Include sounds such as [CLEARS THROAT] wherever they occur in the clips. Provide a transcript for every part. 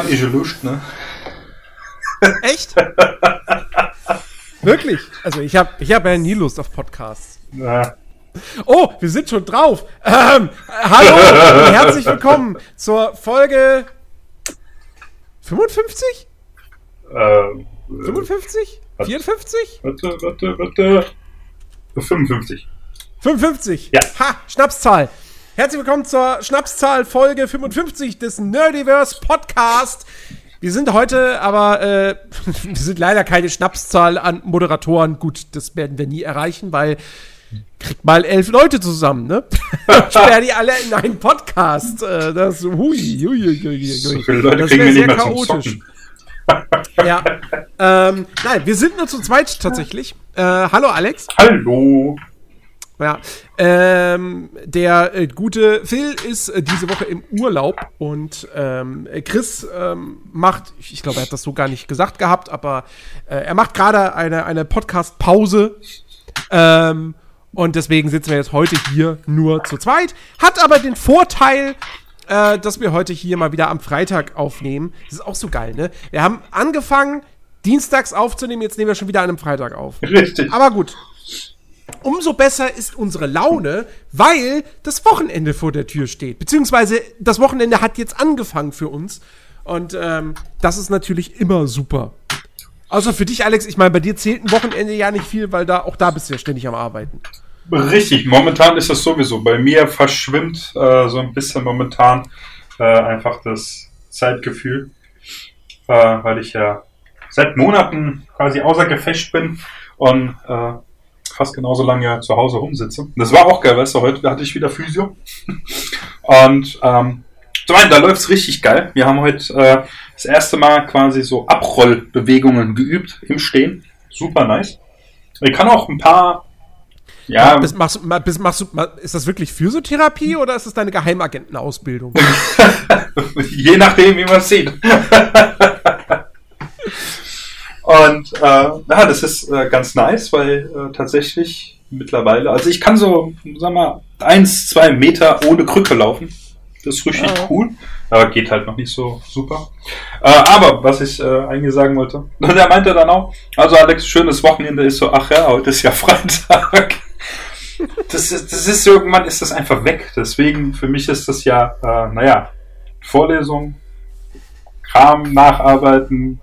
Hab ich Lust, ne? Echt? [LAUGHS] Wirklich? Also ich habe ich hab ja nie Lust auf Podcasts. Ja. Oh, wir sind schon drauf. Ähm, hallo und [LAUGHS] herzlich willkommen zur Folge 55? Äh, 55? 54? warte, warte, warte. 55. 55. Ja. Ha, Schnapszahl. Herzlich willkommen zur Schnapszahl Folge 55 des Nerdiverse Podcast. Wir sind heute aber, äh, [LAUGHS] wir sind leider keine Schnapszahl an Moderatoren. Gut, das werden wir nie erreichen, weil kriegt mal elf Leute zusammen, ne? [LAUGHS] Sperr die alle in einen Podcast. Äh, das, hui, hui, hui, hui, So hui. viele Leute Das kriegen wär wir sehr chaotisch. [LAUGHS] Ja. ähm, nein, wir sind nur zu zweit tatsächlich. Äh, hallo Alex. Hallo. Ja, ähm, der äh, gute Phil ist äh, diese Woche im Urlaub und ähm, äh, Chris ähm, macht, ich, ich glaube, er hat das so gar nicht gesagt gehabt, aber äh, er macht gerade eine, eine Podcast-Pause. Ähm, und deswegen sitzen wir jetzt heute hier nur zu zweit. Hat aber den Vorteil, äh, dass wir heute hier mal wieder am Freitag aufnehmen. Das ist auch so geil, ne? Wir haben angefangen, dienstags aufzunehmen, jetzt nehmen wir schon wieder an einem Freitag auf. Richtig. Aber gut. Umso besser ist unsere Laune, weil das Wochenende vor der Tür steht. Beziehungsweise das Wochenende hat jetzt angefangen für uns. Und ähm, das ist natürlich immer super. Außer für dich, Alex, ich meine, bei dir zählt ein Wochenende ja nicht viel, weil da auch da bist du ja ständig am Arbeiten. Richtig, momentan ist das sowieso. Bei mir verschwimmt äh, so ein bisschen momentan äh, einfach das Zeitgefühl, äh, weil ich ja seit Monaten quasi außer Gefecht bin und äh, fast genauso lange zu Hause rumsitze. Und das war auch geil, weißt du, heute hatte ich wieder Physio. [LAUGHS] und ähm, zum einen, da läuft's richtig geil. Wir haben heute äh, das erste Mal quasi so Abrollbewegungen geübt im Stehen. Super nice. Ich kann auch ein paar ja, Bist, machst, bist, machst ist das wirklich Physiotherapie oder ist das deine Geheimagentenausbildung? [LAUGHS] Je nachdem, wie man es sieht. [LAUGHS] Und äh, ja, das ist äh, ganz nice, weil äh, tatsächlich mittlerweile, also ich kann so, sag mal, eins, zwei Meter ohne Krücke laufen. Das ist richtig Ja. cool, aber geht halt noch nicht so super. Äh, aber was ich äh, eigentlich sagen wollte, [LAUGHS] und er meinte dann auch, also Alex, schönes Wochenende ist so, ach ja, heute ist ja [LAUGHS] Freitag. Das ist, das ist irgendwann ist das einfach weg. Deswegen, für mich ist das ja, äh, naja, Vorlesung, Kram, nacharbeiten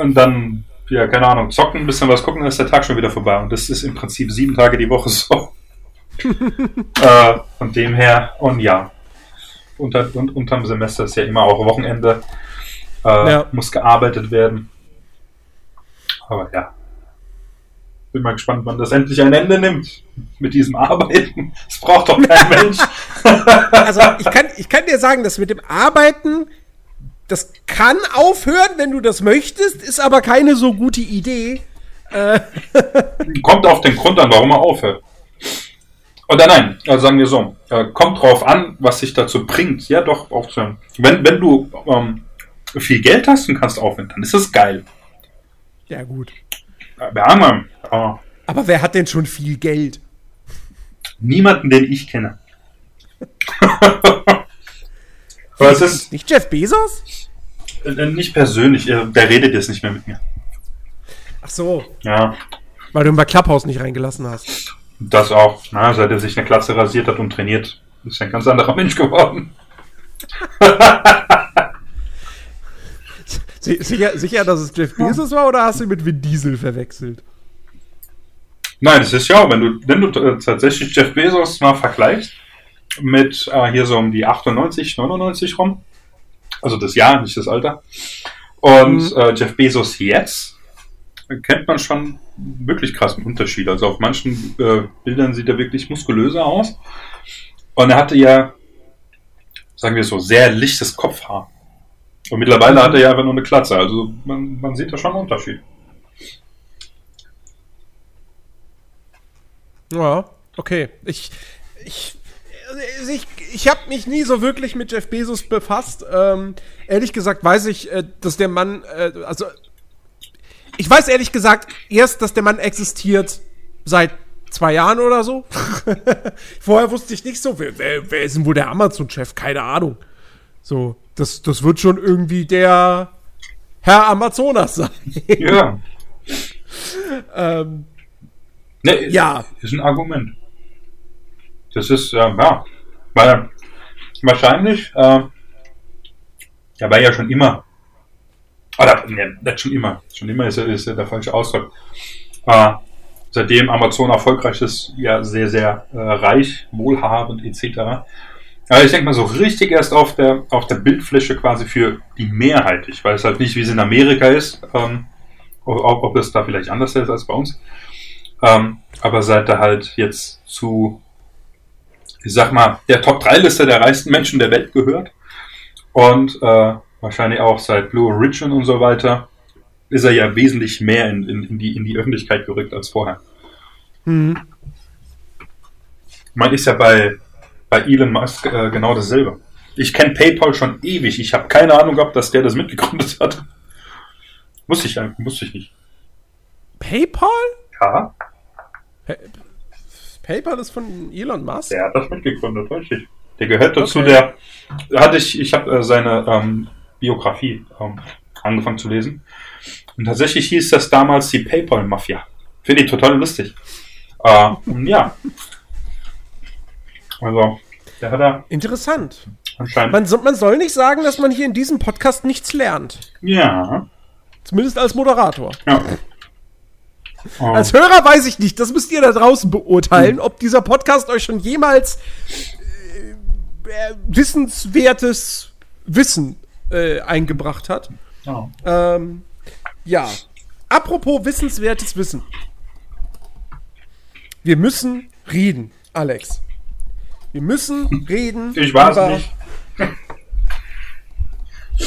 und dann, ja, keine Ahnung, zocken, ein bisschen was gucken, dann ist der Tag schon wieder vorbei. Und das ist im Prinzip sieben Tage die Woche so. [LAUGHS] äh, von dem her, und ja, unter, und, unterm Semester ist ja immer auch Wochenende, äh, Ja. muss gearbeitet werden. Aber ja, bin mal gespannt, wann das endlich ein Ende nimmt mit diesem Arbeiten. Das braucht doch kein [LAUGHS] Mensch. Also ich kann, ich kann dir sagen, dass mit dem Arbeiten, das kann aufhören, wenn du das möchtest, ist aber keine so gute Idee. [LAUGHS] kommt auf den Grund an, warum er aufhört. Oder nein, also sagen wir so, äh, kommt drauf an, was sich dazu bringt. Ja, doch, aufzuhören. Wenn, wenn du ähm, viel Geld hast und kannst aufhören, dann ist das geil. Ja gut. Ähm, äh, Aber wer hat denn schon viel Geld? niemanden, den ich kenne. [LAUGHS] Aber es ist Nicht Jeff Bezos? Äh, nicht persönlich, äh, der redet jetzt nicht mehr mit mir. Ach so, Ja, weil du ihn bei Clubhouse nicht reingelassen hast. das auch. Na, seit er sich eine Glatze rasiert hat und trainiert, ist er ein ganz anderer Mensch geworden. [LAUGHS] Si- Sicher, sicher, dass es Jeff Bezos war oder hast du ihn mit Vin Diesel verwechselt? Nein, es ist ja, wenn du, wenn du äh, tatsächlich Jeff Bezos mal vergleichst mit äh, hier so um die 98, 99 rum, also das Jahr, nicht das Alter, und Mhm. äh, Jeff Bezos jetzt, kennt man schon wirklich krassen Unterschied. Also auf manchen äh, Bildern sieht er wirklich muskulöser aus. Und er hatte ja, sagen wir so, sehr lichtes Kopfhaar. Und mittlerweile hat er ja einfach nur eine Klatze. Also man, man sieht da schon einen Unterschied. Ja, okay. Ich, ich, also ich, ich habe mich nie so wirklich mit Jeff Bezos befasst. Ähm, ehrlich gesagt weiß ich, äh, dass der Mann, äh, also ich weiß ehrlich gesagt erst, dass der Mann existiert seit zwei Jahren oder so. [LAUGHS] Vorher wusste ich nicht so, wer, wer, wer ist denn wohl der Amazon-Chef? Keine Ahnung. So, das, das wird schon irgendwie der Herr Amazonas sein. Ja. [LAUGHS] ähm, Ne, Ja. Ist ein Argument. Das ist, ähm, ja, weil wahrscheinlich, äh, ja, war ja schon immer, oder, ne, nicht schon immer, schon immer ist, ist der falsche Ausdruck. Äh, seitdem Amazon erfolgreich ist, ja sehr, sehr äh, reich, wohlhabend etc. Aber ich denke mal so richtig erst auf der, auf der Bildfläche quasi für die Mehrheit. Ich weiß halt nicht, wie es in Amerika ist, ähm, ob, ob es da vielleicht anders ist als bei uns. Ähm, aber seit er halt jetzt zu, ich sag mal, der Top 3 Liste der reichsten Menschen der Welt gehört und äh, wahrscheinlich auch seit Blue Origin und so weiter, ist er ja wesentlich mehr in, in, in, die, in die Öffentlichkeit gerückt als vorher. hm. Man ist ja bei, bei Elon Musk äh, genau dasselbe. Ich kenne PayPal schon ewig. Ich habe keine Ahnung gehabt, dass der das mitgegründet hat. Muss ich, eigentlich- muss ich nicht. PayPal? Ja, PayPal ist von Elon Musk? der hat das mitgegründet, richtig. Der gehört dazu, Okay. der hatte ich, ich habe äh, seine ähm, Biografie ähm, angefangen zu lesen. Und tatsächlich hieß das damals die PayPal-Mafia. Finde ich total lustig. Äh, ja. Also, der hat da Interessant. anscheinend. Man, so, man soll nicht sagen, dass man hier in diesem Podcast nichts lernt. ja. Zumindest als Moderator. ja. Oh, Als Hörer weiß ich nicht. Das müsst ihr da draußen beurteilen, ob dieser Podcast euch schon jemals äh, äh, wissenswertes Wissen äh, eingebracht hat. ja. Ähm, ja. Apropos wissenswertes Wissen. Wir müssen reden, Alex. Wir müssen reden. Ich war es nicht.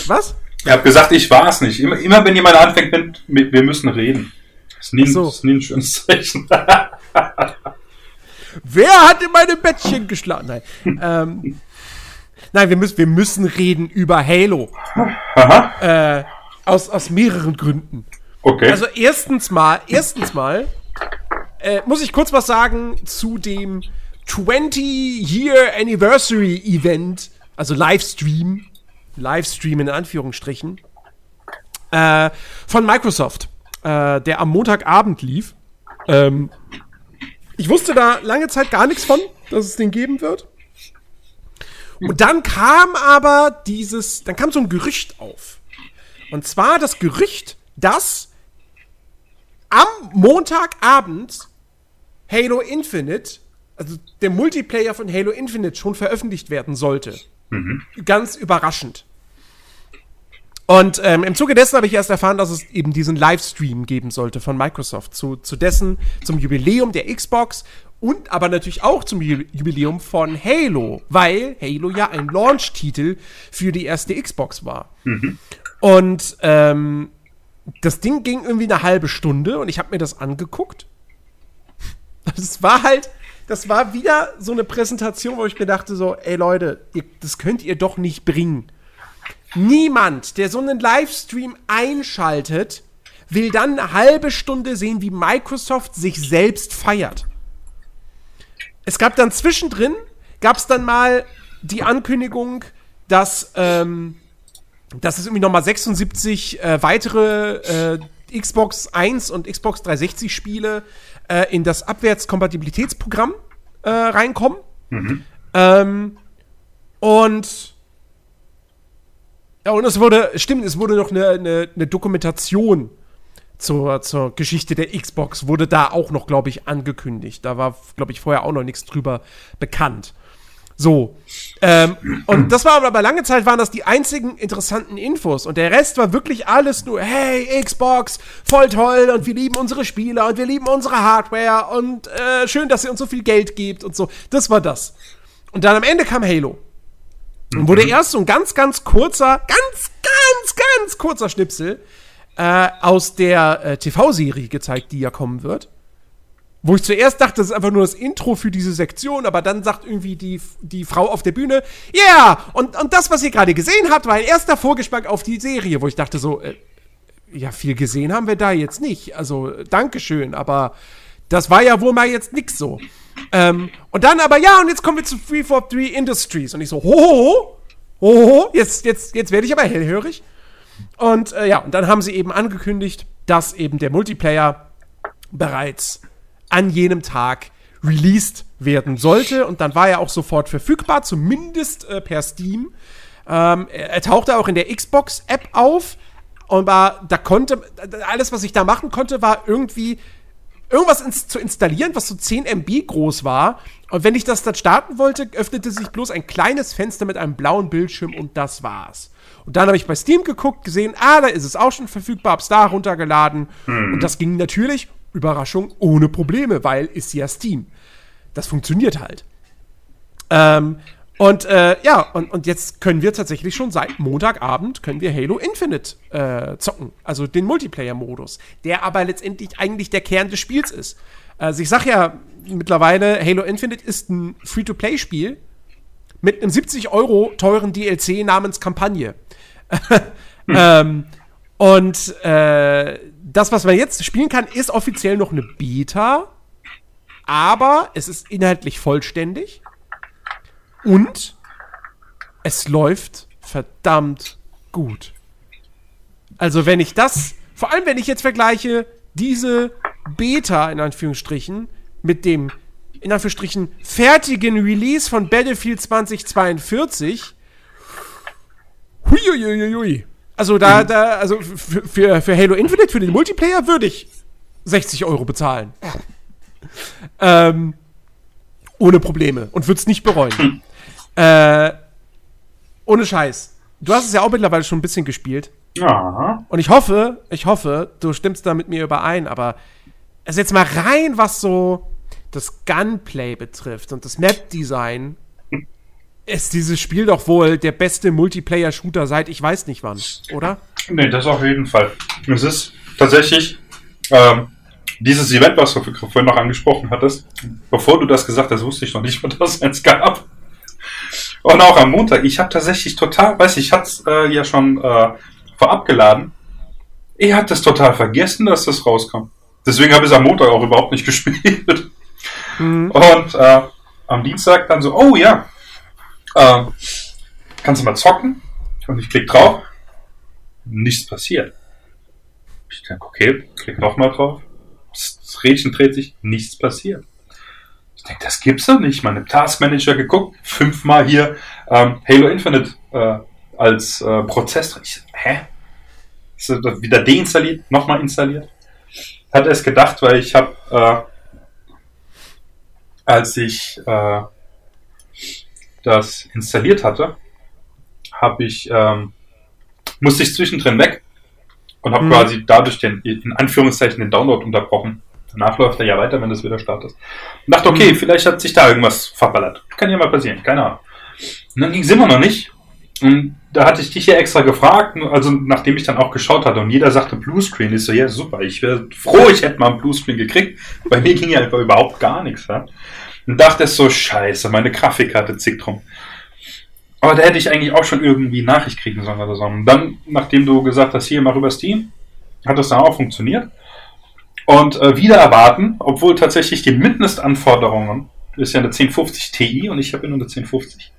Was? Ich habe gesagt, ich war es nicht. Immer, immer wenn jemand anfängt mit, mit wir müssen reden. Das ist so. nie ein schönes Zeichen. [LAUGHS] Wer hat in meinem Bettchen geschlagen? Nein. ähm, nein, wir müssen, wir müssen reden über Halo. Äh, aus, aus mehreren Gründen. Okay. Also erstens mal, erstens mal äh, muss ich kurz was sagen zu dem 20-Year Anniversary Event, also Livestream, Livestream in Anführungsstrichen, äh, von Microsoft, äh, der am Montagabend lief. Ähm, ich wusste da lange Zeit gar nichts von, dass es den geben wird. Und dann kam aber dieses, dann kam so ein Gerücht auf. Und zwar das Gerücht, dass am Montagabend Halo Infinite, also der Multiplayer von Halo Infinite schon veröffentlicht werden sollte. Ganz überraschend. Und ähm, im Zuge dessen habe ich erst erfahren, dass es eben diesen Livestream geben sollte von Microsoft zu, zu dessen, zum Jubiläum der Xbox und aber natürlich auch zum Ju- Jubiläum von Halo, weil Halo ja ein Launch-Titel für die erste Xbox war. Und ähm, das Ding ging irgendwie eine halbe Stunde und ich habe mir das angeguckt. [LAUGHS] Das war halt, das war wieder so eine Präsentation, wo ich mir dachte so, ey Leute, ihr, das könnt ihr doch nicht bringen. Niemand, der so einen Livestream einschaltet, will dann eine halbe Stunde sehen, wie Microsoft sich selbst feiert. Es gab dann zwischendrin, gab es dann mal die Ankündigung, dass, ähm, dass es irgendwie nochmal 76 äh, weitere äh, Xbox 1 und Xbox 360 Spiele äh, in das Abwärtskompatibilitätsprogramm äh, reinkommen. Ähm, und ja, und es wurde, stimmt, es wurde noch eine, eine, eine Dokumentation zur, zur Geschichte der Xbox, wurde da auch noch, glaube ich, angekündigt. Da war, glaube ich, vorher auch noch nichts drüber bekannt. So. Ähm, und das war aber lange Zeit waren das die einzigen interessanten Infos. Und der Rest war wirklich alles nur, hey, Xbox, voll toll und wir lieben unsere Spiele und wir lieben unsere Hardware und äh, schön, dass ihr uns so viel Geld gebt und so. Das war das. Und dann am Ende kam Halo. Und wurde erst so ein ganz, ganz kurzer, ganz, ganz, ganz kurzer Schnipsel äh, aus der äh, TV-Serie gezeigt, die ja kommen wird. Wo ich zuerst dachte, das ist einfach nur das Intro für diese Sektion, aber dann sagt irgendwie die, die Frau auf der Bühne, ja, yeah, und, und das, was ihr gerade gesehen habt, war ein erster Vorgeschmack auf die Serie, wo ich dachte so, äh, ja, viel gesehen haben wir da jetzt nicht. Also, Dankeschön, aber das war ja wohl mal jetzt nix so. Ähm, und dann aber, ja, und jetzt kommen wir zu 343 Industries. Und ich so, ho, ho, ho, jetzt, jetzt, jetzt werde ich aber hellhörig. Und äh, ja, und dann haben sie eben angekündigt, dass eben der Multiplayer bereits an jenem Tag released werden sollte. Und dann war er auch sofort verfügbar, zumindest äh, per Steam. Ähm, er, er tauchte auch in der Xbox-App auf. Und war, da konnte, alles, was ich da machen konnte, war irgendwie irgendwas ins, zu installieren, was so 10 MB groß war. Und wenn ich das dann starten wollte, öffnete sich bloß ein kleines Fenster mit einem blauen Bildschirm und das war's. Und dann habe ich bei Steam geguckt, gesehen, ah, da ist es auch schon verfügbar, hab's da runtergeladen. Hm. Und das ging natürlich, Überraschung, ohne Probleme, weil ist ja Steam. Das funktioniert halt. Ähm, und äh, ja, und, und jetzt können wir tatsächlich schon seit Montagabend können wir Halo Infinite äh, zocken. Also den Multiplayer-Modus, der aber letztendlich eigentlich der Kern des Spiels ist. Also ich sag ja mittlerweile, Halo Infinite ist ein Free-to-Play-Spiel mit einem 70 Euro teuren DLC namens Kampagne. [LAUGHS] hm. ähm, und äh, das, was man jetzt spielen kann, ist offiziell noch eine Beta, aber es ist inhaltlich vollständig. Und es läuft verdammt gut. Also, wenn ich das, vor allem wenn ich jetzt vergleiche, diese Beta in Anführungsstrichen mit dem in Anführungsstrichen fertigen Release von Battlefield 2042. Huiuiuiui. Also da, mhm. da, also für, für, für Halo Infinite, für den Multiplayer würde ich 60 Euro bezahlen. ähm, ohne Probleme und würde es nicht bereuen. Äh, ohne Scheiß. Du hast es ja auch mittlerweile schon ein bisschen gespielt. Ja. Und ich hoffe, ich hoffe, du stimmst da mit mir überein, aber also jetzt mal rein, was so das Gunplay betrifft und das Map-Design, ist dieses Spiel doch wohl der beste Multiplayer-Shooter seit ich weiß nicht wann, oder? Nee, das auf jeden Fall. Es ist tatsächlich ähm, dieses Event, was du vorhin noch angesprochen hattest, bevor du das gesagt hast, wusste ich noch nicht, [LAUGHS] was es eins gab. Und auch am Montag. Ich habe tatsächlich total, weiß ich, ich hatte es äh, ja schon äh, vorab geladen. Ich hatte es total vergessen, dass das rauskam. Deswegen habe ich es am Montag auch überhaupt nicht [LAUGHS] gespielt. Mhm. Und äh, am Dienstag dann so, oh ja, äh, kannst du mal zocken? Und ich klicke drauf. Nichts passiert. Ich denke, okay, klick nochmal drauf. Das Rädchen dreht sich, nichts passiert. Ich denke, das gibt's doch nicht. Meine Taskmanager geguckt, fünfmal hier ähm, Halo Infinite äh, als äh, Prozess. Ich, hä? Ist das wieder deinstalliert, nochmal installiert? Hat er es gedacht, weil ich habe, äh, als ich äh, das installiert hatte, habe ich ähm, musste ich zwischendrin weg und habe mhm. quasi dadurch den in Anführungszeichen den Download unterbrochen. Danach läuft er ja weiter, wenn das wieder startet. Und dachte, okay, mhm. vielleicht hat sich da irgendwas verballert. Kann ja mal passieren, keine Ahnung. Und dann ging es immer noch nicht. Und da hatte ich dich ja extra gefragt, also nachdem ich dann auch geschaut hatte und jeder sagte Bluescreen, ist so, ja super, ich wäre froh, ich hätte mal einen Bluescreen gekriegt. Bei mir ging ja einfach überhaupt gar nichts. Ja? Und dachte so, scheiße, meine Grafikkarte zickt rum. Aber da hätte ich eigentlich auch schon irgendwie Nachricht kriegen sollen oder so. Und dann, nachdem du gesagt hast, hier, mach über Steam, hat das dann auch funktioniert. Und äh, wieder erwarten, obwohl tatsächlich die Mindestanforderungen ist ja eine 1050 Ti und ich habe ja nur eine 1050.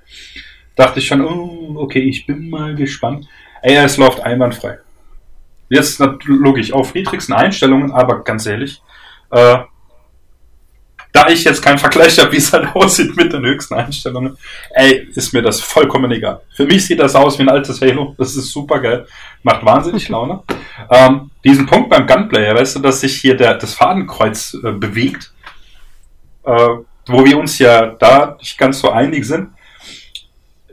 Dachte ich schon, oh, okay, ich bin mal gespannt. Ey, es läuft einwandfrei. Jetzt logisch auf niedrigsten Einstellungen, aber ganz ehrlich, äh, da ich jetzt keinen Vergleich habe, wie es halt [LAUGHS] aussieht mit den höchsten Einstellungen, ey, ist mir das vollkommen egal. Für mich sieht das aus wie ein altes Halo. Das ist super geil. Macht wahnsinnig Laune. [LAUGHS] ähm, diesen Punkt beim Gunplayer, weißt du, dass sich hier der, das Fadenkreuz äh, bewegt, äh, wo wir uns ja da nicht ganz so einig sind,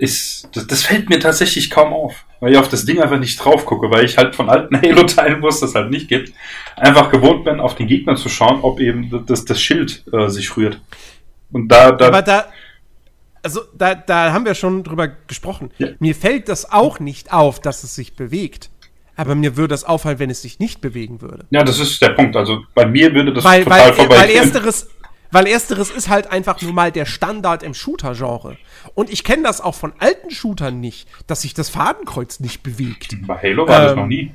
ist, das, das fällt mir tatsächlich kaum auf, weil ich auf das Ding einfach nicht drauf gucke, weil ich halt von alten [LAUGHS] Halo-Teilen, wo es das halt nicht gibt, einfach gewohnt bin, auf den Gegner zu schauen, ob eben das, das Schild äh, sich rührt. Und da, da. Aber da, also da, da haben wir schon drüber gesprochen. Ja. Mir fällt das auch nicht auf, dass es sich bewegt. Aber mir würde das auffallen, wenn es sich nicht bewegen würde. Ja, das ist der Punkt. Also bei mir würde das weil, total weil, vorbei. Weil ersteres, weil ersteres ist halt einfach nur mal der Standard im Shooter-Genre. Und ich kenne das auch von alten Shootern nicht, dass sich das Fadenkreuz nicht bewegt. Bei Halo war ähm, das noch nie.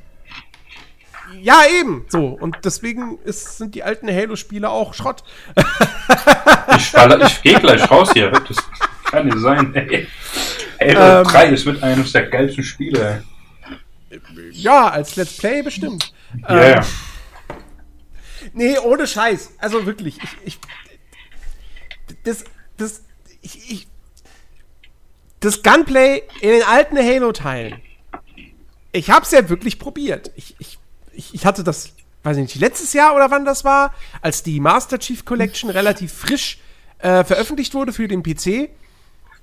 Ja, eben. So. Und deswegen ist, sind die alten Halo-Spiele auch Schrott. [LAUGHS] ich, ich gehe gleich raus hier. Das, Kann nicht sein, ey. Halo ähm, 3 ist mit eines der geilsten Spiele. Ja, als Let's Play bestimmt. Ja. Yeah. Ähm, nee, ohne Scheiß. Also wirklich, ich, ich das, das, ich, ich, das Gunplay in den alten Halo-Teilen. Ich hab's ja wirklich probiert. Ich, ich, ich hatte das, weiß ich nicht, letztes Jahr oder wann das war, als die Master Chief Collection relativ frisch äh, veröffentlicht wurde für den PC.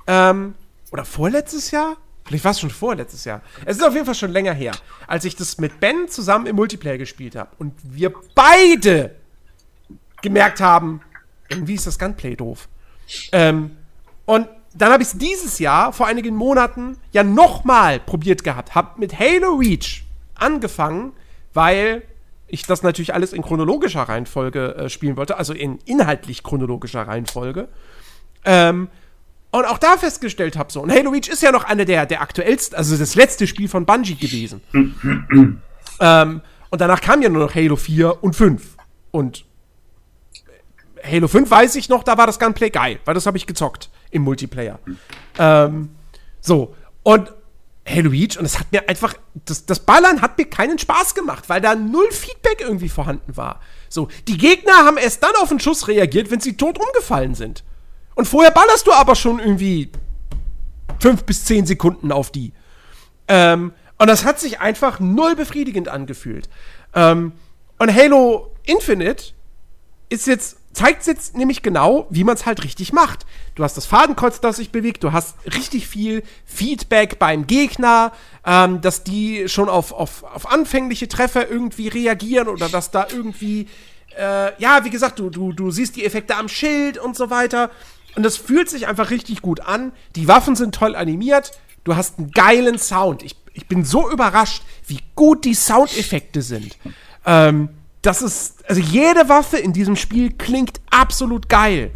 Ähm, oder vorletztes Jahr? Vielleicht war es schon vorletztes Jahr. Es ist auf jeden Fall schon länger her, als ich das mit Ben zusammen im Multiplayer gespielt habe. Und wir beide gemerkt haben, irgendwie ist das Gunplay doof. Ähm, und dann habe ich es dieses Jahr, vor einigen Monaten, ja nochmal probiert gehabt. Hab mit Halo Reach angefangen, weil ich das natürlich alles in chronologischer Reihenfolge äh, spielen wollte, also in inhaltlich chronologischer Reihenfolge. Ähm, und auch da festgestellt habe so. Und Halo Reach ist ja noch eine der, der aktuellsten, also das letzte Spiel von Bungie gewesen. [CLEARS THROAT] ähm, und danach kam ja nur noch Halo 4 und 5. Und Halo 5 weiß ich noch, da war das Gunplay geil, weil das habe ich gezockt im Multiplayer. Ähm, so. Und Halo Reach, und es hat mir einfach, das, das Ballern hat mir keinen Spaß gemacht, weil da null Feedback irgendwie vorhanden war. So, die Gegner haben erst dann auf den Schuss reagiert, wenn sie tot umgefallen sind. Und vorher ballerst du aber schon irgendwie fünf bis zehn Sekunden auf die. Ähm, und das hat sich einfach null befriedigend angefühlt. Ähm, und Halo Infinite ist jetzt, zeigt jetzt nämlich genau, wie man es halt richtig macht. Du hast das Fadenkreuz, das sich bewegt, du hast richtig viel Feedback beim Gegner, ähm, dass die schon auf, auf, auf anfängliche Treffer irgendwie reagieren oder dass da irgendwie, äh, ja, wie gesagt, du, du, du siehst die Effekte am Schild und so weiter. Und das fühlt sich einfach richtig gut an. Die Waffen sind toll animiert. Du hast einen geilen Sound. Ich, ich bin so überrascht, wie gut die Soundeffekte sind. Ähm, das ist, also jede Waffe in diesem Spiel klingt absolut geil.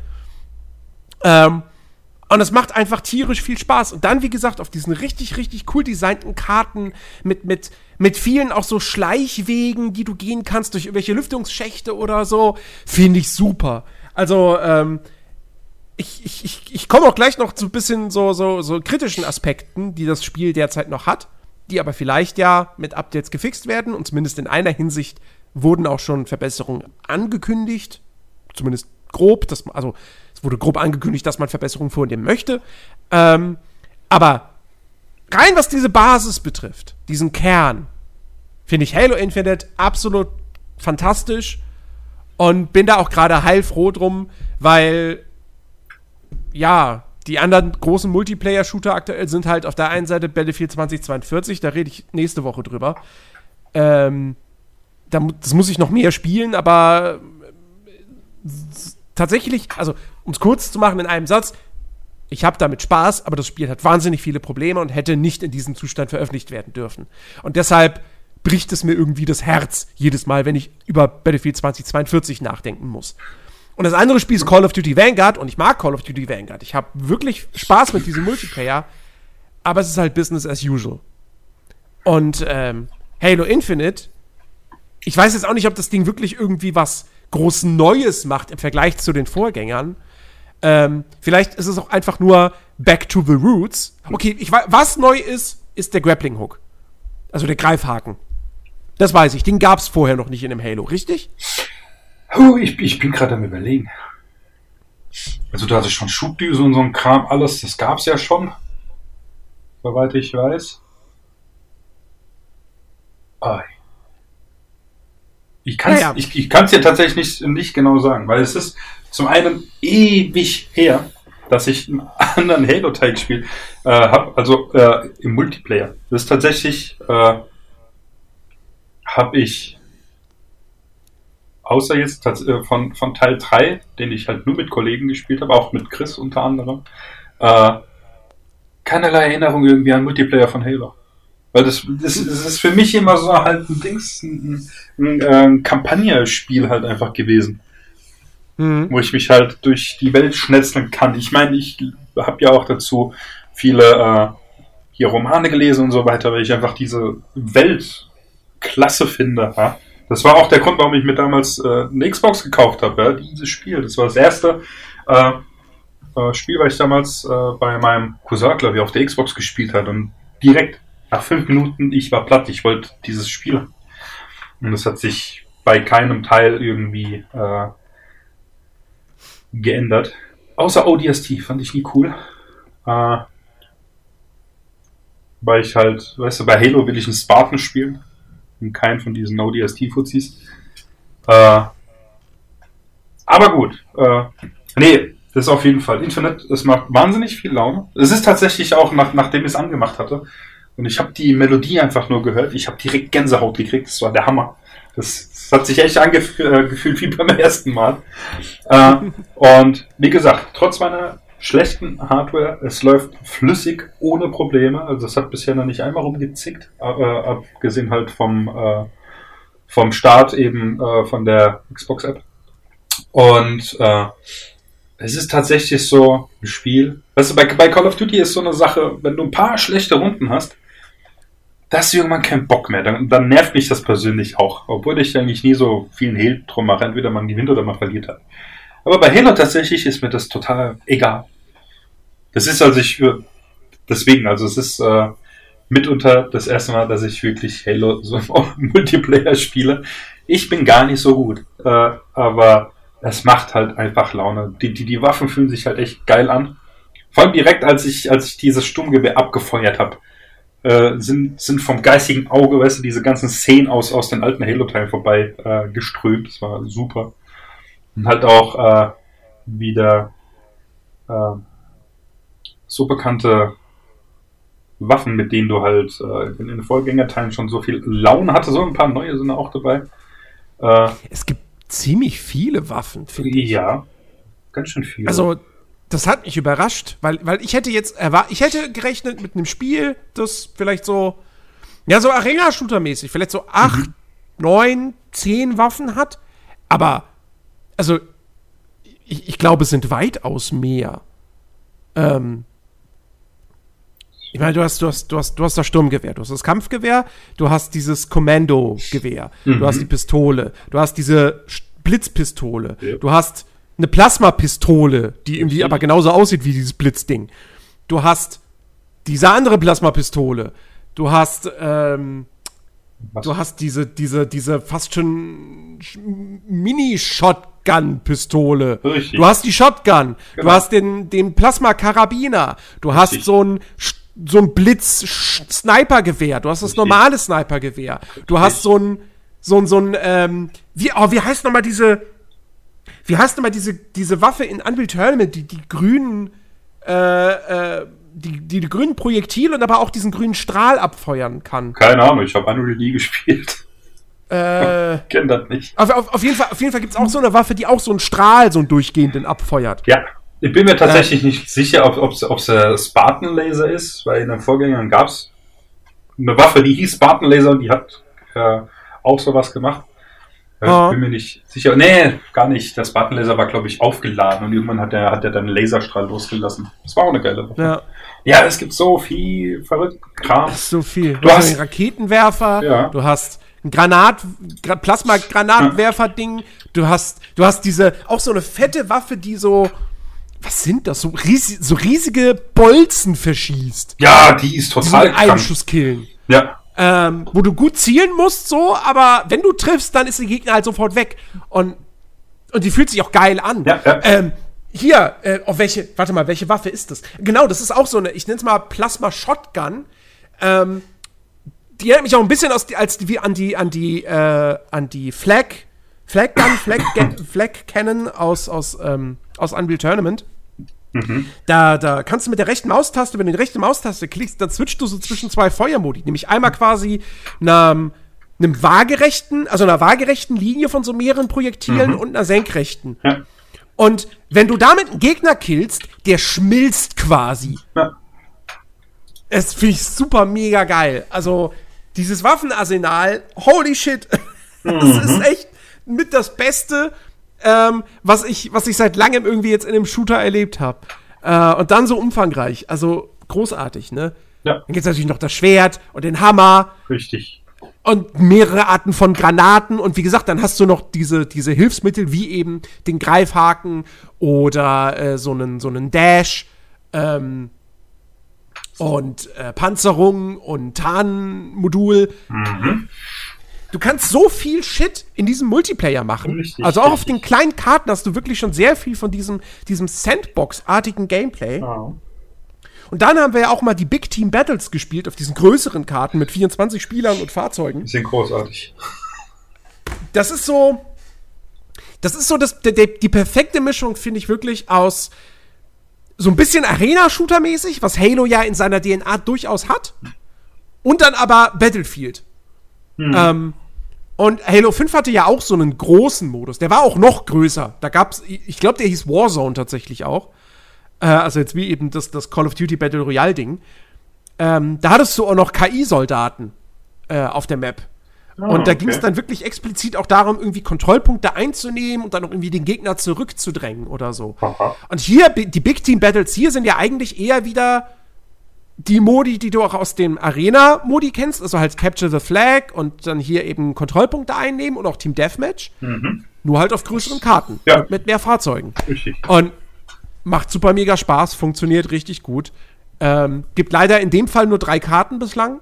Ähm, und es macht einfach tierisch viel Spaß. Und dann, wie gesagt, auf diesen richtig, richtig cool designten Karten mit, mit, mit vielen auch so Schleichwegen, die du gehen kannst durch irgendwelche Lüftungsschächte oder so, finde ich super. Also, ähm, ich, ich, ich, ich komme auch gleich noch zu ein bisschen so, so, so kritischen Aspekten, die das Spiel derzeit noch hat, die aber vielleicht ja mit Updates gefixt werden und zumindest in einer Hinsicht wurden auch schon Verbesserungen angekündigt, zumindest grob, dass also es wurde grob angekündigt, dass man Verbesserungen vornehmen möchte. Ähm, aber rein was diese Basis betrifft, diesen Kern, finde ich Halo Infinite absolut fantastisch und bin da auch gerade heilfroh drum, weil ja, die anderen großen Multiplayer-Shooter aktuell sind halt auf der einen Seite Battlefield 2042, da rede ich nächste Woche drüber. Ähm, das muss ich noch mehr spielen, aber tatsächlich, also um es kurz zu machen in einem Satz, ich habe damit Spaß, aber das Spiel hat wahnsinnig viele Probleme und hätte nicht in diesem Zustand veröffentlicht werden dürfen. Und deshalb bricht es mir irgendwie das Herz jedes Mal, wenn ich über Battlefield 2042 nachdenken muss. Und das andere Spiel ist Call of Duty Vanguard und ich mag Call of Duty Vanguard. Ich habe wirklich Spaß mit diesem Multiplayer, aber es ist halt Business as usual. Und ähm, Halo Infinite, ich weiß jetzt auch nicht, ob das Ding wirklich irgendwie was groß Neues macht im Vergleich zu den Vorgängern. Ähm, vielleicht ist es auch einfach nur Back to the Roots. Okay, ich was neu ist, ist der Grappling Hook. Also der Greifhaken. Das weiß ich. Den gab es vorher noch nicht in dem Halo, richtig? Oh, ich, ich bin gerade am überlegen. Also du hattest schon Schubdüse und so ein Kram, alles, das gab's ja schon. Soweit ich weiß. Ai. Ich kann es ja, ja. ich, ich kann's dir tatsächlich nicht, nicht genau sagen, weil es ist zum einen ewig her, dass ich einen [LAUGHS] anderen Halo-Teil gespielt äh, habe, also äh, im Multiplayer. Das ist tatsächlich, äh, habe ich außer jetzt äh, von, von Teil 3, den ich halt nur mit Kollegen gespielt habe, auch mit Chris unter anderem, äh, keinerlei Erinnerung irgendwie an Multiplayer von Halo. Weil das, das, das ist für mich immer so halt ein Dings, ein, ein, ein Kampagnenspiel halt einfach gewesen. Mhm. Wo ich mich halt durch die Welt schnetzeln kann. Ich meine, ich habe ja auch dazu viele äh, hier Romane gelesen und so weiter, weil ich einfach diese Welt klasse finde. Ja? Das war auch der Grund, warum ich mir damals äh, eine Xbox gekauft habe, ja, dieses Spiel. Das war das erste, äh, äh, Spiel, weil ich damals äh, bei meinem Cousin, glaube ich, auf der Xbox gespielt hat und direkt nach fünf Minuten, ich war platt, ich wollte dieses Spiel. Und es hat sich bei keinem Teil irgendwie äh, geändert. Außer ODST, fand ich nie cool. Äh, weil ich halt, weißt du, bei Halo will ich einen Spartan spielen und keinen von diesen ODST-Fuzis. Äh, aber gut, äh, nee, das ist auf jeden Fall Infinite. Es macht wahnsinnig viel Laune. Es ist tatsächlich auch, nach, nachdem ich es angemacht hatte, und ich habe die Melodie einfach nur gehört, ich habe direkt Gänsehaut gekriegt. Das war der Hammer. Das, das hat sich echt angefühlt äh, wie beim [LAUGHS] ersten Mal. Äh, und wie gesagt, trotz meiner schlechten Hardware, es läuft flüssig, ohne Probleme. Also es hat bisher noch nicht einmal rumgezickt, äh, abgesehen halt vom, äh, vom Start eben äh, von der Xbox-App. Und äh, es ist tatsächlich so ein Spiel. Weißt du, bei, bei Call of Duty ist so eine Sache, wenn du ein paar schlechte Runden hast, da hast irgendwann keinen Bock mehr. Dann, dann nervt mich das persönlich auch. Obwohl ich eigentlich nie so vielen Hehl drum mache. Entweder man gewinnt oder man verliert hat. Aber bei Halo tatsächlich ist mir das total egal. Das ist also ich, deswegen, also es ist äh, mitunter das erste Mal, dass ich wirklich Halo [LAUGHS] so im Multiplayer spiele. Ich bin gar nicht so gut. Äh, aber es macht halt einfach Laune. Die, die, die Waffen fühlen sich halt echt geil an. Vor allem direkt, als ich, als ich dieses Sturmgewehr abgefeuert habe, äh, sind, sind vom geistigen Auge, weißt du, diese ganzen Szenen aus, aus den alten Halo-Teilen vorbei äh, geströmt. Das war super. Und halt auch äh, wieder äh, so bekannte Waffen, mit denen du halt äh, in den Vorgängerteilen schon so viel Laune hatte. So ein paar neue sind auch dabei. Es gibt ziemlich viele Waffen, finde ich. Ja, ganz schön viele. Also, das hat mich überrascht, weil, weil ich hätte jetzt erwartet, ich hätte gerechnet mit einem Spiel, das vielleicht so, ja, so Arena-Shooter-mäßig, vielleicht so acht, mhm. neun, zehn Waffen hat. Aber, also, ich, ich glaube, es sind weitaus mehr. Ähm, ich meine, du hast, du hast, du hast, du hast das Sturmgewehr, du hast das Kampfgewehr, du hast dieses Kommando-Gewehr, mhm. du hast die Pistole, du hast diese Blitzpistole, ja. du hast eine Plasmapistole, die irgendwie aber genauso aussieht wie dieses Blitzding. Du hast diese andere Plasmapistole. Du hast, ähm, du hast diese, diese, diese fast schon Mini-Shotgun-Pistole. Du hast die Shotgun. Genau. Du hast den, den Plasma-Karabiner. Du hast Richtig. so ein so ein Blitz-Sniper-Gewehr. Du hast das normale Sniper-Gewehr. Du hast so ein, so ein, so ein, ähm, wie, oh, wie heißt nochmal diese, wie heißt nochmal diese, diese Waffe in Unreal Tournament, die, die grünen, äh, äh, die, die, die grünen Projektile und aber auch diesen grünen Strahl abfeuern kann? Keine Ahnung, ich habe Unreal nie gespielt. Äh, [LAUGHS] kenn das nicht. Auf, auf, auf jeden Fall, Fall gibt es auch so eine Waffe, die auch so einen Strahl, so einen durchgehenden abfeuert. Ja, ich bin mir tatsächlich äh, nicht sicher, ob es der Spartan Laser ist, weil in den Vorgängern gab es eine Waffe, die hieß Spartan Laser und die hat äh, auch sowas gemacht. Ich oh. bin mir nicht sicher. Nee, gar nicht. Der Spartan Laser war, glaube ich, aufgeladen und irgendwann hat er hat dann einen Laserstrahl losgelassen. Das war auch eine geile Waffe. Ja. Ja, es gibt so viel verrückt Kram. So viel. Du, du hast einen Raketenwerfer, ja. du hast ein Granat, Plasma-Granatwerfer-Ding, du hast, du hast diese, auch so eine fette Waffe, die so, was sind das? So, riesig, so riesige Bolzen verschießt. Ja, die ist total die einen Schuss killen. Ja. Ähm, wo du gut zielen musst, so, aber wenn du triffst, dann ist der Gegner halt sofort weg. Und, und die fühlt sich auch geil an. Ja, ja. Ähm, hier, äh, auf welche, warte mal, welche Waffe ist das? Genau, das ist auch so eine, ich nenne es mal Plasma Shotgun. Ähm, die erinnert mich auch ein bisschen aus, als wie an die, an die, äh, an die Flag, Flag Gun, Flag, Flag Cannon aus, aus, ähm, aus Unreal Tournament. Mhm. Da, da kannst du mit der rechten Maustaste, wenn du die rechte Maustaste klickst, dann switcht du so zwischen zwei Feuermodi. Nämlich einmal quasi einem, einem waagerechten, also einer waagerechten Linie von so mehreren Projektilen mhm. und einer senkrechten. Ja. Und wenn du damit einen Gegner killst, der schmilzt quasi. Ja. Das finde ich super mega geil. Also, dieses Waffenarsenal, holy shit. [LAUGHS] das mhm. ist echt mit das Beste, ähm, was, ich, was ich seit langem irgendwie jetzt in einem Shooter erlebt habe. Äh, und dann so umfangreich. Also großartig, ne? Ja. Dann gibt es natürlich noch das Schwert und den Hammer. Richtig. und mehrere Arten von Granaten und wie gesagt, dann hast du noch diese, diese Hilfsmittel wie eben den Greifhaken oder äh, so einen so einen Dash ähm, und äh, Panzerung und Tarnmodul. Mhm. Du kannst so viel Shit in diesem Multiplayer machen. Richtig, also auch richtig. auf den kleinen Karten hast du wirklich schon sehr viel von diesem, diesem Sandbox-artigen Gameplay. Oh. Und dann haben wir ja auch mal die Big Team Battles gespielt auf diesen größeren Karten mit 24 Spielern und Fahrzeugen. Die sind großartig. Das ist so. Das ist so das, die, die perfekte Mischung, finde ich wirklich, aus so ein bisschen Arena-Shooter-mäßig, was Halo ja in seiner DNA durchaus hat. Und dann aber Battlefield. Hm. Ähm, und Halo 5 hatte ja auch so einen großen Modus. Der war auch noch größer. Da gab's, ich glaube, der hieß Warzone tatsächlich auch. Äh, also jetzt wie eben das, das Call of Duty Battle Royale Ding. Ähm, da hattest du auch noch KI-Soldaten äh, auf der Map. Oh, und da ging es dann wirklich explizit auch darum, irgendwie Kontrollpunkte einzunehmen und dann auch irgendwie den Gegner zurückzudrängen oder so. Aha. Und hier, die Big Team Battles hier sind ja eigentlich eher wieder die Modi, die du auch aus dem Arena-Modi kennst, also halt Capture the Flag und dann hier eben Kontrollpunkte einnehmen und auch Team Deathmatch. Mhm. Nur halt auf größeren Karten ja. und mit mehr Fahrzeugen. Richtig. Und Macht super mega Spaß, funktioniert richtig gut. Ähm, gibt leider in dem Fall nur drei Karten bislang.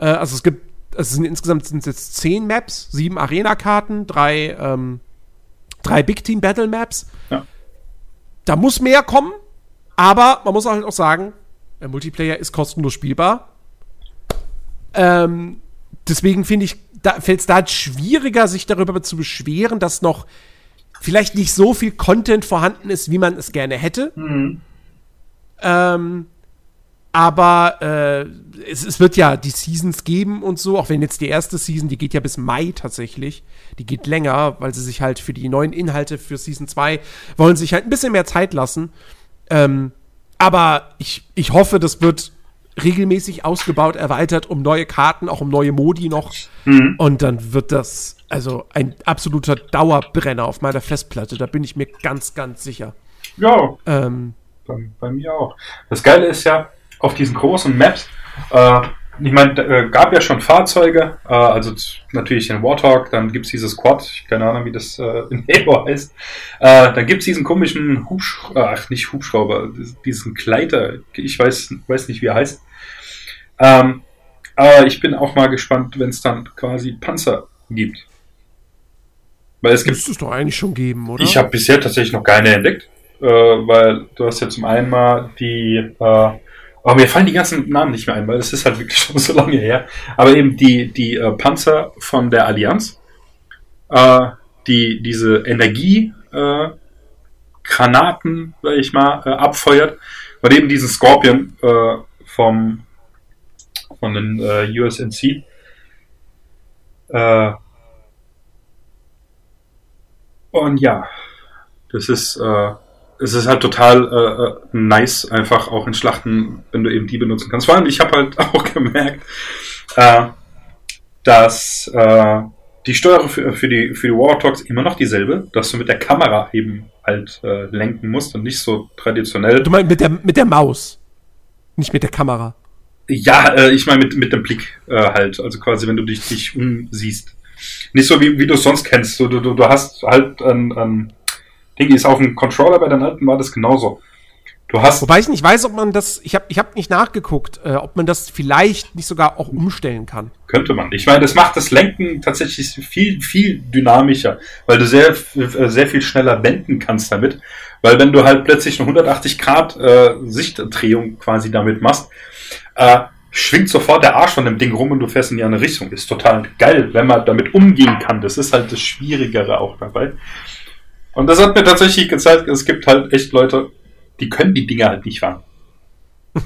Äh, also es gibt, es sind insgesamt sind es jetzt zehn Maps, sieben Arena-Karten, drei, ähm, drei Big Team Battle Maps. Ja. Da muss mehr kommen, aber man muss halt auch sagen, der Multiplayer ist kostenlos spielbar. Ähm, deswegen finde ich, da fällt es da schwieriger, sich darüber zu beschweren, dass noch vielleicht nicht so viel Content vorhanden ist, wie man es gerne hätte. Mhm. Ähm, aber äh, es, es, wird ja die Seasons geben und so, auch wenn jetzt die erste Season, die geht ja bis Mai tatsächlich. Die geht länger, weil sie sich halt für die neuen Inhalte für Season 2 wollen sich halt ein bisschen mehr Zeit lassen. Ähm, aber ich, ich hoffe, das wird regelmäßig ausgebaut, erweitert um neue Karten, auch um neue Modi noch. Mhm. Und dann wird das also ein absoluter Dauerbrenner auf meiner Festplatte. Da bin ich mir ganz, ganz sicher. Ja. Ähm, bei, bei, mir auch. Das Geile ist ja, auf diesen großen Maps, äh, ich meine, äh, gab ja schon Fahrzeuge, äh, also natürlich den Warthog, dann gibt es dieses Quad, ich keine Ahnung, wie das äh, [LAUGHS] in Halo heißt. Äh, dann gibt es diesen komischen Hubschrauber, ach nicht Hubschrauber, diesen Gleiter, ich weiß, weiß nicht, wie er heißt. Ähm, aber ich bin auch mal gespannt, wenn es dann quasi Panzer gibt. Weil es gibt. Müsste es doch eigentlich schon geben, oder? Ich habe bisher tatsächlich noch keine entdeckt, äh, weil du hast ja zum einen mal die. Äh, aber mir fallen die ganzen Namen nicht mehr ein, weil es ist halt wirklich [LAUGHS] schon so lange her. Aber eben die, die äh, Panzer von der Allianz, äh, die diese Energie äh, sag ich mal, äh, abfeuert. Und eben diesen Scorpion äh, vom von den äh, USNC. Und ja, das ist, äh, es ist halt total äh, äh, nice, einfach auch in Schlachten, wenn du eben die benutzen kannst. Vor allem, ich habe halt [LAUGHS] auch gemerkt, äh, dass äh, die Steuerung für, für, die, für die Warthogs immer noch dieselbe, dass du mit der Kamera eben halt äh, lenken musst und nicht so traditionell. Du meinst mit der, mit der Maus, nicht mit der Kamera. Ja, äh, ich meine mit, mit dem Blick äh, halt, also quasi, wenn du dich, dich umsiehst. Nicht so wie, wie du es sonst kennst. Du, du, du hast halt ein, ein Ding, ist auf dem Controller bei den alten war das genauso. Du hast Wobei ich nicht weiß, ob man das, ich habe ich hab nicht nachgeguckt, äh, ob man das vielleicht nicht sogar auch umstellen kann. Könnte man. Ich meine, das macht das Lenken tatsächlich viel, viel dynamischer, weil du sehr, sehr viel schneller wenden kannst damit. Weil wenn du halt plötzlich eine 180 Grad äh, Sichtdrehung quasi damit machst, äh, schwingt sofort der Arsch von dem Ding rum und du fährst in die andere Richtung. Ist total geil, wenn man damit umgehen kann. Das ist halt das Schwierigere auch dabei. Und das hat mir tatsächlich gezeigt, es gibt halt echt Leute, die können die Dinger halt nicht fahren. [LAUGHS]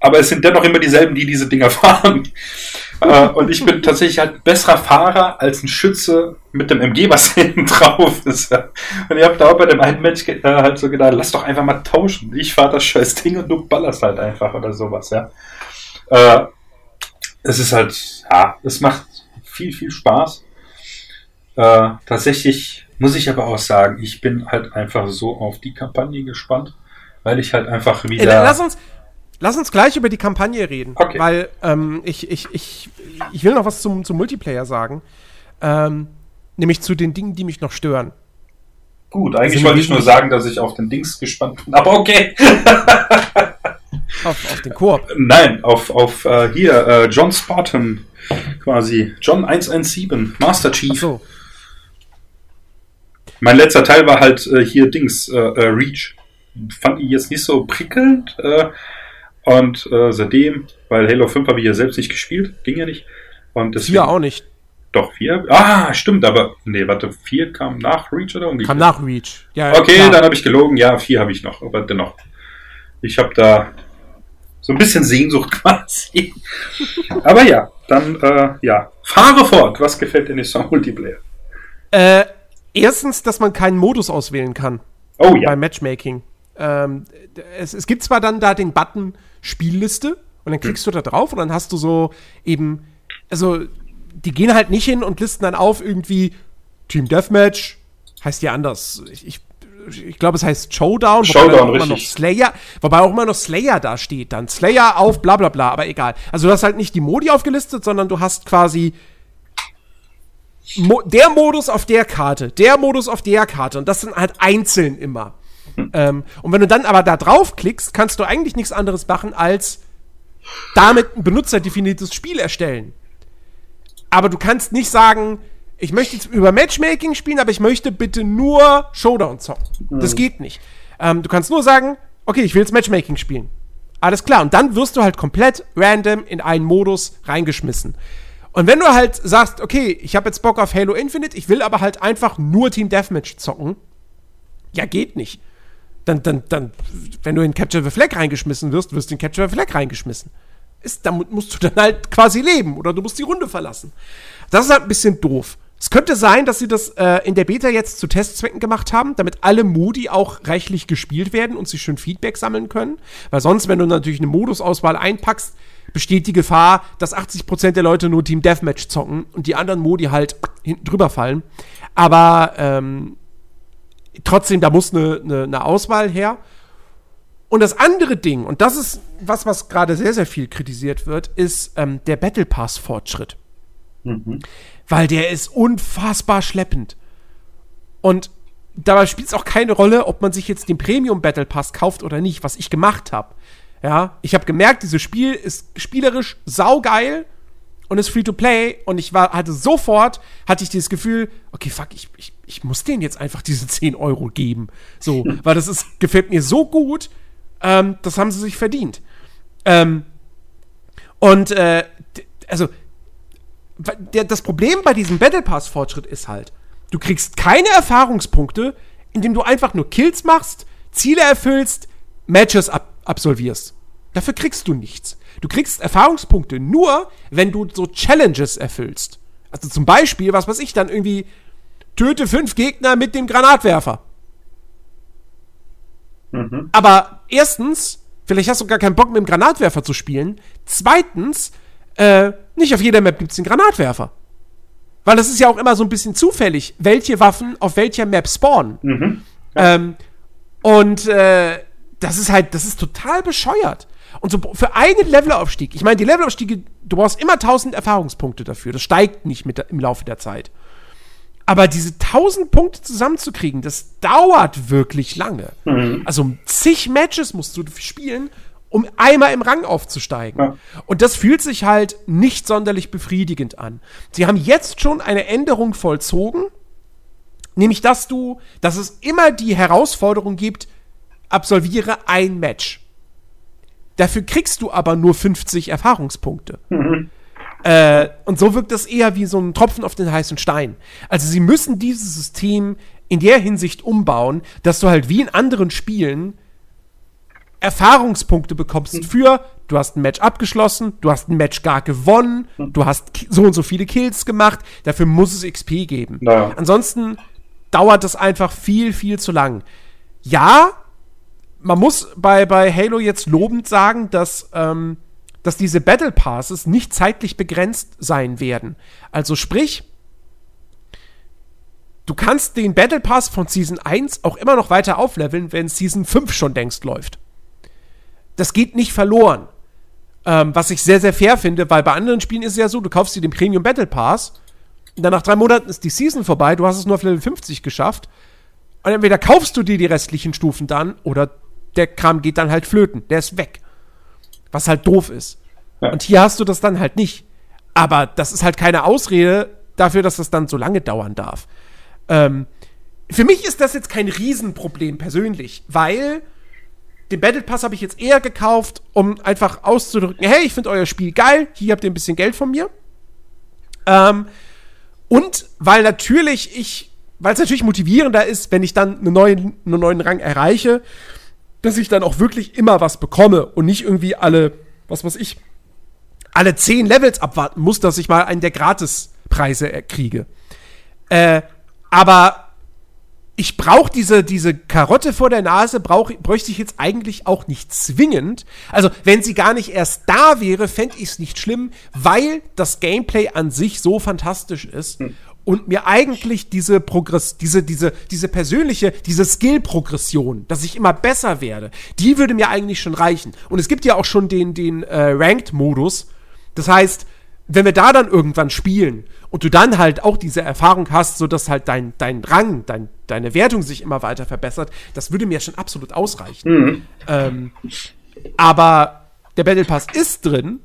Aber es sind dennoch immer dieselben, die diese Dinger [LAUGHS] fahren. Äh, und ich bin tatsächlich halt ein besserer Fahrer als ein Schütze mit dem MG, was hinten [LAUGHS] drauf ist. Und ich habe da auch bei dem einen Mensch äh, halt so gedacht, lass doch einfach mal tauschen. Ich fahre das scheiß Ding und du ballerst halt einfach oder sowas, ja. Äh, es ist halt, ja, es macht viel, viel Spaß. Tatsächlich muss ich aber auch sagen, ich bin halt einfach so auf die Kampagne gespannt, weil ich halt einfach wieder. Lass uns, Lass uns gleich über die Kampagne reden, Okay. weil ähm, ich, ich, ich, ich will noch was zum, zum Multiplayer sagen. Ähm, nämlich zu den Dingen, die mich noch stören. Gut, eigentlich Sind wollte ich nur sagen, dass ich auf den Dings gespannt bin. Aber okay. Auf, auf den Koop. Nein, auf, auf äh, hier, äh, John Spartan quasi. John 117, Master Chief. Ach so. Mein letzter Teil war halt äh, hier Dings, äh, äh, Reach. Fand ich jetzt nicht so prickelnd. Äh, und äh, seitdem, weil Halo 5 habe ich ja selbst nicht gespielt, ging ja nicht. Und deswegen, Vier auch nicht. Doch, vier? Ah, stimmt, aber nee, warte, vier kam nach Reach oder umgekehrt? Kam nach Reach. Ja, Okay, klar. dann habe ich gelogen. Ja, vier habe ich noch, aber dennoch. Ich habe da so ein bisschen Sehnsucht [LAUGHS] quasi. aber ja, dann, äh, ja. Fahre fort. Was gefällt dir nicht so Multiplayer? Äh, erstens, dass man keinen Modus auswählen kann Oh ja. beim Matchmaking. Ähm, es, es gibt zwar dann da den Button Spielliste und dann klickst du da drauf und dann hast du so eben, also die gehen halt nicht hin und listen dann auf irgendwie Team Deathmatch, heißt ja anders. Ich, ich, ich glaube, es heißt Showdown, wobei Showdown, dann auch immer noch. Slayer, wobei auch immer noch Slayer da steht dann. Slayer auf bla bla bla, aber egal. Also du hast halt nicht die Modi aufgelistet, sondern du hast quasi Mo der Modus auf der Karte, der Modus auf der Karte und das sind halt einzeln immer. Ähm, und wenn du dann aber da draufklickst, kannst du eigentlich nichts anderes machen, als damit ein benutzerdefiniertes Spiel erstellen. Aber du kannst nicht sagen, ich möchte jetzt über Matchmaking spielen, aber ich möchte bitte nur Showdown zocken. Das geht nicht. Ähm, du kannst nur sagen, okay, ich will jetzt Matchmaking spielen. Alles klar. Und dann wirst du halt komplett random in einen Modus reingeschmissen. Und wenn du halt sagst, okay, ich habe jetzt Bock auf Halo Infinite, ich will aber halt einfach nur Team Deathmatch zocken, ja, geht nicht. Dann, dann, dann, wenn du in Capture the Flag reingeschmissen wirst, wirst du in Capture the Flag reingeschmissen. Ist, damit musst du dann halt quasi leben oder du musst die Runde verlassen. Das ist halt ein bisschen doof. Es könnte sein, dass sie das äh, in der Beta jetzt zu Testzwecken gemacht haben, damit alle Modi auch reichlich gespielt werden und sie schön Feedback sammeln können. Weil sonst, wenn du natürlich eine Modusauswahl einpackst, besteht die Gefahr, dass 80% der Leute nur Team Deathmatch zocken und die anderen Modi halt hinten drüber fallen. Aber ähm, trotzdem, da muss eine, eine, eine Auswahl her. Und das andere Ding, und das ist was, was gerade sehr, sehr viel kritisiert wird, ist ähm, der Battle Pass-Fortschritt. Weil der ist unfassbar schleppend. Und dabei spielt es auch keine Rolle, ob man sich jetzt den Premium Battle Pass kauft oder nicht, was ich gemacht habe. Ja, ich habe gemerkt, dieses Spiel ist spielerisch saugeil und ist free to play und ich war hatte sofort hatte ich dieses Gefühl, okay, fuck, ich, ich, ich muss denen jetzt einfach diese [LAUGHS] 10 Euro geben. So, [LAUGHS] weil das ist gefällt mir so gut, ähm, das haben sie sich verdient. Ähm, und äh, also der, das Problem bei diesem Battle Pass Fortschritt ist halt, du kriegst keine Erfahrungspunkte, indem du einfach nur Kills machst, Ziele erfüllst, Matches ab absolvierst. Dafür kriegst du nichts. Du kriegst Erfahrungspunkte nur, wenn du so Challenges erfüllst. Also zum Beispiel, was weiß ich, dann irgendwie töte fünf Gegner mit dem Granatwerfer. Aber erstens, vielleicht hast du gar keinen Bock mit dem Granatwerfer zu spielen. Zweitens, äh, nicht auf jeder Map gibt's den Granatwerfer. Weil das ist ja auch immer so ein bisschen zufällig, welche Waffen auf welcher Map spawnen. Ähm, und äh, das ist halt, das ist total bescheuert. Und so für einen Levelaufstieg, ich meine, die Levelaufstiege, du brauchst immer 1000 Erfahrungspunkte dafür. Das steigt nicht mit im Laufe der Zeit. Aber diese 1000 Punkte zusammenzukriegen, das dauert wirklich lange. Also zig Matches musst du spielen, um einmal im Rang aufzusteigen. Ja. Und das fühlt sich halt nicht sonderlich befriedigend an. Sie haben jetzt schon eine Änderung vollzogen, nämlich dass du, dass es immer die Herausforderung gibt, absolviere ein Match. Dafür kriegst du aber nur 50 Erfahrungspunkte. Äh, und so wirkt das eher wie so ein Tropfen auf den heißen Stein. Also sie müssen dieses System in der Hinsicht umbauen, dass du halt wie in anderen Spielen Erfahrungspunkte bekommst für, du hast ein Match abgeschlossen, du hast ein Match gar gewonnen, du hast so und so viele Kills gemacht, dafür muss es XP geben. Naja. Ansonsten dauert das einfach viel, viel zu lang. Ja, man muss bei, bei Halo jetzt lobend sagen, dass, ähm, dass diese Battle Passes nicht zeitlich begrenzt sein werden. Also sprich, du kannst den Battle Pass von Season 1 auch immer noch weiter aufleveln, wenn Season 5 schon längst läuft. das geht nicht verloren. Ähm, was ich sehr, sehr fair finde, weil bei anderen Spielen ist es ja so, du kaufst dir den Premium Battle Pass und dann nach drei Monaten ist die Season vorbei, du hast es nur auf Level 50 geschafft. Und entweder kaufst du dir die restlichen Stufen dann oder der Kram geht dann halt flöten. Der ist weg. Was halt doof ist. Ja. Und hier hast du das dann halt nicht. Aber das ist halt keine Ausrede dafür, dass das dann so lange dauern darf. Ähm, für mich ist das jetzt kein Riesenproblem persönlich, weil den Battle Pass habe ich jetzt eher gekauft, um einfach auszudrücken, hey, ich finde euer Spiel geil, hier habt ihr ein bisschen Geld von mir. Ähm, und weil natürlich ich, weil es natürlich motivierender ist, wenn ich dann einen neuen, einen neuen Rang erreiche, dass ich dann auch wirklich immer was bekomme und nicht irgendwie alle, was weiß ich, alle zehn Levels abwarten muss, dass ich mal einen der Gratispreise kriege. Äh, aber ich brauche diese, diese Karotte vor der Nase, brauch, bräuchte ich jetzt eigentlich auch nicht zwingend. Also, wenn sie gar nicht erst da wäre, fände ich es nicht schlimm, weil das Gameplay an sich so fantastisch ist hm. Und mir eigentlich diese Progress, diese, diese, diese persönliche, diese Skill-Progression, dass ich immer besser werde, die würde mir eigentlich schon reichen. Und es gibt ja auch schon den, den äh, Ranked-Modus. Das heißt, wenn wir da dann irgendwann spielen und du dann halt auch diese Erfahrung hast, so dass halt dein, dein Rang, dein, deine Wertung sich immer weiter verbessert, das würde mir schon absolut ausreichen. Mhm. Ähm, aber der Battle Pass ist drin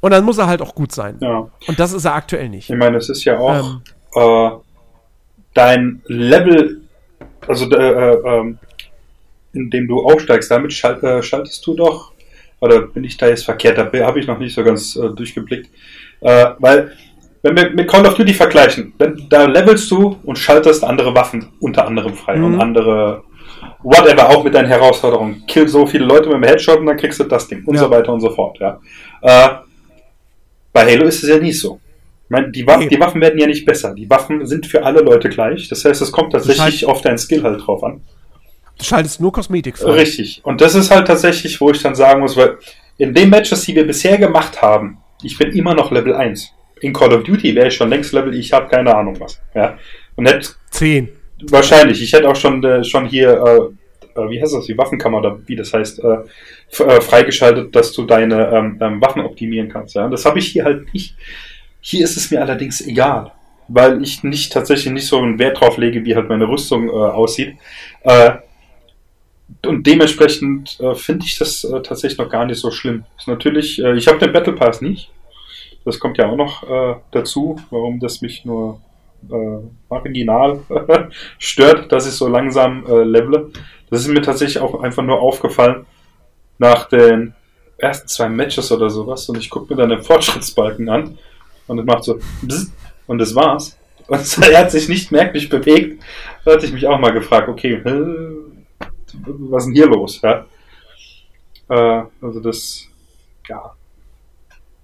und dann muss er halt auch gut sein. Ja. Und das ist er aktuell nicht. Ich meine, es ist ja auch ähm, äh, dein Level, also äh, äh, ähm, in dem du aufsteigst, damit schalt, äh, schaltest du doch, oder bin ich da jetzt verkehrt, da habe ich noch nicht so ganz äh, durchgeblickt, äh, weil, wenn wir mit Call of Duty vergleichen, dann, da levelst du und schaltest andere Waffen unter anderem frei mhm. und andere whatever, auch mit deinen Herausforderungen. Kill so viele Leute mit dem Headshot und dann kriegst du das Ding und ja. so weiter und so fort. Ja. Äh, bei Halo ist es ja nicht so. Ich meine, die, Waffen, die Waffen werden ja nicht besser. Die Waffen sind für alle Leute gleich. Das heißt, es kommt tatsächlich auf deinen Skill halt drauf an. Du schaltest nur Kosmetik frei. Richtig. Und das ist halt tatsächlich, wo ich dann sagen muss, weil in den Matches, die wir bisher gemacht haben, ich bin immer noch Level 1. In Call of Duty wäre ich schon längst Level, ich habe keine Ahnung was. Ja. Und hätte 10. Wahrscheinlich. Ich hätte auch schon, äh, schon hier, äh, äh, wie heißt das, die Waffenkammer oder wie das heißt, äh, äh, freigeschaltet, dass du deine ähm, ähm, Waffen optimieren kannst. Ja. Das habe ich hier halt nicht. Hier ist es mir allerdings egal, weil ich nicht tatsächlich nicht so einen Wert drauf lege, wie halt meine Rüstung äh, aussieht. Äh, und dementsprechend äh, finde ich das äh, tatsächlich noch gar nicht so schlimm. Ist natürlich, äh, ich habe den Battle Pass nicht. Das kommt ja auch noch äh, dazu, warum das mich nur marginal [LAUGHS] stört, dass ich so langsam äh, levele. Das ist mir tatsächlich auch einfach nur aufgefallen nach den ersten zwei Matches oder sowas und ich gucke mir dann den Fortschrittsbalken an und es macht so und das war's. Und [LAUGHS] er hat sich nicht merklich bewegt. Da hatte ich mich auch mal gefragt, okay, was ist denn hier los? Ja? Äh, also das, ja.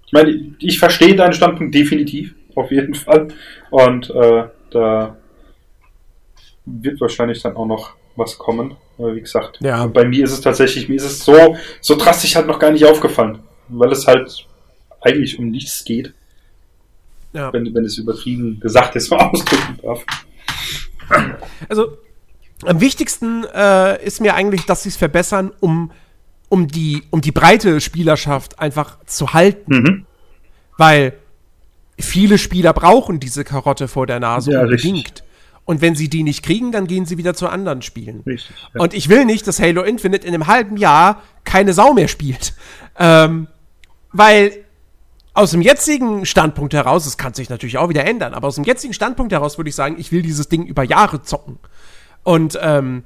Ich meine, ich verstehe deinen Standpunkt definitiv, auf jeden [LAUGHS] Fall. Und äh, da wird wahrscheinlich dann auch noch was kommen. Aber wie gesagt, ja. bei mir ist es tatsächlich, mir ist es so, so drastisch halt noch gar nicht aufgefallen, weil es halt eigentlich um nichts geht. Ja. Wenn, wenn es übertrieben gesagt ist, [LAUGHS] mal ausdrücken darf. Also, am wichtigsten äh, ist mir eigentlich, dass sie es verbessern, um, um, die, um die breite Spielerschaft einfach zu halten. Mhm. Weil viele Spieler brauchen diese Karotte vor der Nase ja, unbedingt. Richtig. Und wenn sie die nicht kriegen, dann gehen sie wieder zu anderen Spielen. Richtig, ja. Und ich will nicht, dass Halo Infinite in einem halben Jahr keine Sau mehr spielt. Ähm, weil aus dem jetzigen Standpunkt heraus, es kann sich natürlich auch wieder ändern, aber aus dem jetzigen Standpunkt heraus würde ich sagen, ich will dieses Ding über Jahre zocken. Und ähm,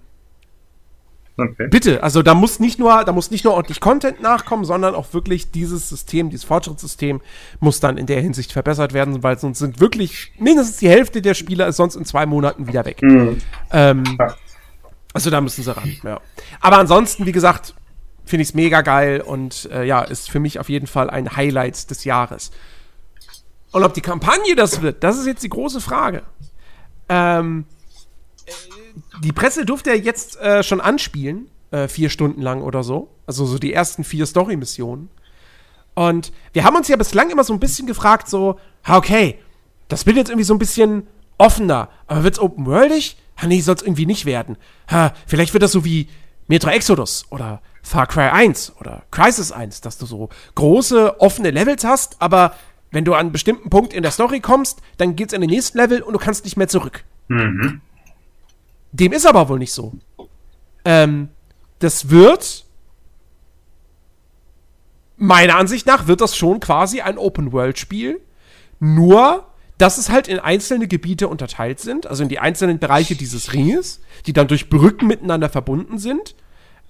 okay. bitte, also da muss nicht nur, da muss nicht nur ordentlich Content nachkommen, sondern auch wirklich dieses System, dieses Fortschrittssystem muss dann in der Hinsicht verbessert werden, weil sonst sind wirklich mindestens die Hälfte der Spieler ist sonst in zwei Monaten wieder weg. Mhm. Ähm, also da müssen sie ran, ja. Aber ansonsten, wie gesagt, finde ich es mega geil und äh, ja, ist für mich auf jeden Fall ein Highlight des Jahres. Und ob die Kampagne das wird, das ist jetzt die große Frage. Ähm, die Presse durfte ja jetzt äh, schon anspielen, äh, vier Stunden lang oder so. Also so die ersten vier Story-Missionen. Und wir haben uns ja bislang immer so ein bisschen gefragt, so, okay, das wird jetzt irgendwie so ein bisschen offener, aber wird's open-worldig? Ha, nee, soll's irgendwie nicht werden. Ha, vielleicht wird das so wie Metro Exodus oder Far Cry 1 oder Crisis 1, dass du so große, offene Levels hast, aber wenn du an einen bestimmten Punkt in der Story kommst, dann geht's in den nächsten Level und du kannst nicht mehr zurück. Mhm. Dem ist aber wohl nicht so. Ähm, das wird, meiner Ansicht nach, wird das schon quasi ein Open-World-Spiel. Nur, dass es halt in einzelne Gebiete unterteilt sind, also in die einzelnen Bereiche dieses Ringes, die dann durch Brücken miteinander verbunden sind.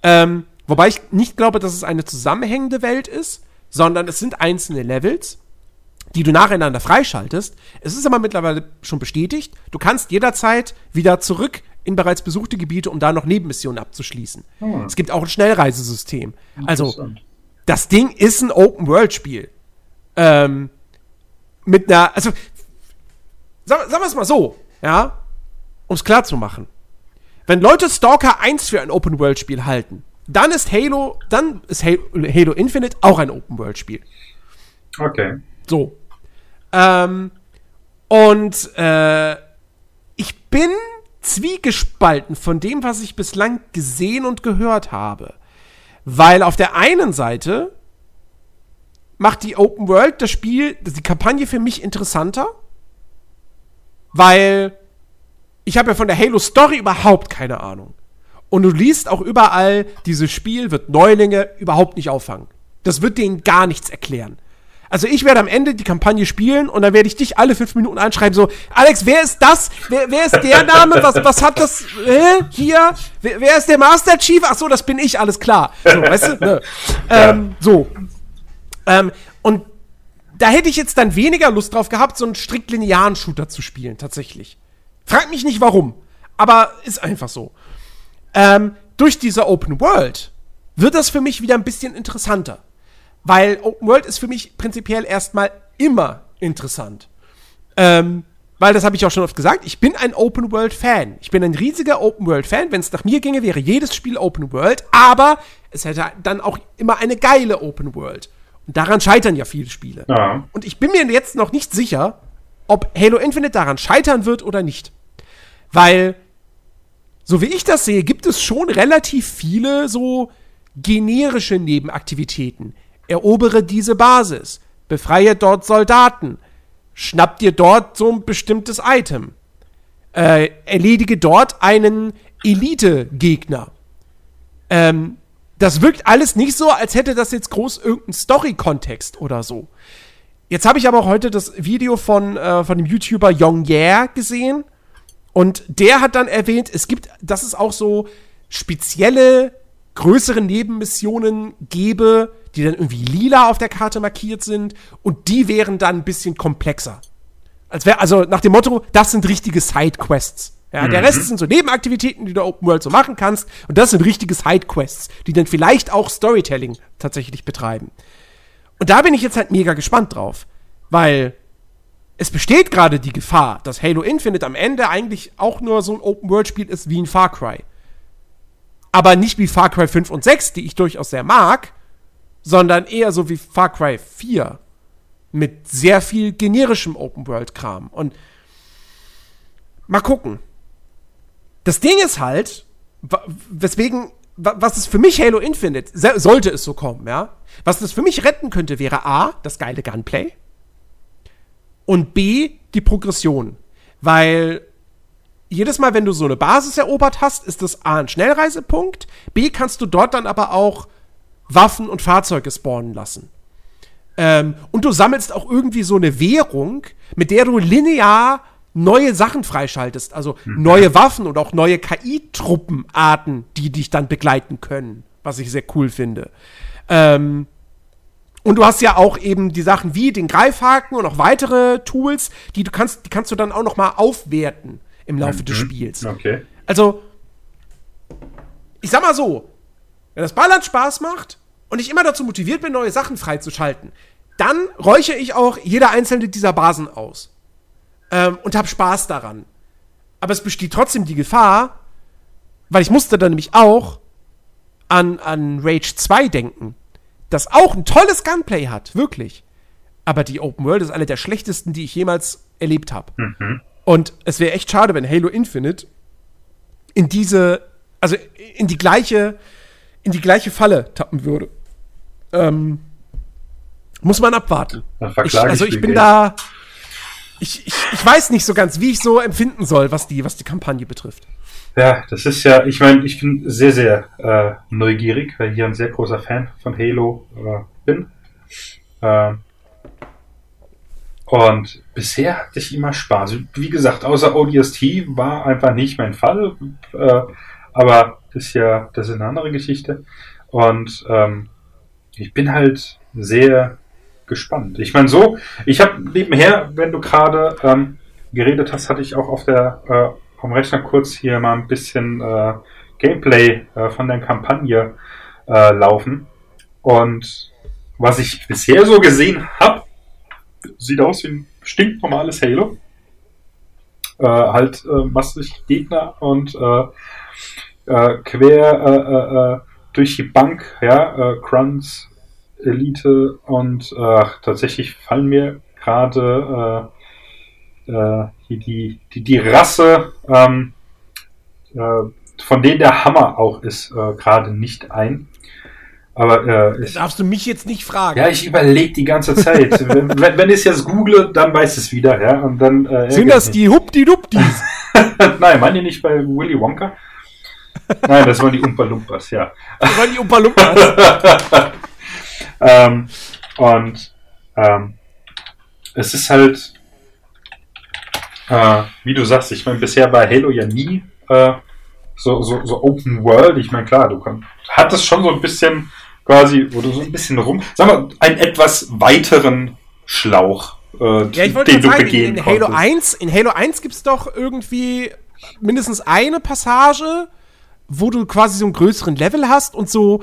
Ähm, wobei ich nicht glaube, dass es eine zusammenhängende Welt ist, sondern es sind einzelne Levels die du nacheinander freischaltest. Es ist aber mittlerweile schon bestätigt, du kannst jederzeit wieder zurück in bereits besuchte Gebiete, um da noch Nebenmissionen abzuschließen. Hm. Es gibt auch ein Schnellreisesystem. Also, das Ding ist ein Open-World-Spiel. Ähm, mit einer, also, sagen, sagen wir es mal so, ja, um es klar zu machen. Wenn Leute Stalker 1 für ein Open-World-Spiel halten, dann ist Halo, dann ist Halo Infinite auch ein Open-World-Spiel. Okay. So. Ähm, und äh, ich bin zwiegespalten von dem, was ich bislang gesehen und gehört habe. Weil auf der einen Seite macht die Open World das Spiel, die Kampagne für mich interessanter, weil ich habe ja von der Halo Story überhaupt keine Ahnung. Und du liest auch überall, dieses Spiel wird Neulinge überhaupt nicht auffangen. Das wird denen gar nichts erklären. Also ich werde am Ende die Kampagne spielen und dann werde ich dich alle fünf Minuten anschreiben, so, Alex, wer ist das? Wer, wer ist der Name? Was, was hat das? Äh, hier? Wer, wer, ist der Master Chief? Ach so, das bin ich, alles klar. So, weißt du? Ne? [LAUGHS] Ähm, so. Ähm, und da hätte ich jetzt dann weniger Lust drauf gehabt, so einen strikt linearen Shooter zu spielen, tatsächlich. Frag mich nicht warum, aber ist einfach so. Ähm, durch diese Open World wird das für mich wieder ein bisschen interessanter. Weil Open World ist für mich prinzipiell erstmal immer interessant. Ähm, weil das habe ich auch schon oft gesagt, ich bin ein Open World Fan. Ich bin ein riesiger Open World Fan. Wenn es nach mir ginge, wäre jedes Spiel Open World, aber es hätte dann auch immer eine geile Open World. Und daran scheitern ja viele Spiele. Ja. Und ich bin mir jetzt noch nicht sicher, ob Halo Infinite daran scheitern wird oder nicht. Weil, so wie ich das sehe, gibt es schon relativ viele so generische Nebenaktivitäten erobere diese Basis, befreie dort Soldaten, schnapp dir dort so ein bestimmtes Item, äh, erledige dort einen Elite-Gegner. Ähm, das wirkt alles nicht so, als hätte das jetzt groß irgendeinen Story-Kontext oder so. Jetzt habe ich aber heute das Video von, äh, von dem YouTuber Yong Yer gesehen. Und der hat dann erwähnt, es gibt, dass es auch so spezielle, größere Nebenmissionen gebe, die dann irgendwie lila auf der Karte markiert sind und die wären dann ein bisschen komplexer. Als wär, also nach dem Motto, das sind richtige Sidequests. Ja, mhm. der Rest sind so Nebenaktivitäten, die du Open World so machen kannst. Und das sind richtige Sidequests, die dann vielleicht auch Storytelling tatsächlich betreiben. Und da bin ich jetzt halt mega gespannt drauf. Weil es besteht gerade die Gefahr, dass Halo Infinite am Ende eigentlich auch nur so ein Open-World-Spiel ist wie ein Far Cry. Aber nicht wie Far Cry 5 und 6, die ich durchaus sehr mag, sondern eher so wie Far Cry 4 mit sehr viel generischem Open-World-Kram. Und mal gucken. Das Ding ist halt, weswegen, was es für mich Halo Infinite, sollte es so kommen, ja, was das für mich retten könnte, wäre A, das geile Gunplay und B, die Progression. Weil jedes Mal, wenn du so eine Basis erobert hast, ist das A ein Schnellreisepunkt, B kannst du dort dann aber auch Waffen und Fahrzeuge spawnen lassen. Ähm, und du sammelst auch irgendwie so eine Währung, mit der du linear neue Sachen freischaltest. Also mhm. neue Waffen und auch neue KI-Truppenarten, die dich dann begleiten können. Was ich sehr cool finde. Ähm, und du hast ja auch eben die Sachen wie den Greifhaken und auch weitere Tools, die du kannst, die kannst du dann auch noch mal aufwerten im Laufe mhm. des Spiels. Okay. Also, ich sag mal so, wenn das Ballern Spaß macht, und ich immer dazu motiviert bin, neue Sachen freizuschalten, dann räuchere ich auch jede einzelne dieser Basen aus. Ähm, und habe Spaß daran. Aber es besteht trotzdem die Gefahr, weil ich musste dann nämlich auch an, an Rage 2 denken, das auch ein tolles Gunplay hat, wirklich. Aber die Open World ist eine der schlechtesten, die ich jemals erlebt habe. Mhm. Und es wäre echt schade, wenn Halo Infinite in diese, also in die gleiche in die gleiche Falle tappen würde. Ähm, muss man abwarten. Ich, also ich bin da. Ich, ich, ich weiß nicht so ganz, wie ich so empfinden soll, was die, was die Kampagne betrifft. Ja, das ist ja, ich meine, ich bin sehr, sehr äh, neugierig, weil ich hier ein sehr großer Fan von Halo äh, bin. Ähm, und bisher hatte ich immer Spaß. Wie gesagt, außer ODST war einfach nicht mein Fall. Äh, aber das ist ja, das ist eine andere Geschichte. Und ähm, ich bin halt sehr gespannt. Ich meine, so, ich habe nebenher, wenn du gerade ähm, geredet hast, hatte ich auch auf der äh, vom Rechner kurz hier mal ein bisschen äh, Gameplay äh, von der Kampagne äh, laufen. Und was ich bisher so gesehen habe, sieht aus wie ein stinknormales Halo. Äh, halt äh, massig Gegner und äh, quer durch die Bank, ja, Grunts, Elite und tatsächlich fallen mir gerade äh, die, die, die Rasse, ähm, äh, von denen der Hammer auch ist, äh, gerade nicht ein. Aber äh, ich, darfst du mich jetzt nicht fragen. Ja, ich überlege die ganze Zeit. [LAUGHS] wenn, wenn, wenn ich es jetzt google, dann weiß es wieder, ja. Und dann, äh, Sind das die Hupdi-Dupdis? [LAUGHS] Nein, meine ich nicht bei Willy Wonka? Nein, das waren die Umpa Lumpas, ja. Das waren die Umpa Lumpas. [LAUGHS] ähm, und ähm, es ist halt, äh, wie du sagst, ich meine, bisher war Halo ja nie äh, so, so, so Open World. Ich meine, klar, du kann, hattest schon so ein bisschen quasi, wo du so ein bisschen rum, sag mal, einen etwas weiteren Schlauch, äh, ja, ich den du sagen, begehen in, Halo 1, in Halo 1 gibt es doch irgendwie mindestens eine Passage, wo du quasi so einen größeren Level hast und so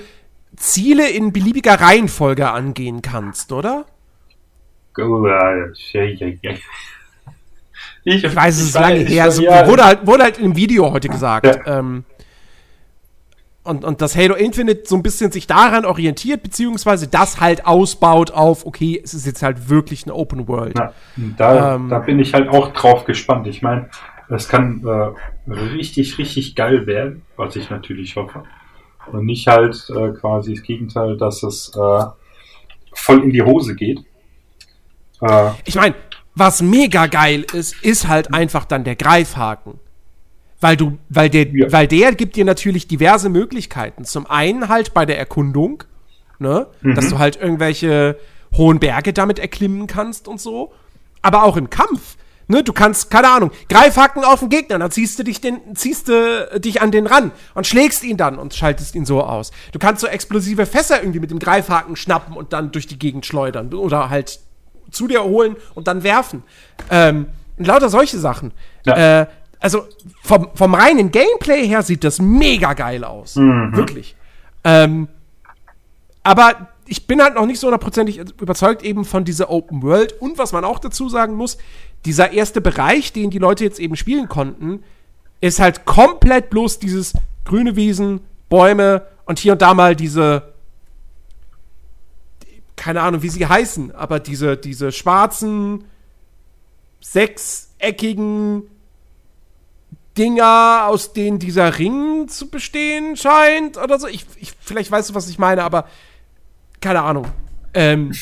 Ziele in beliebiger Reihenfolge angehen kannst, oder? Ich, ich weiß, es ist lange her. So, ja, wurde, halt, wurde halt im Video heute gesagt. Ja. Ähm, und, und dass Halo Infinite so ein bisschen sich daran orientiert, beziehungsweise das halt ausbaut auf, okay, es ist jetzt halt wirklich eine Open World. Na, da, ähm, da bin ich halt auch drauf gespannt. Ich meine, es kann äh, richtig, richtig geil werden, was ich natürlich hoffe. Und nicht halt äh, quasi das Gegenteil, dass es äh, voll in die Hose geht. Äh, ich meine, was mega geil ist, ist halt einfach dann der Greifhaken. Weil du, weil der, ja. weil der gibt dir natürlich diverse Möglichkeiten. Zum einen halt bei der Erkundung, ne, mhm. dass du halt irgendwelche hohen Berge damit erklimmen kannst und so. Aber auch im Kampf. Ne, du kannst, keine Ahnung, Greifhaken auf den Gegner, dann ziehst du dich den, ziehst du dich an den ran und schlägst ihn dann und schaltest ihn so aus. Du kannst so explosive Fässer irgendwie mit dem Greifhaken schnappen und dann durch die Gegend schleudern. Oder halt zu dir holen und dann werfen. Ähm, lauter solche Sachen. Ja. Äh, also vom, vom reinen Gameplay her sieht das mega geil aus. Mhm. Wirklich. Ähm, aber ich bin halt noch nicht so hundertprozentig überzeugt eben von dieser Open World. Und was man auch dazu sagen muss, dieser erste Bereich, den die Leute jetzt eben spielen konnten, ist halt komplett bloß dieses grüne Wiesen, Bäume und hier und da mal diese keine Ahnung, wie sie heißen, aber diese, diese schwarzen, sechseckigen Dinger, aus denen dieser Ring zu bestehen scheint oder so. Ich, ich, vielleicht weißt du, was ich meine, aber keine Ahnung. Ähm,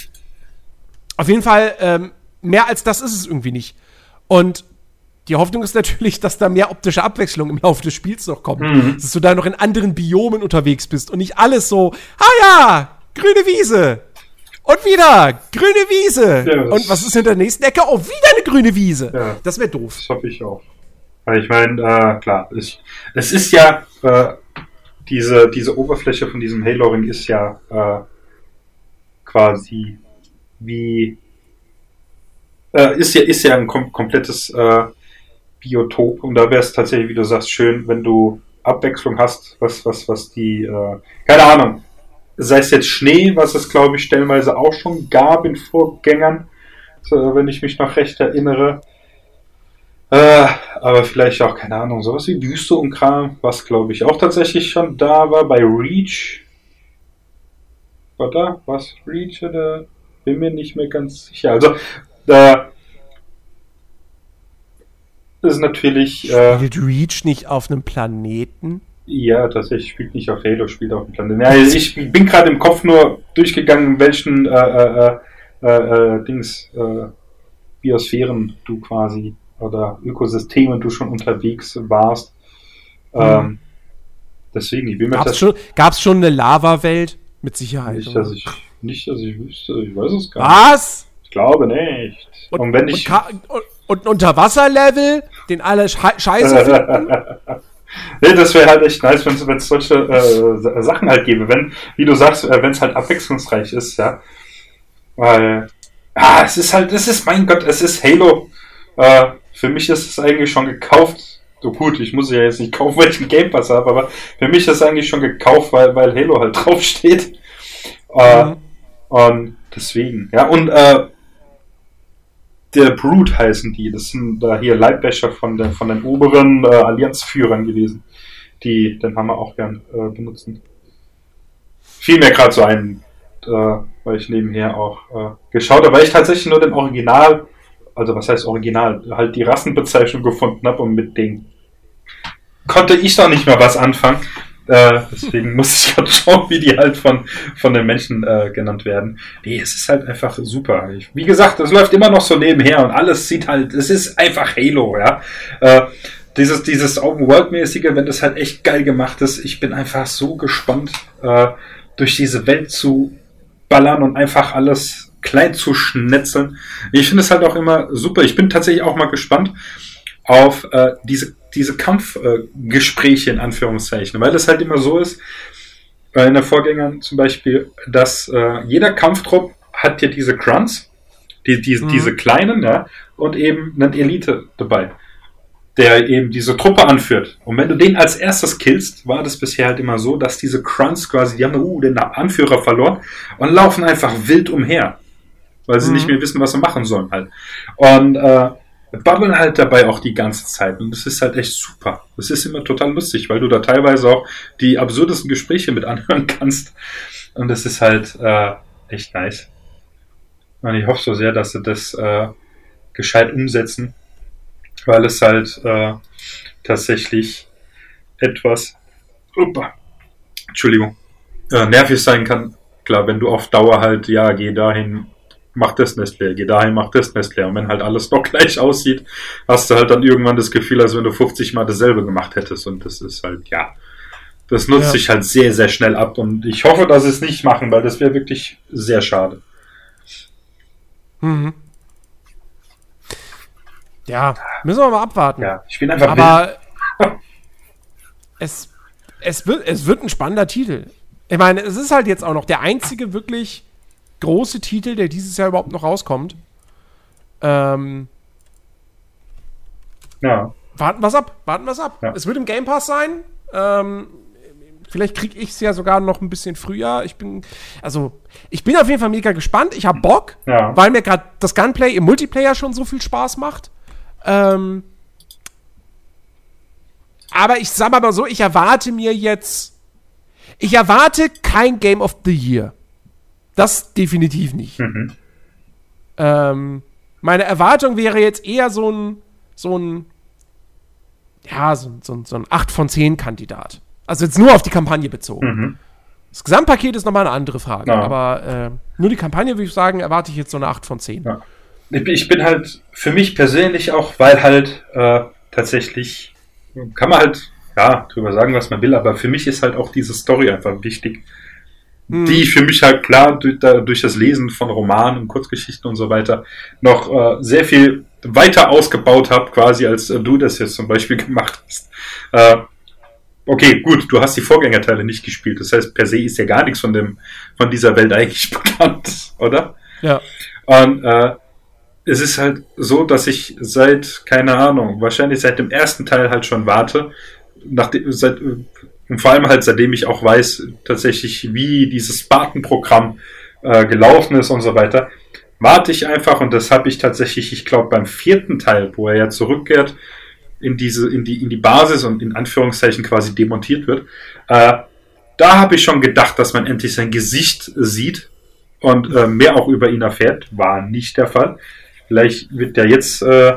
auf jeden Fall, ähm, mehr als das ist es irgendwie nicht. Und die Hoffnung ist natürlich, dass da mehr optische Abwechslung im Laufe des Spiels noch kommt. Mhm. Dass du da noch in anderen Biomen unterwegs bist und nicht alles so, ah ja, grüne Wiese, und wieder grüne Wiese. Ja, und was ist in der nächsten Ecke? Oh, wieder eine grüne Wiese. Ja, das wäre doof. Das hoffe ich auch. Weil ich meine, äh, klar, es, es ist ja äh, diese, diese Oberfläche von diesem Halo-Ring ist ja äh, quasi wie äh, ist ja ist ja ein kom komplettes äh, Biotop und da wäre es tatsächlich, wie du sagst, schön, wenn du Abwechslung hast, was was was die äh, keine Ahnung sei es jetzt Schnee, was es glaube ich stellenweise auch schon gab in Vorgängern, wenn ich mich noch recht erinnere. Äh, aber vielleicht auch, keine Ahnung, sowas wie Wüste und Kram, was glaube ich auch tatsächlich schon da war bei Reach. War da? Was? Reach oder? Bin mir nicht mehr ganz sicher. Also, da ist natürlich. Äh, Spielt Reach nicht auf einem Planeten? Ja, tatsächlich spielt nicht auf Halo, spielt auf dem Planet. Ja, ich bin gerade im Kopf nur durchgegangen, welchen äh, äh, äh, äh, Dings, äh, Biosphären du quasi oder Ökosystemen du schon unterwegs warst. Mhm. Ähm, deswegen, ich bin mir Gab's schon, gab's schon eine Lava-Welt? Mit Sicherheit. Nicht, dass ich, nicht, dass ich wüsste, ich weiß es gar nicht. Was? Ich glaube nicht. Und, und wenn ich. Und, und ein Unterwasserlevel, den alle scheiße finden. [LAUGHS] nee, das wäre halt echt nice, wenn es solche äh, Sachen halt gäbe. Wenn, wie du sagst, äh, wenn es halt abwechslungsreich ist, ja. Weil, ah, es ist halt, es ist, mein Gott, es ist Halo. Äh, für mich ist es eigentlich schon gekauft. So gut, ich muss ja jetzt nicht kaufen, [LAUGHS] weil ich einen Game Pass habe, aber für mich ist es eigentlich schon gekauft, weil, weil Halo halt [LAUGHS] draufsteht. Äh, mhm. Und deswegen, ja, und äh, der Brood heißen die. Das sind da hier Leibwäscher von, der, von den oberen äh, Allianzführern gewesen, die den Hammer auch gern äh, benutzen. Fiel mir gerade so ein, äh, weil ich nebenher auch äh, geschaut habe, weil ich tatsächlich nur den Original, also was heißt Original, halt die Rassenbezeichnung gefunden habe und mit denen konnte ich doch nicht mehr was anfangen. Äh, deswegen muss ich gerade [LAUGHS] schauen, wie die halt von, von den Menschen äh, genannt werden. Nee, es ist halt einfach super. Ich, wie gesagt, es läuft immer noch so nebenher und alles sieht halt, es ist einfach Halo, ja. Äh, dieses, dieses Open-World-mäßige, wenn das halt echt geil gemacht ist, ich bin einfach so gespannt, äh, durch diese Welt zu ballern und einfach alles klein zu schnetzeln. Ich finde es halt auch immer super. Ich bin tatsächlich auch mal gespannt auf äh, diese diese Kampfgespräche in Anführungszeichen, weil es halt immer so ist, äh, in der Vorgängern zum Beispiel, dass äh, jeder Kampftrupp hat ja diese Grunts, die, die, mhm. diese kleinen, ja, und eben einen Elite dabei, der eben diese Truppe anführt. Und wenn du den als erstes killst, war das bisher halt immer so, dass diese Grunts quasi, die haben uh, den Anführer verloren und laufen einfach wild umher, weil sie mhm. nicht mehr wissen, was sie machen sollen halt. Und äh, babbeln halt dabei auch die ganze Zeit und das ist halt echt super. Das ist immer total lustig, weil du da teilweise auch die absurdesten Gespräche mit [LAUGHS] anhören kannst und das ist halt äh, echt nice. Und ich hoffe so sehr, dass sie das äh, gescheit umsetzen, weil es halt äh, tatsächlich etwas, opa, Entschuldigung, äh, nervig sein kann. Klar, wenn du auf Dauer halt, ja, geh dahin, mach das Nest leer, geh dahin, mach das Nest leer. Und wenn halt alles doch [LAUGHS] gleich aussieht, hast du halt dann irgendwann das Gefühl, als wenn du 50 Mal dasselbe gemacht hättest. Und das ist halt, ja, das nutzt ja. sich halt sehr, sehr schnell ab. Und ich hoffe, dass sie es nicht machen, weil das wäre wirklich sehr schade. Mhm. Ja, müssen wir mal abwarten. Ja, ich bin einfach. Aber [LAUGHS] es, es, wird, es wird ein spannender Titel. Ich meine, es ist halt jetzt auch noch der einzige wirklich große Titel, der dieses Jahr überhaupt noch rauskommt. Ähm, ja. Warten wir es ab, warten wir es ab. Ja. Es wird im Game Pass sein. Ähm, vielleicht kriege ich es ja sogar noch ein bisschen früher. Ich bin, also, ich bin auf jeden Fall mega gespannt. Ich habe Bock, ja. weil mir gerade das Gunplay im Multiplayer schon so viel Spaß macht. Ähm, aber ich sag mal so, ich erwarte mir jetzt, ich erwarte kein Game of the Year. Das definitiv nicht. Mhm. Ähm, meine Erwartung wäre jetzt eher so ein, so ein, ja, so, so, so ein 8 von 10 Kandidat. Also jetzt nur auf die Kampagne bezogen. Mhm. Das Gesamtpaket ist nochmal eine andere Frage, ja. aber äh, nur die Kampagne, würde ich sagen, erwarte ich jetzt so eine 8 von 10. Ja. Ich bin halt für mich persönlich auch, weil halt äh, tatsächlich, kann man halt, ja, drüber sagen, was man will, aber für mich ist halt auch diese Story einfach wichtig hm. die ich für mich halt klar durch, durch, das Lesen von Romanen und Kurzgeschichten und so weiter noch äh, sehr viel weiter ausgebaut habe, quasi als äh, du das jetzt zum Beispiel [LAUGHS] gemacht hast. Äh, okay, gut, du hast die Vorgängerteile nicht gespielt, das heißt, per se ist ja gar nichts von dem von dieser Welt [LAUGHS] eigentlich bekannt, oder? Ja. Und äh, es ist halt so, dass ich seit, keine Ahnung, wahrscheinlich seit dem ersten Teil halt schon warte, nachdem, seit, und vor allem halt seitdem ich auch weiß tatsächlich, wie dieses Spartan-Programm äh, gelaufen ist und so weiter, warte ich einfach und das habe ich tatsächlich, ich glaube beim vierten Teil, wo er ja zurückkehrt in diese, in die, in die Basis und in Anführungszeichen quasi demontiert wird, äh, da habe ich schon gedacht, dass man endlich sein Gesicht sieht und äh, mehr auch über ihn erfährt. War nicht der Fall. Vielleicht wird ja jetzt äh,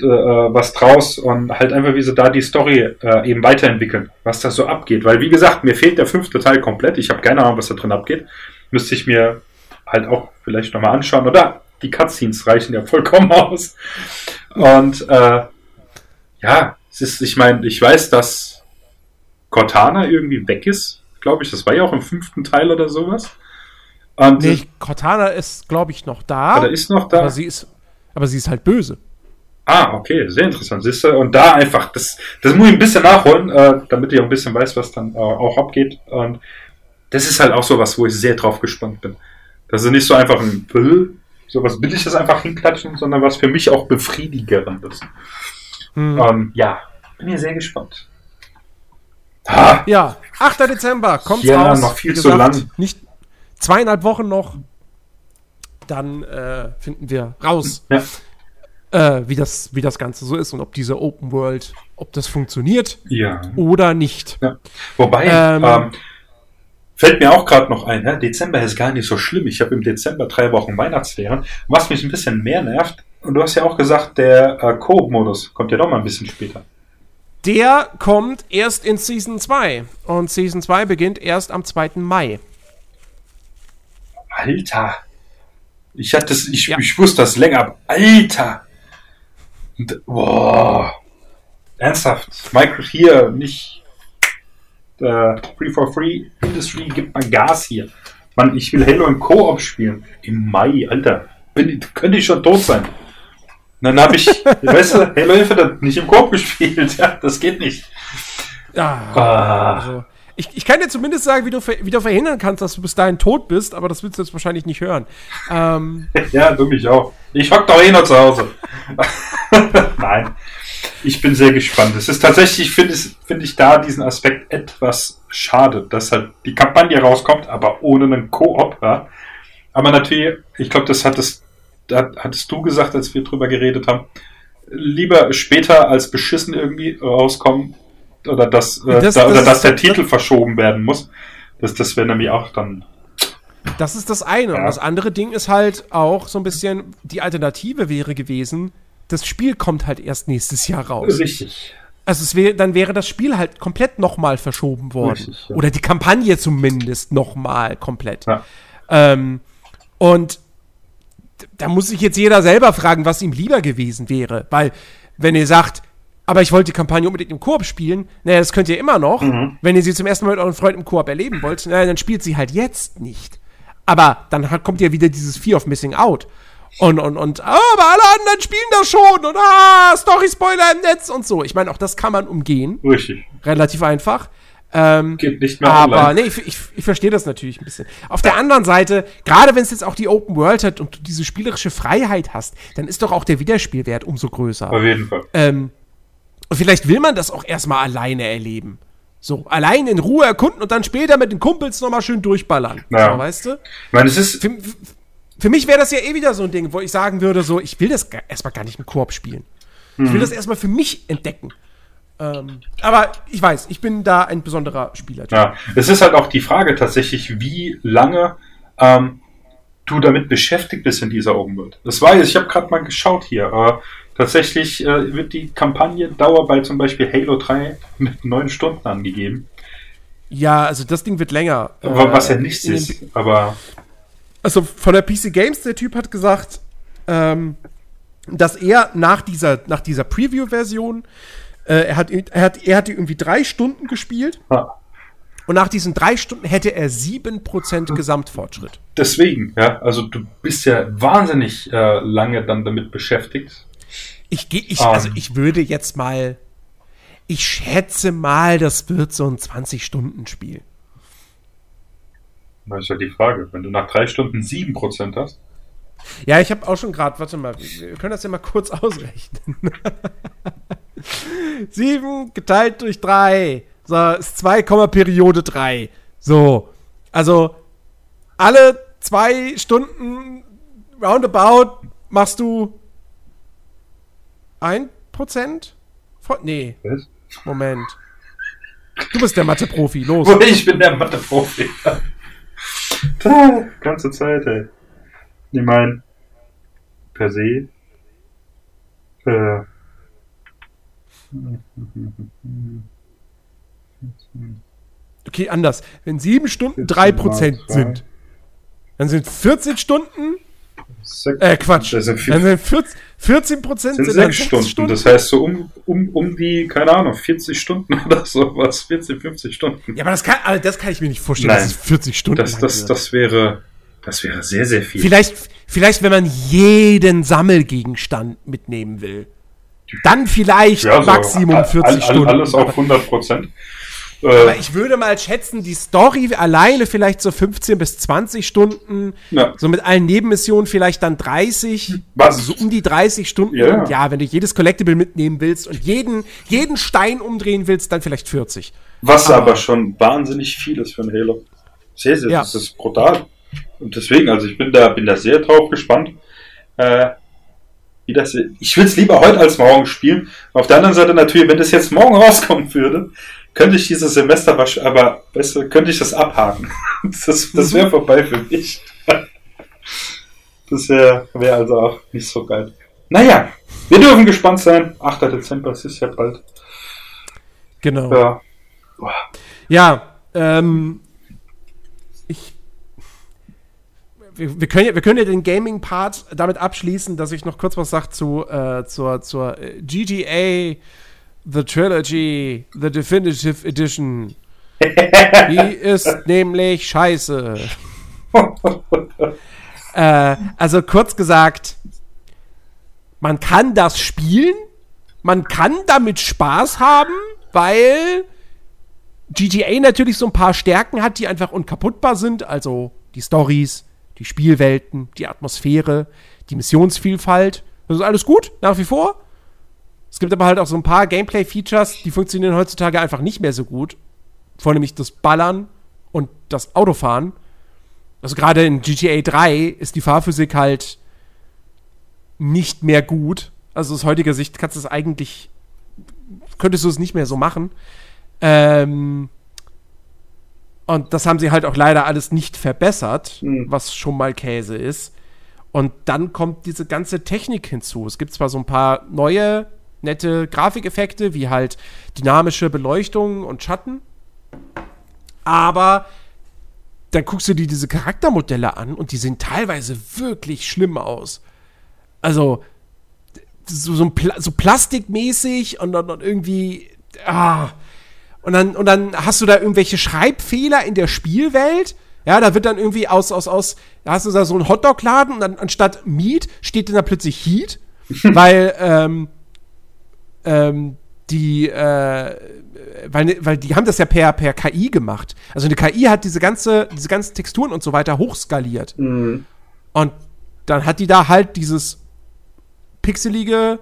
äh, was draus und halt einfach, wie sie da die Story äh, eben weiterentwickeln, was da so abgeht. Weil, wie gesagt, mir fehlt der fünfte Teil komplett. Ich habe keine Ahnung, was da drin abgeht. Müsste ich mir halt auch vielleicht nochmal anschauen. Oder die Cutscenes reichen ja vollkommen [LAUGHS] aus. Und äh, ja, es ist, ich meine, ich weiß, dass Cortana irgendwie weg ist, glaube ich. Das war ja auch im fünften Teil oder sowas. Und nee, Cortana ist, glaube ich, noch da. Oder ist noch da. Aber sie ist, aber sie ist halt böse. Ah, okay, sehr interessant. Siehst du? Und da einfach, das, das muss ich ein bisschen nachholen, äh, damit ich auch ein bisschen weiß, was dann äh, auch abgeht. Und das ist halt auch so was, wo ich sehr drauf gespannt bin. Das ist nicht so einfach ein sowas will ich das einfach hinklatschen, sondern was für mich auch befriedigerendes. Hm. Ähm, ja, bin hier sehr gespannt. Ah. Ja, 8. Dezember kommt ja, raus. noch viel gesagt, zu lang. Nicht zweieinhalb Wochen noch. Dann äh, finden wir raus, ja. Äh, wie, das, wie das Ganze so ist und ob diese Open World, ob das funktioniert ja. oder nicht. Ja. Wobei, ähm, ähm, Fällt mir auch gerade noch ein, ja, Dezember ist gar nicht so schlimm. Ich habe im Dezember drei Wochen Weihnachtsferien. Was mich ein bisschen mehr nervt, und du hast ja auch gesagt, der äh, Coop-Modus kommt ja doch mal ein bisschen später. Der kommt erst in Season 2. Und Season 2 beginnt erst am 2. Mai. Alter. Ich hatte das, ich, ja. ich wusste das länger. Alter. Und, boah. Ernsthaft. Micro hier nicht äh, Free for Free Industry gibt man Gas hier. Mann, ich will Halo im Koop spielen. Im Mai, Alter. Bin, könnte ich schon tot sein. dann habe ich, [LAUGHS] weißt du, Halo Infinite nicht im Koop gespielt. [LAUGHS] Ja, das geht nicht. Ja. Ah. Also, ich, ich kann dir zumindest sagen, wie du, wie du verhindern kannst, dass du bis dahin tot bist, aber das willst du jetzt wahrscheinlich nicht hören. Ähm, [LAUGHS] ja, du mich auch. Ich hock doch eh noch zu Hause. [LAUGHS] Nein. Ich bin sehr gespannt. Es ist tatsächlich, finde find ich da diesen Aspekt etwas schade, dass halt die Kampagne rauskommt, aber ohne einen Koop. Ja? Aber natürlich, ich glaube, das hattest, das hattest du gesagt, als wir drüber geredet haben. Lieber später als beschissen irgendwie rauskommen oder dass, äh, das, da, oder das dass der Titel verschoben werden muss. Das, das wäre nämlich auch dann das ist das eine. Ja. Und das andere Ding ist halt auch so ein bisschen, die Alternative wäre gewesen, das Spiel kommt halt erst nächstes Jahr raus. Richtig. Also es wäre, dann wäre das Spiel halt komplett nochmal verschoben worden. Richtig, ja. Oder die Kampagne zumindest nochmal komplett. Ja. Ähm, und da muss sich jetzt jeder selber fragen, was ihm lieber gewesen wäre. Weil, wenn ihr sagt, aber ich wollte die Kampagne unbedingt im Koop spielen, naja, das könnt ihr immer noch. Mhm. Wenn ihr sie zum ersten Mal mit euren Freunden im Koop erleben wollt, naja, dann spielt sie halt jetzt nicht. Aber dann kommt ja wieder dieses Fear of Missing Out. Und, und, und, ah, aber alle anderen spielen das schon und ah, Story-Spoiler im Netz und so. Ich meine, auch das kann man umgehen. Richtig. Relativ einfach. Ähm, Geht nicht mehr Aber online. nee, ich, ich, ich verstehe das natürlich ein bisschen. Auf der anderen Seite, gerade wenn es jetzt auch die Open World hat und du diese spielerische Freiheit hast, dann ist doch auch der Wiederspielwert umso größer. Auf jeden Fall. Ähm, und vielleicht will man das auch erstmal alleine erleben. So, allein in Ruhe erkunden und dann später mit den Kumpels nochmal schön durchballern. Ja. So, weißt du? Ich meine, es ist. Für, für mich wäre das ja eh wieder so ein Ding, wo ich sagen würde, so, ich will das erstmal gar nicht mit Koop spielen. Mhm. Ich will mhm. das erstmal für mich entdecken. Ähm, aber ich weiß, ich bin da ein besonderer Spieler. Ja, es ist halt auch die Frage tatsächlich, wie lange ähm, du damit beschäftigt bist in dieser Open World. Das war jetzt, ich habe gerade mal geschaut hier. Äh, tatsächlich äh, wird die Kampagnendauer bei zum Beispiel Halo 3 mit neun Stunden angegeben. Ja, also das Ding wird länger. Was ja äh, nichts ist, aber also von der PC Games, der Typ hat gesagt, ähm, dass er nach dieser, nach dieser Preview-Version, äh, er, hat, er, hat, er hat irgendwie drei Stunden gespielt. Ah. Und nach diesen drei Stunden hätte er 7% Gesamtfortschritt. Deswegen, ja, also du bist ja wahnsinnig äh, lange dann damit beschäftigt. Ich gehe, ich, um. also ähm. ich würde jetzt mal, ich schätze mal, das wird so ein 20-Stunden-Spiel. Das ist ja die Frage. Wenn du nach drei Stunden 7% hast. Ja, ich habe auch schon gerade, warte mal, wir können das ja mal kurz ausrechnen. [LAUGHS] 7 geteilt durch 3. So, ist 2, Periode 3. So. Also, alle zwei Stunden roundabout machst du 1%? Von, nee. Was? Moment. Du bist der Mathe-Profi, los. [LAUGHS] Ich bin der Mathe-Profi. [LAUGHS] Ganze Zeit, ey. Ich meine, per se, äh, Okay, anders. Wenn sieben Stunden drei Prozent sind, dann sind 14 Stunden. Äh, Quatsch. Das sind Dann sind 14, 14 Prozent sind sind sechs sechs Stunden. Das heißt so um, um, um die, keine Ahnung, 40 Stunden [LAUGHS] oder sowas. 14, 50 Stunden. Ja, aber das kann, also das kann ich mir nicht vorstellen, Nein. dass es 40 Stunden Das, das, das wäre, das wäre sehr, sehr viel. Vielleicht, vielleicht, wenn man jeden Sammelgegenstand mitnehmen will. Dann vielleicht Ja, so Maximum all- 40 all, Stunden. Alles auf aber, 100 Prozent. Aber Äh, ich würde mal schätzen, die Story alleine vielleicht so 15 bis 20 Stunden. ja. So mit allen Nebenmissionen vielleicht dann 30. Was? Also so um die 30 Stunden. Ja, ja. Und ja, wenn du jedes Collectible mitnehmen willst und jeden, jeden Stein umdrehen willst, dann vielleicht 40. Was Aber- aber, schon wahnsinnig viel ist für ein Halo. Sehr, sehr, Ja. das ist brutal. Und deswegen, also ich bin da, bin da sehr drauf gespannt. Äh, wie das, ich würde es lieber heute als morgen spielen. Auf der anderen Seite natürlich, wenn das jetzt morgen [LAUGHS] rauskommen würde, könnte ich dieses Semester, aber weißt du, könnte ich das abhaken. [LAUGHS] Das, das wäre vorbei für mich. Das wäre wär also auch nicht so geil. Naja, wir dürfen gespannt sein. 8. Dezember, es ist ja bald. Genau. Ja. Ja, ähm, ich. Wir, wir, können ja, wir können ja den Gaming-Part damit abschließen, dass ich noch kurz was sage zu, äh, zur, zur äh, GTA The Trilogy, The Definitive Edition. [LAUGHS] Die ist nämlich scheiße. [LAUGHS] Äh, also kurz gesagt, man kann das spielen, man kann damit Spaß haben, weil GTA natürlich so ein paar Stärken hat, die einfach unkaputtbar sind. Also die Stories, die Spielwelten, die Atmosphäre, die Missionsvielfalt. Das ist alles gut, nach wie vor. Es gibt aber halt auch so ein paar Gameplay-Features, die funktionieren heutzutage einfach nicht mehr so gut. Vornehmlich das Ballern und das Autofahren. Also gerade in GTA 3 ist die Fahrphysik halt nicht mehr gut. Also aus heutiger Sicht kannst du es eigentlich, könntest du es nicht mehr so machen. Ähm, und das haben sie halt auch leider alles nicht verbessert, Hm. was schon mal Käse ist. Und dann kommt diese ganze Technik hinzu. Es gibt zwar so ein paar neue, nette Grafikeffekte, wie halt dynamische Beleuchtung und Schatten, aber dann guckst du dir diese Charaktermodelle an und die sehen teilweise wirklich schlimm aus. Also, so, so, Pla so plastikmäßig und dann irgendwie. Ah. Und dann, und dann hast du da irgendwelche Schreibfehler in der Spielwelt. Ja, da wird dann irgendwie aus, aus, aus, da hast du da so einen Hotdog-Laden und dann anstatt Meat steht dann da plötzlich Heat, [LAUGHS] weil, ähm, ähm, die, äh, weil, weil die haben das ja per, per KI gemacht. Also eine KI hat diese ganze, diese ganzen Texturen und so weiter hochskaliert. Mhm. Und dann hat die da halt dieses pixelige,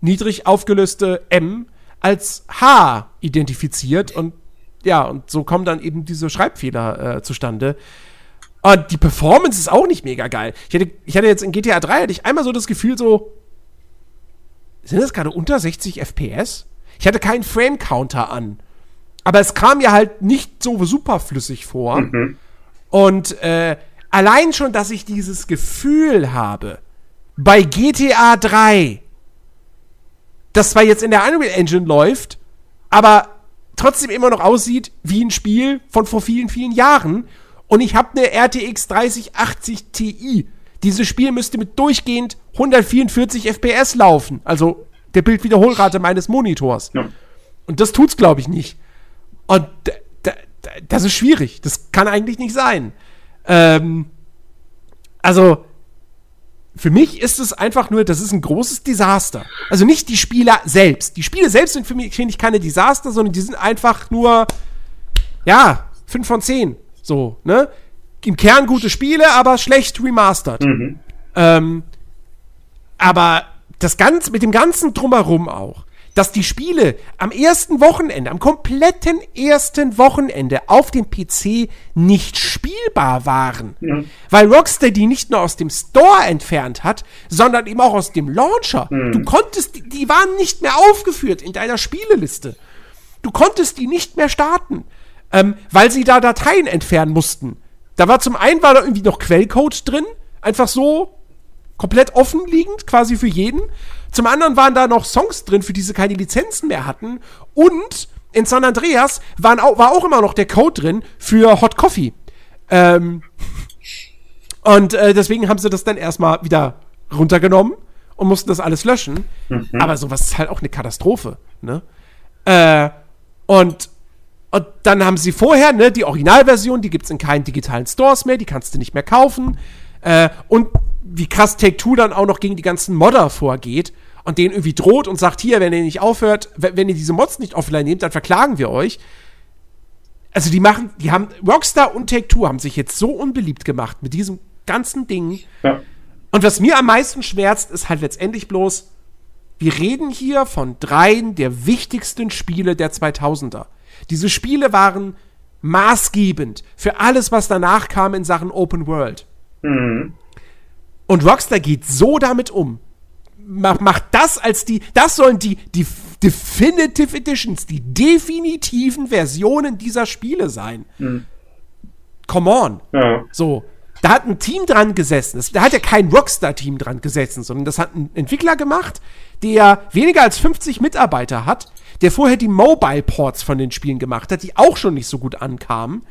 niedrig aufgelöste M als H identifiziert und ja, und so kommen dann eben diese Schreibfehler äh, zustande. Und die Performance ist auch nicht mega geil. Ich hatte, ich hatte jetzt in GTA 3 hatte ich einmal so das Gefühl so, sind das gerade unter 60 FPS? Ich hatte keinen Frame-Counter an. Aber es kam mir halt nicht so super flüssig vor. Mhm. Und äh, allein schon, dass ich dieses Gefühl habe, bei GTA 3, das zwar jetzt in der Unreal Engine läuft, aber trotzdem immer noch aussieht wie ein Spiel von vor vielen, vielen Jahren. Und ich habe eine RTX 3080 Ti. Dieses Spiel müsste mit durchgehend 144 FPS laufen. Also der Bildwiederholrate meines Monitors. Ja. Und das tut's, glaube ich, nicht. Und da, da, da, das ist schwierig. Das kann eigentlich nicht sein. Ähm, also, für mich ist es einfach nur, das ist ein großes Desaster. Also nicht die Spieler selbst. Die Spiele selbst sind für mich, finde ich, keine Desaster, sondern die sind einfach nur, ja, 5 von 10. So, ne? Im Kern gute Spiele, aber schlecht remastered. Mhm. Ähm, aber das Ganze, mit dem ganzen Drumherum auch, dass die Spiele am ersten Wochenende, am kompletten ersten Wochenende auf dem PC nicht spielbar waren. Mhm. Weil Rockstar die nicht nur aus dem Store entfernt hat, sondern eben auch aus dem Launcher. Du konntest, die, die waren nicht mehr aufgeführt in deiner Spieleliste. Du konntest die nicht mehr starten, ähm, weil sie da Dateien entfernen mussten. Da war zum einen war da irgendwie noch Quellcode drin, einfach so komplett offen liegend, quasi für jeden. Zum anderen waren da noch Songs drin, für die sie keine Lizenzen mehr hatten. Und in San Andreas waren auch, war auch immer noch der Code drin für Hot Coffee. Ähm, und äh, deswegen haben sie das dann erstmal wieder runtergenommen und mussten das alles löschen. Mhm. Aber sowas ist halt auch eine Katastrophe. Ne? Äh, und, und dann haben sie vorher, ne, die Originalversion, die gibt es in keinen digitalen Stores mehr, die kannst du nicht mehr kaufen. Äh, und wie krass Take-Two dann auch noch gegen die ganzen Modder vorgeht und denen irgendwie droht und sagt, hier, wenn ihr nicht aufhört, wenn ihr diese Mods nicht offline nehmt, dann verklagen wir euch. Also die machen, die haben, Rockstar und Take-Two haben sich jetzt so unbeliebt gemacht mit diesem ganzen Ding. Ja. Und was mir am meisten schmerzt, ist halt letztendlich bloß, wir reden hier von dreien der wichtigsten Spiele der 2000er. Diese Spiele waren maßgebend für alles, was danach kam in Sachen Open World. Mhm. Und Rockstar geht so damit um. Macht das als die, das sollen die, die Definitive Editions, die definitiven Versionen dieser Spiele sein. Mhm. Come on. Ja. So. Da hat ein Team dran gesessen. da hat ja kein Rockstar-Team dran gesessen, sondern das hat ein Entwickler gemacht, der weniger als 50 Mitarbeiter hat, der vorher die Mobile-Ports von den Spielen gemacht hat, die auch schon nicht so gut ankamen.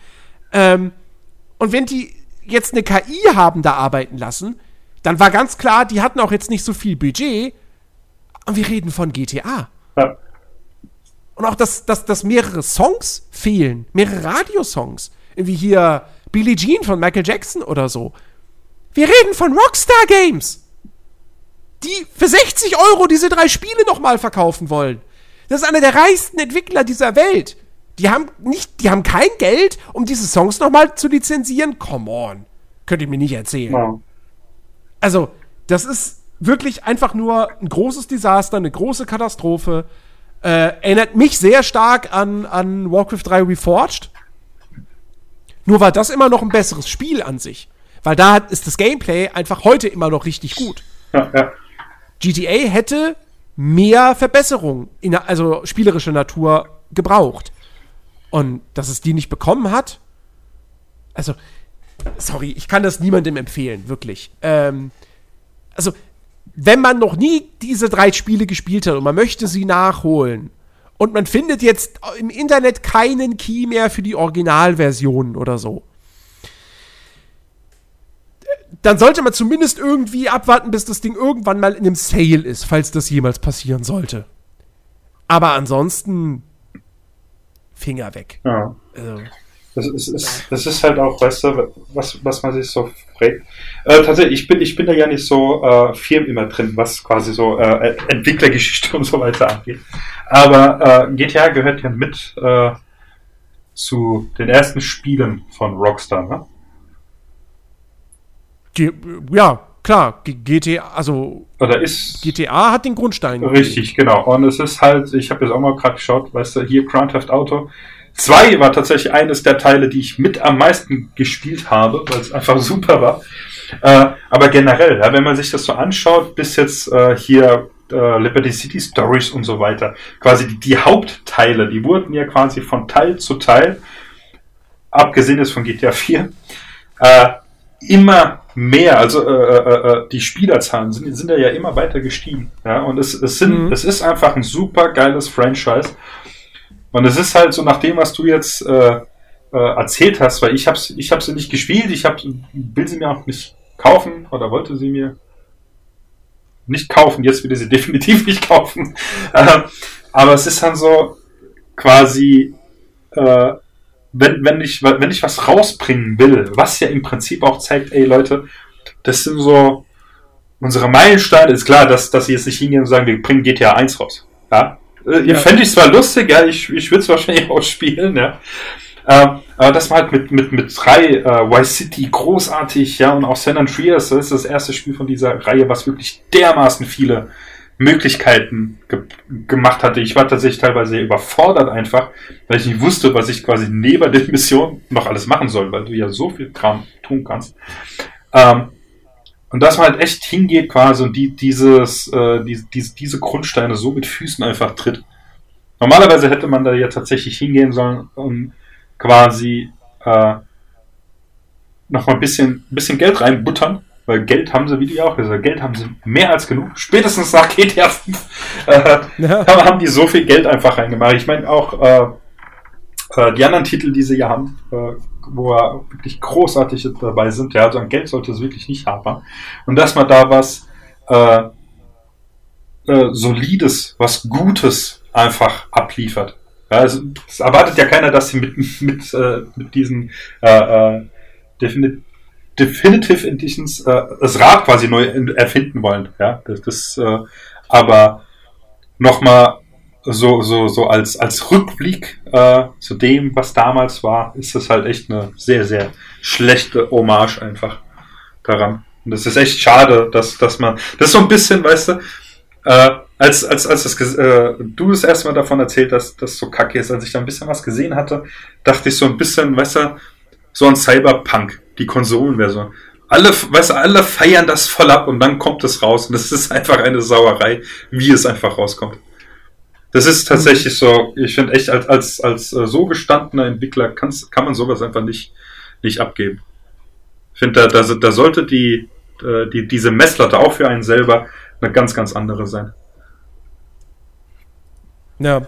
Ähm, und wenn die jetzt eine KI haben da arbeiten lassen, dann war ganz klar, die hatten auch jetzt nicht so viel Budget. Und wir reden von GTA. Ja. Und auch, dass, dass, dass mehrere Songs fehlen, mehrere Radiosongs. Irgendwie hier Billie Jean von Michael Jackson oder so. Wir reden von Rockstar Games. Die für 60 Euro diese drei Spiele nochmal verkaufen wollen. Das ist einer der reichsten Entwickler dieser Welt. Die haben nicht, die haben kein Geld, um diese Songs nochmal zu lizenzieren. Come on. Könnt ihr mir nicht erzählen. Ja. Also, das ist wirklich einfach nur ein großes Desaster, eine große Katastrophe. Äh, erinnert mich sehr stark an, an Warcraft 3 Reforged. Nur war das immer noch ein besseres Spiel an sich. Weil da ist das Gameplay einfach heute immer noch richtig gut. [LAUGHS] Ja, ja. GTA hätte mehr Verbesserungen, in, also spielerischer Natur, gebraucht. Und dass es die nicht bekommen hat, also, sorry, ich kann das niemandem empfehlen, wirklich. Ähm, also, wenn man noch nie diese drei Spiele gespielt hat und man möchte sie nachholen, und man findet jetzt im Internet keinen Key mehr für die Originalversion oder so. Dann sollte man zumindest irgendwie abwarten, bis das Ding irgendwann mal in einem Sale ist, falls das jemals passieren sollte. Aber ansonsten Finger weg. Ja. Also. Das ist, ist, das ist halt auch, weißt du, was, was man sich so fragt. Äh, tatsächlich, ich bin, ich bin da ja nicht so äh, firm immer drin, was quasi so äh, Entwicklergeschichte [LAUGHS] und so weiter angeht. Aber äh, GTA gehört ja mit äh, zu den ersten Spielen von Rockstar, ne? Die, ja, klar, GTA, also Oder ist GTA hat den Grundstein. Richtig, genau. Und es ist halt, ich habe jetzt auch mal gerade geschaut, weißt du, hier Grand Theft Auto 2 war tatsächlich eines der Teile, die ich mit am meisten gespielt habe, weil es einfach [LAUGHS] super war. Äh, aber generell, ja, wenn man sich das so anschaut, bis jetzt äh, hier äh, Liberty City Stories und so weiter, quasi die, die, Hauptteile, die wurden ja quasi von Teil zu Teil, abgesehen ist von GTA 4, äh, immer mehr, also äh, äh, äh, die Spielerzahlen sind, sind ja immer weiter gestiegen. Ja? Und es, es, sind, mhm. es ist einfach ein super geiles Franchise. Und es ist halt so nach dem, was du jetzt äh, äh, erzählt hast, weil ich habe ich hab sie nicht gespielt, ich hab, will sie mir auch nicht kaufen oder wollte sie mir nicht kaufen, jetzt will ich sie [LAUGHS] definitiv nicht kaufen. [LAUGHS] Äh, aber es ist dann so quasi, äh, wenn, wenn, ich, wenn ich was rausbringen will, was ja im Prinzip auch zeigt, ey Leute, das sind so unsere Meilensteine, ist klar, dass, dass sie jetzt nicht hingehen und sagen, wir bringen GTA 1 raus. Ja, äh, ja. Fände ich zwar lustig, ja, ich, ich würde es [LAUGHS] wahrscheinlich auch spielen, ja. Ähm, aber das war halt mit, mit, mit drei äh, Vice City großartig, ja, und auch San Andreas, das ist das erste Spiel von dieser Reihe, was wirklich dermaßen viele Möglichkeiten ge gemacht hatte. Ich war tatsächlich teilweise überfordert einfach, weil ich nicht wusste, was ich quasi neben der Mission noch alles machen soll, weil du ja so viel Kram tun kannst. Ähm, und dass man halt echt hingeht quasi und die, dieses, äh, die, die, diese Grundsteine so mit Füßen einfach tritt. Normalerweise hätte man da ja tatsächlich hingehen sollen und quasi äh, noch mal ein bisschen, bisschen Geld reinbuttern, Weil Geld haben sie, wie du ja auch gesagt Geld haben sie mehr als genug. Spätestens nach GTA 5 äh, ja. [LAUGHS] haben die so viel Geld einfach reingemacht. Ich meine auch äh, äh, die anderen Titel, die sie ja haben, äh, wo wirklich großartig dabei sind, ja, also an Geld sollte es wirklich nicht hapern. Und dass man da was äh, äh, Solides, was Gutes einfach abliefert. Ja, also, es erwartet ja keiner, dass sie mit, [LAUGHS] mit, äh, mit diesen äh, äh, Definitive Editions äh, das Rad quasi neu erfinden wollen. Ja, das, das äh, aber nochmal so, so, so als, als Rückblick äh, zu dem, was damals war, ist das halt echt eine sehr, sehr schlechte Hommage einfach daran. Und das ist echt schade, dass, dass man, das ist so ein bisschen, weißt du, äh, als, als, als das, äh, du das erste Mal davon erzählt hast, dass das so kacke ist, als ich da ein bisschen was gesehen hatte, dachte ich so ein bisschen, weißt du, so ein Cyberpunk, die Konsolenversion. Alle, weißt du, alle feiern das voll ab und dann kommt es raus und es ist einfach eine Sauerei, wie es einfach rauskommt. Das ist tatsächlich so, ich finde echt, als, als, als äh, so gestandener Entwickler kann's, kann man sowas einfach nicht, nicht abgeben. Ich finde, da, da, da sollte die, äh, die, diese Messlatte auch für einen selber eine ganz, ganz andere sein. Ja.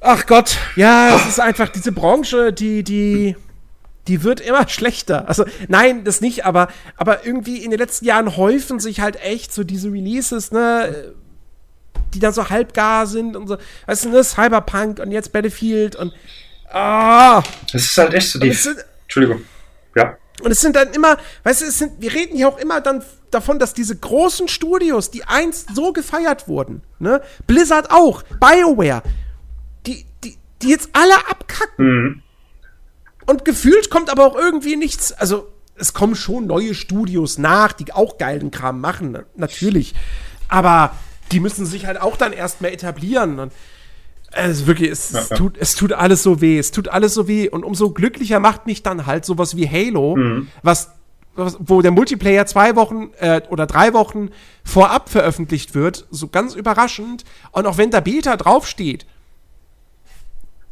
Ach Gott, ja, es ist einfach diese Branche, die, die, die wird immer [LAUGHS] schlechter. Also, nein, das nicht, aber, aber irgendwie in den letzten Jahren häufen sich halt echt so diese Releases, ne, die dann so halbgar sind und so, weißt du, ne, Cyberpunk und jetzt Battlefield und, ah. Es ist halt echt so die, sind, Entschuldigung, ja. Und es sind dann immer, weißt du, es sind, wir reden hier auch immer dann davon, dass diese großen Studios, die einst so gefeiert wurden, ne, Blizzard auch, BioWare, die, die, die jetzt alle abkacken. Mhm. Und gefühlt kommt aber auch irgendwie nichts, also es kommen schon neue Studios nach, die auch geilen Kram machen, natürlich. Aber die müssen sich halt auch dann erstmal etablieren. Und es wirklich, es, ja, ja. Tut, es tut alles so weh. Es tut alles so weh. Und umso glücklicher macht mich dann halt sowas wie Halo, mhm. was, was, wo der Multiplayer zwei Wochen äh, oder drei Wochen vorab veröffentlicht wird. So ganz überraschend. Und auch wenn da Beta draufsteht,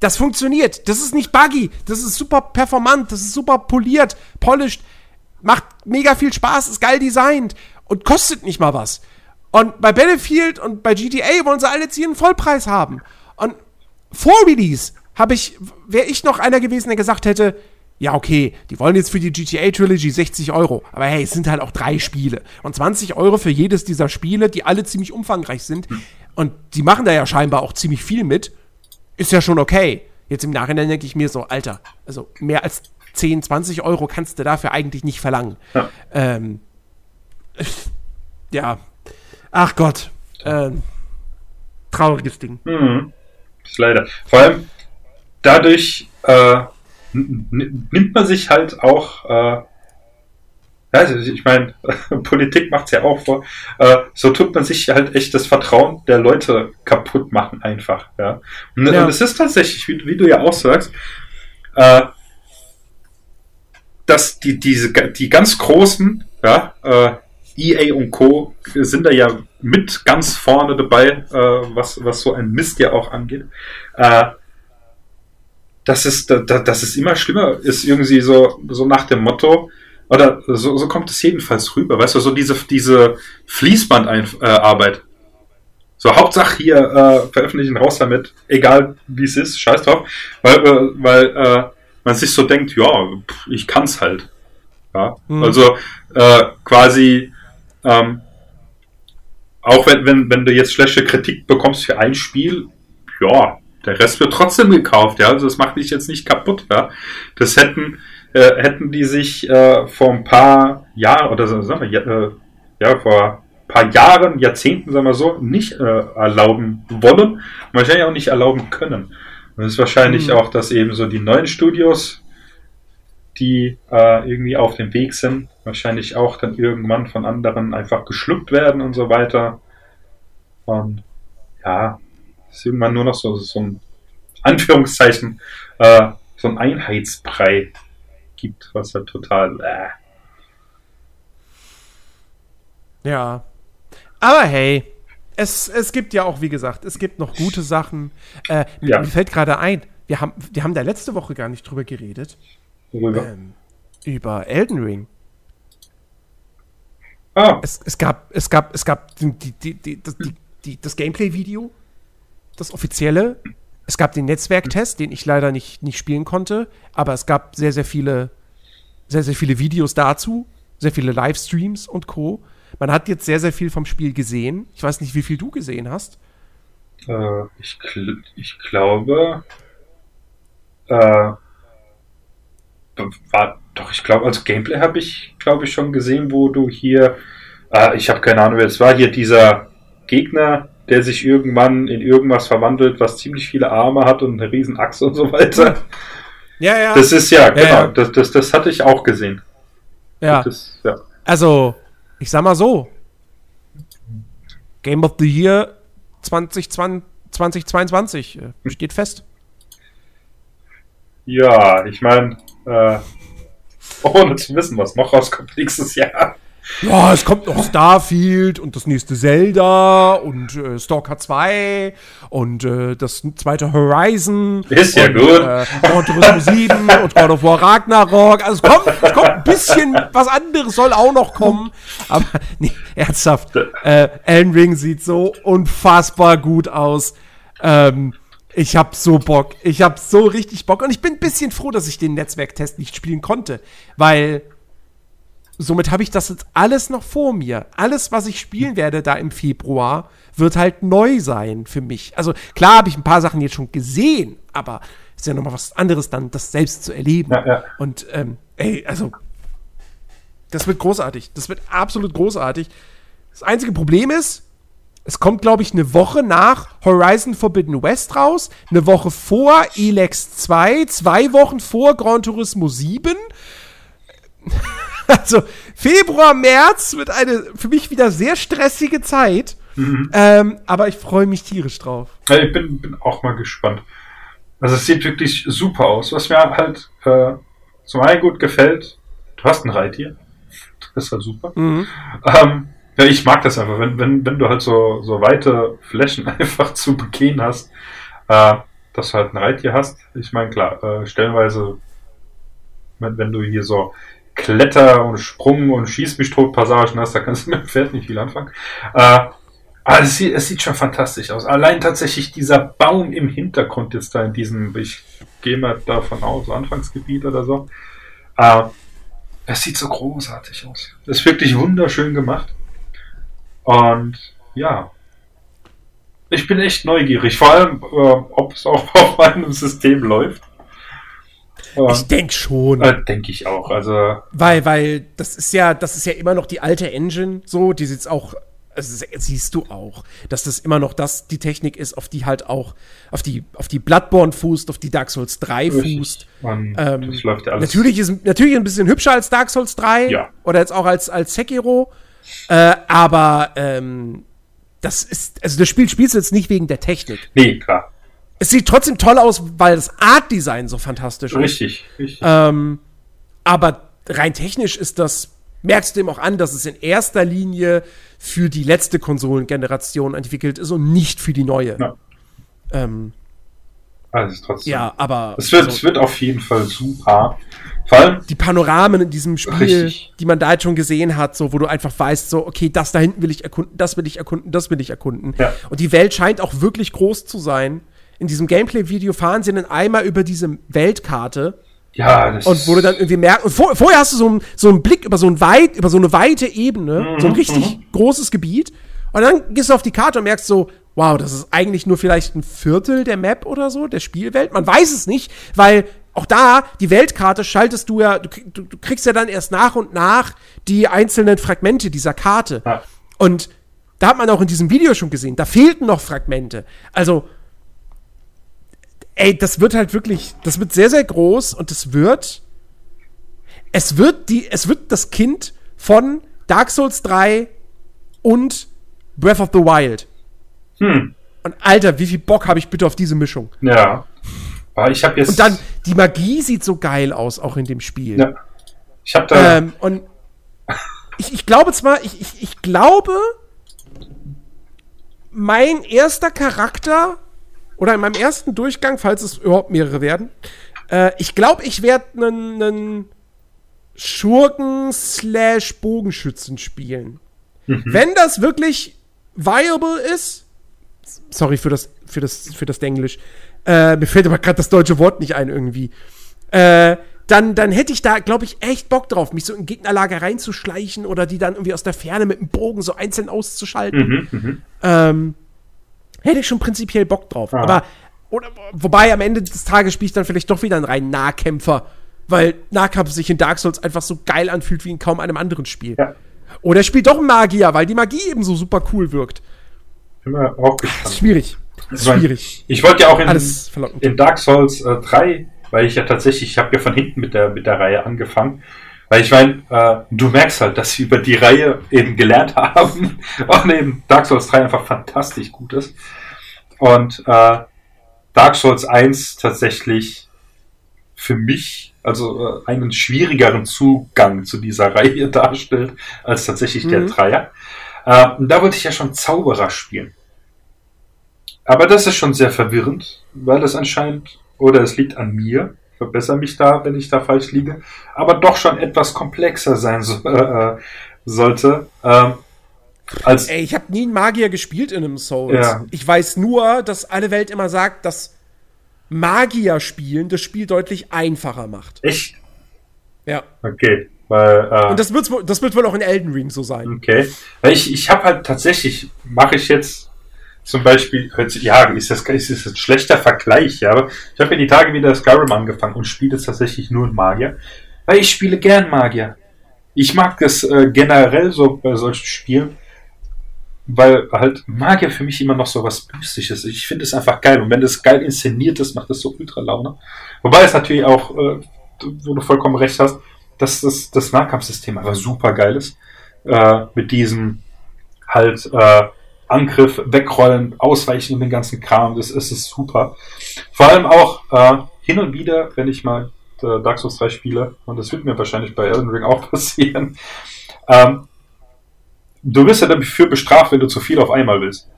das funktioniert. Das ist nicht buggy. Das ist super performant. Das ist super poliert, polished. Macht mega viel Spaß, ist geil designt und kostet nicht mal was. Und bei Battlefield und bei GTA wollen sie alle jetzt hier einen Vollpreis haben. Und vor Release habe ich, wäre ich noch einer gewesen, der gesagt hätte, ja, okay, die wollen jetzt für die GTA Trilogy 60 Euro. Aber hey, es sind halt auch drei Spiele. Und 20 Euro für jedes dieser Spiele, die alle ziemlich umfangreich sind. Und die machen da ja scheinbar auch ziemlich viel mit ist ja schon okay. Jetzt im Nachhinein denke ich mir so, Alter, also mehr als 10, 20 Euro kannst du dafür eigentlich nicht verlangen. Ja. Ähm, ja. Ach Gott. Ähm, trauriges Ding. Mhm. ist leider. Vor allem dadurch äh, nimmt man sich halt auch äh, ja, ich meine, [LAUGHS] Politik macht's ja auch vor. Äh, so tut man sich halt echt das Vertrauen der Leute kaputt machen einfach. Ja. Und, ja. und es ist tatsächlich, wie, wie, du ja auch sagst, äh, dass die diese die ganz großen, ja, äh, EA und Co. sind da ja mit ganz vorne dabei, äh, was was so ein Mist ja auch angeht. Äh, dass es, da, dass es immer schlimmer ist, irgendwie so, so nach dem Motto, oder so, so kommt es jedenfalls rüber, weißt du, so diese, diese Fließbandarbeit. So, Hauptsache hier äh, veröffentlichen, raus damit, egal wie es ist, scheiß drauf, weil, äh, weil äh, man sich so denkt, ja, ich kann's halt. Ja, mhm. also äh, quasi, ähm, auch wenn, wenn, wenn du jetzt schlechte Kritik bekommst für ein Spiel, ja, der Rest wird trotzdem gekauft, ja, also das macht dich jetzt nicht kaputt, ja. Das hätten, äh, hätten die sich äh, vor ein paar Jahren, oder sagen wir, äh, ja, vor ein paar Jahren, Jahrzehnten, sagen wir so, nicht äh, erlauben wollen wahrscheinlich auch nicht erlauben können. Und es ist wahrscheinlich mhm. auch, dass eben so die neuen Studios, die äh, irgendwie auf dem Weg sind, wahrscheinlich auch dann irgendwann von anderen einfach geschluckt werden und so weiter. Und ja, ist irgendwann nur noch so, so ein Anführungszeichen, äh, so ein Einheitsbrei gibt, was halt total. Äh. Ja. Aber hey, es, es gibt ja auch, wie gesagt, es gibt noch gute Sachen. Äh, ja. Mir fällt gerade ein, wir haben, wir haben da letzte Woche gar nicht drüber geredet. Worüber? Ähm, über Elden Ring. Ah. Es, es, gab, es gab, es gab die, die, die, das, das Gameplay-Video, das offizielle. Es gab den Netzwerktest, den ich leider nicht, nicht spielen konnte, aber es gab sehr, sehr viele, sehr, sehr viele Videos dazu, sehr viele Livestreams und Co. Man hat jetzt sehr, sehr viel vom Spiel gesehen. Ich weiß nicht, wie viel du gesehen hast. Äh, ich, ich glaube, äh, war doch, ich glaube, als Gameplay habe ich, glaube ich, schon gesehen, wo du hier, äh, ich habe keine Ahnung, wer es war, hier dieser Gegner, der sich irgendwann in irgendwas verwandelt, was ziemlich viele Arme hat und eine riesen Achse und so weiter. Ja, ja. Das ist ja, genau, ja, ja. Das, das, das hatte ich auch gesehen. Ja. Das, ja. Also, ich sag mal so, Game of the Year 2020, 2022 äh, steht fest. Ja, ich meine, äh, [LAUGHS] ohne zu wissen, was noch rauskommt nächstes Jahr. Ja, es kommt noch Starfield und das nächste Zelda und äh, Stalker 2 und äh, das zweite Horizon. Ist ja und, gut. Äh, Gran Turismo 7 und God of War Ragnarok. Also es kommt, es kommt ein bisschen was anderes soll auch noch kommen. Aber nee, ernsthaft. Äh, Elden Ring sieht so unfassbar gut aus. Ähm, ich hab so Bock. Ich hab so richtig Bock. Und ich bin ein bisschen froh, dass ich den Netzwerktest nicht spielen konnte. Weil somit habe ich das jetzt alles noch vor mir. Alles, was ich spielen werde da im Februar, wird halt neu sein für mich. Also klar habe ich ein paar Sachen jetzt schon gesehen, aber ist ja nochmal was anderes dann, das selbst zu erleben. Ja, ja. Und ähm, ey, also das wird großartig. Das wird absolut großartig. Das einzige Problem ist, es kommt, glaube ich, eine Woche nach Horizon Forbidden West raus, eine Woche vor Elex 2, zwei Wochen vor Gran Turismo 7. also Februar, März wird eine für mich wieder sehr stressige Zeit. Mhm. Ähm, aber ich freue mich tierisch drauf. Ja, ich bin, bin, auch mal gespannt. Also es sieht wirklich super aus. Was mir halt äh, zum einen gut gefällt, du hast ein Reittier. Das ist ja super. Mhm. Ähm, ja, ich mag das einfach, wenn, wenn, wenn du halt so, so weite Flächen [LAUGHS] einfach zu begehen hast, äh, dass du halt ein Reittier hast. Ich meine, klar, äh, stellenweise, wenn, wenn du hier so Kletter- und Sprung- und Schieß mich tot Passagen hast, da kannst du mit dem Pferd nicht viel anfangen. Äh, aber es sieht, es sieht schon fantastisch aus. Allein tatsächlich dieser Baum im Hintergrund jetzt da in diesem, ich gehe mal davon aus, Anfangsgebiet oder so. Äh, es sieht so großartig aus. Es ist wirklich wunderschön gemacht. Und ja, ich bin echt neugierig, vor allem, äh, ob es auch [LAUGHS] auf meinem System läuft. Äh, ich denke schon. Äh, denke ich auch. Also weil, weil das ist ja, das ist ja immer noch die alte Engine, so, die sitzt auch. Also siehst du auch, dass das immer noch das die Technik ist, auf die halt auch auf die auf die Bloodborne fußt, auf die Dark Souls 3 fußt. Man, ähm, das läuft ja alles. Natürlich ist natürlich ein bisschen hübscher als Dark Souls 3 ja. oder jetzt auch als als Sekiro. Äh, aber ähm, das ist, also das Spiel spielst du jetzt nicht wegen der Technik. Nee, klar. Es sieht trotzdem toll aus, weil das Art-Design so fantastisch richtig, ist. Richtig, ähm, aber rein technisch ist das, merkst du ihm auch an, dass es in erster Linie für die letzte Konsolengeneration entwickelt ist und nicht für die neue. Ja. Ähm, also trotzdem. Ja, aber. Es wird, also, es wird auf jeden Fall super. Vor allem. Die Panoramen in diesem Spiel, richtig. die man da jetzt schon gesehen hat, so, wo du einfach weißt, so, okay, das da hinten will ich erkunden, das will ich erkunden, das will ich erkunden. Ja. Und die Welt scheint auch wirklich groß zu sein. In diesem Gameplay-Video fahren sie dann einmal über diese Weltkarte. Ja, das Und wo du dann irgendwie merkst, vor, vorher hast du so, ein, so einen Blick über so, ein weit, über so eine weite Ebene, mhm, so ein richtig mhm. großes Gebiet. Und dann gehst du auf die Karte und merkst so, wow, das ist eigentlich nur vielleicht ein Viertel der Map oder so, der Spielwelt. Man weiß es nicht, weil auch da, die Weltkarte schaltest du ja, du, du, du kriegst ja dann erst nach und nach die einzelnen Fragmente dieser Karte. Ja. Und da hat man auch in diesem Video schon gesehen, da fehlten noch Fragmente. Also, ey, das wird halt wirklich, das wird sehr, sehr groß und es wird, es wird die, es wird das Kind von Dark Souls 3 und Breath of the Wild. Hm. Und Alter, wie viel Bock habe ich bitte auf diese Mischung? Ja. Aber ich habe jetzt. Und dann, die Magie sieht so geil aus, auch in dem Spiel. Ja. Ich habe da. Ähm, und ich, ich glaube zwar, ich, ich, ich glaube, mein erster Charakter oder in meinem ersten Durchgang, falls es überhaupt mehrere werden, äh, ich glaube, ich werde einen Schurken-Bogenschützen spielen. Mhm. Wenn das wirklich viable ist, sorry für das, für das, für das Englisch, äh, mir fällt aber gerade das deutsche Wort nicht ein irgendwie, äh, dann, dann hätte ich da, glaube ich, echt Bock drauf, mich so in Gegnerlager reinzuschleichen oder die dann irgendwie aus der Ferne mit dem Bogen so einzeln auszuschalten. Mhm, mhm. ähm, hätte ich schon prinzipiell Bock drauf. Ah. Aber, oder, wobei am Ende des Tages spiele ich dann vielleicht doch wieder einen reinen Nahkämpfer, weil Nahkampf sich in Dark Souls einfach so geil anfühlt wie in kaum einem anderen Spiel. Ja. Oder spielt doch einen Magier, weil die Magie eben so super cool wirkt. Bin mir auch gespannt. Schwierig. Schwierig. Ich, wollte ja auch in, in Dark Souls äh, 3, weil ich ja tatsächlich, ich habe ja von hinten mit der, mit der Reihe angefangen. Weil ich meine, äh, du merkst halt, dass sie über die Reihe eben gelernt [LAUGHS] haben und eben Dark Souls 3 einfach fantastisch gut ist. Und äh, Dark Souls 1 tatsächlich für mich also äh, einen schwierigeren Zugang zu dieser Reihe [LAUGHS] darstellt als tatsächlich mhm. der Dreier. Äh, und da wollte ich ja schon Zauberer spielen. Aber das ist schon sehr verwirrend, weil es anscheinend, oder es liegt an mir, verbessere mich da, wenn ich da falsch liege, aber doch schon etwas komplexer sein so, [LAUGHS] äh, sollte. Ähm, als Ey, ich habe nie einen Magier gespielt in einem Souls. Ja. Ich weiß nur, dass alle Welt immer sagt, dass Magier spielen das Spiel deutlich einfacher macht. Echt? Ja. Okay. Weil, äh, Und das wird, das wird wohl auch in Elden Ring so sein. Okay. Ich, ich habe halt tatsächlich, mache ich jetzt zum Beispiel, ja, ist das, ist das ein schlechter Vergleich, ja, aber ich habe ja die Tage wieder Skyrim angefangen und spiele jetzt tatsächlich nur einen Magier. Weil ich spiele gern Magier. Ich mag das äh, generell so bei solchen Spielen, weil halt Magier für mich immer noch so was Mystisches. Ich finde es einfach geil. Und wenn das geil inszeniert ist, macht das so ultra Laune. Wobei es natürlich auch, äh, wo du vollkommen recht hast, dass das, das Nahkampfsystem einfach super geil ist. Äh, mit diesem halt äh, Angriff, wegrollen, ausweichen und den ganzen Kram. Das, das ist super. Vor allem auch äh, hin und wieder, wenn ich mal äh, Dark Souls 3 spiele, und das wird mir wahrscheinlich bei Elden Ring auch [LAUGHS] passieren, ähm, du wirst ja dafür bestraft, wenn du zu viel auf einmal willst.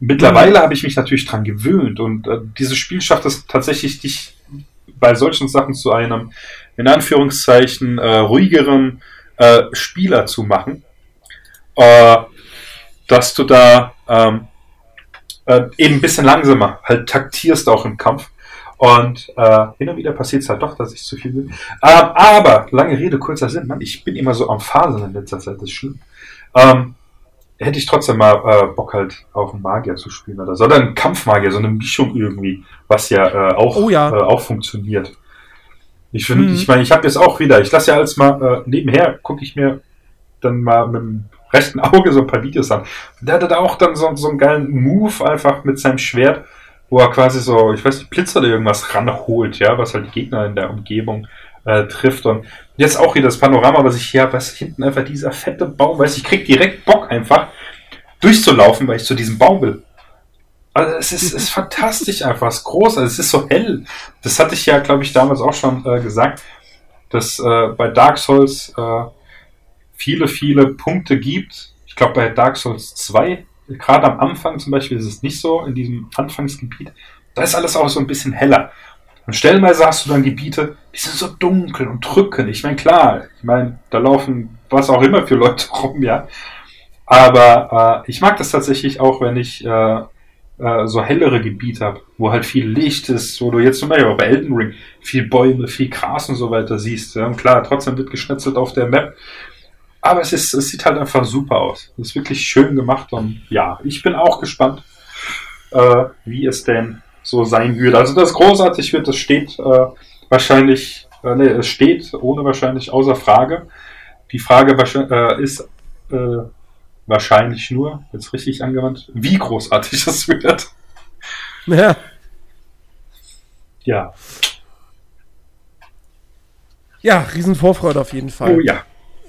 Mittlerweile mhm. habe ich mich natürlich dran gewöhnt und äh, dieses Spiel schafft es tatsächlich, dich bei solchen Sachen zu einem, in Anführungszeichen, äh, ruhigeren äh, Spieler zu machen, äh, dass du da ähm, äh, eben ein bisschen langsamer halt taktierst auch im Kampf. Und äh, hin und wieder passiert es halt doch, dass ich zu viel will. Ähm, aber, lange Rede, kurzer Sinn, Mann, ich bin immer so am Phasen in letzter Zeit, das ist schlimm. Ähm, hätte ich trotzdem mal äh, Bock halt auf einen Magier zu spielen oder so. Oder einen Kampfmagier, so eine Mischung irgendwie, was ja äh, auch, oh, ja. Äh, auch funktioniert. Ich finde, hm. ich meine, ich habe jetzt auch wieder, ich lasse ja alles mal äh, nebenher, gucke ich mir dann mal mit dem rechten Auge so ein paar Videos an. Der hatte da auch dann so, so einen geilen Move einfach mit seinem Schwert, wo er quasi so, ich weiß nicht, Blitzer oder irgendwas ranholt, ja, was halt die Gegner in der Umgebung äh, trifft. Und jetzt auch hier das Panorama, was ich hier habe, was hinten einfach dieser fette Baum, weiß ich krieg direkt Bock einfach durchzulaufen, weil ich zu diesem Baum will. Also es ist, ist fantastisch einfach, es ist groß, also es ist so hell. Das hatte ich ja, glaube ich, damals auch schon äh, gesagt, dass äh, bei Dark Souls äh, viele, viele Punkte gibt. Ich glaube bei Dark Souls 2, gerade am Anfang zum Beispiel ist es nicht so, in diesem Anfangsgebiet, da ist alles auch so ein bisschen heller. Und stellenweise hast du dann Gebiete, die sind so dunkel und drücken. Ich meine, klar, ich meine, da laufen was auch immer für Leute [LAUGHS] rum, ja. Aber äh, ich mag das tatsächlich auch, wenn ich äh, äh, so hellere Gebiete habe, wo halt viel Licht ist, wo du jetzt zum Beispiel bei Elden Ring viel Bäume, viel Gras und so weiter siehst. Ja. Und klar, trotzdem wird geschnetzelt auf der Map. Aber es, ist, es sieht halt einfach super aus. Es ist wirklich schön gemacht und ja, ich bin auch gespannt, äh, wie es denn so sein würde. Also das großartig wird, das steht äh, wahrscheinlich, äh, nee, es steht ohne wahrscheinlich außer Frage. Die Frage äh, ist äh, wahrscheinlich nur, jetzt richtig angewandt, wie großartig [LAUGHS] es wird. Ja. Ja. Ja, Riesenvorfreude auf jeden Fall. Oh ja.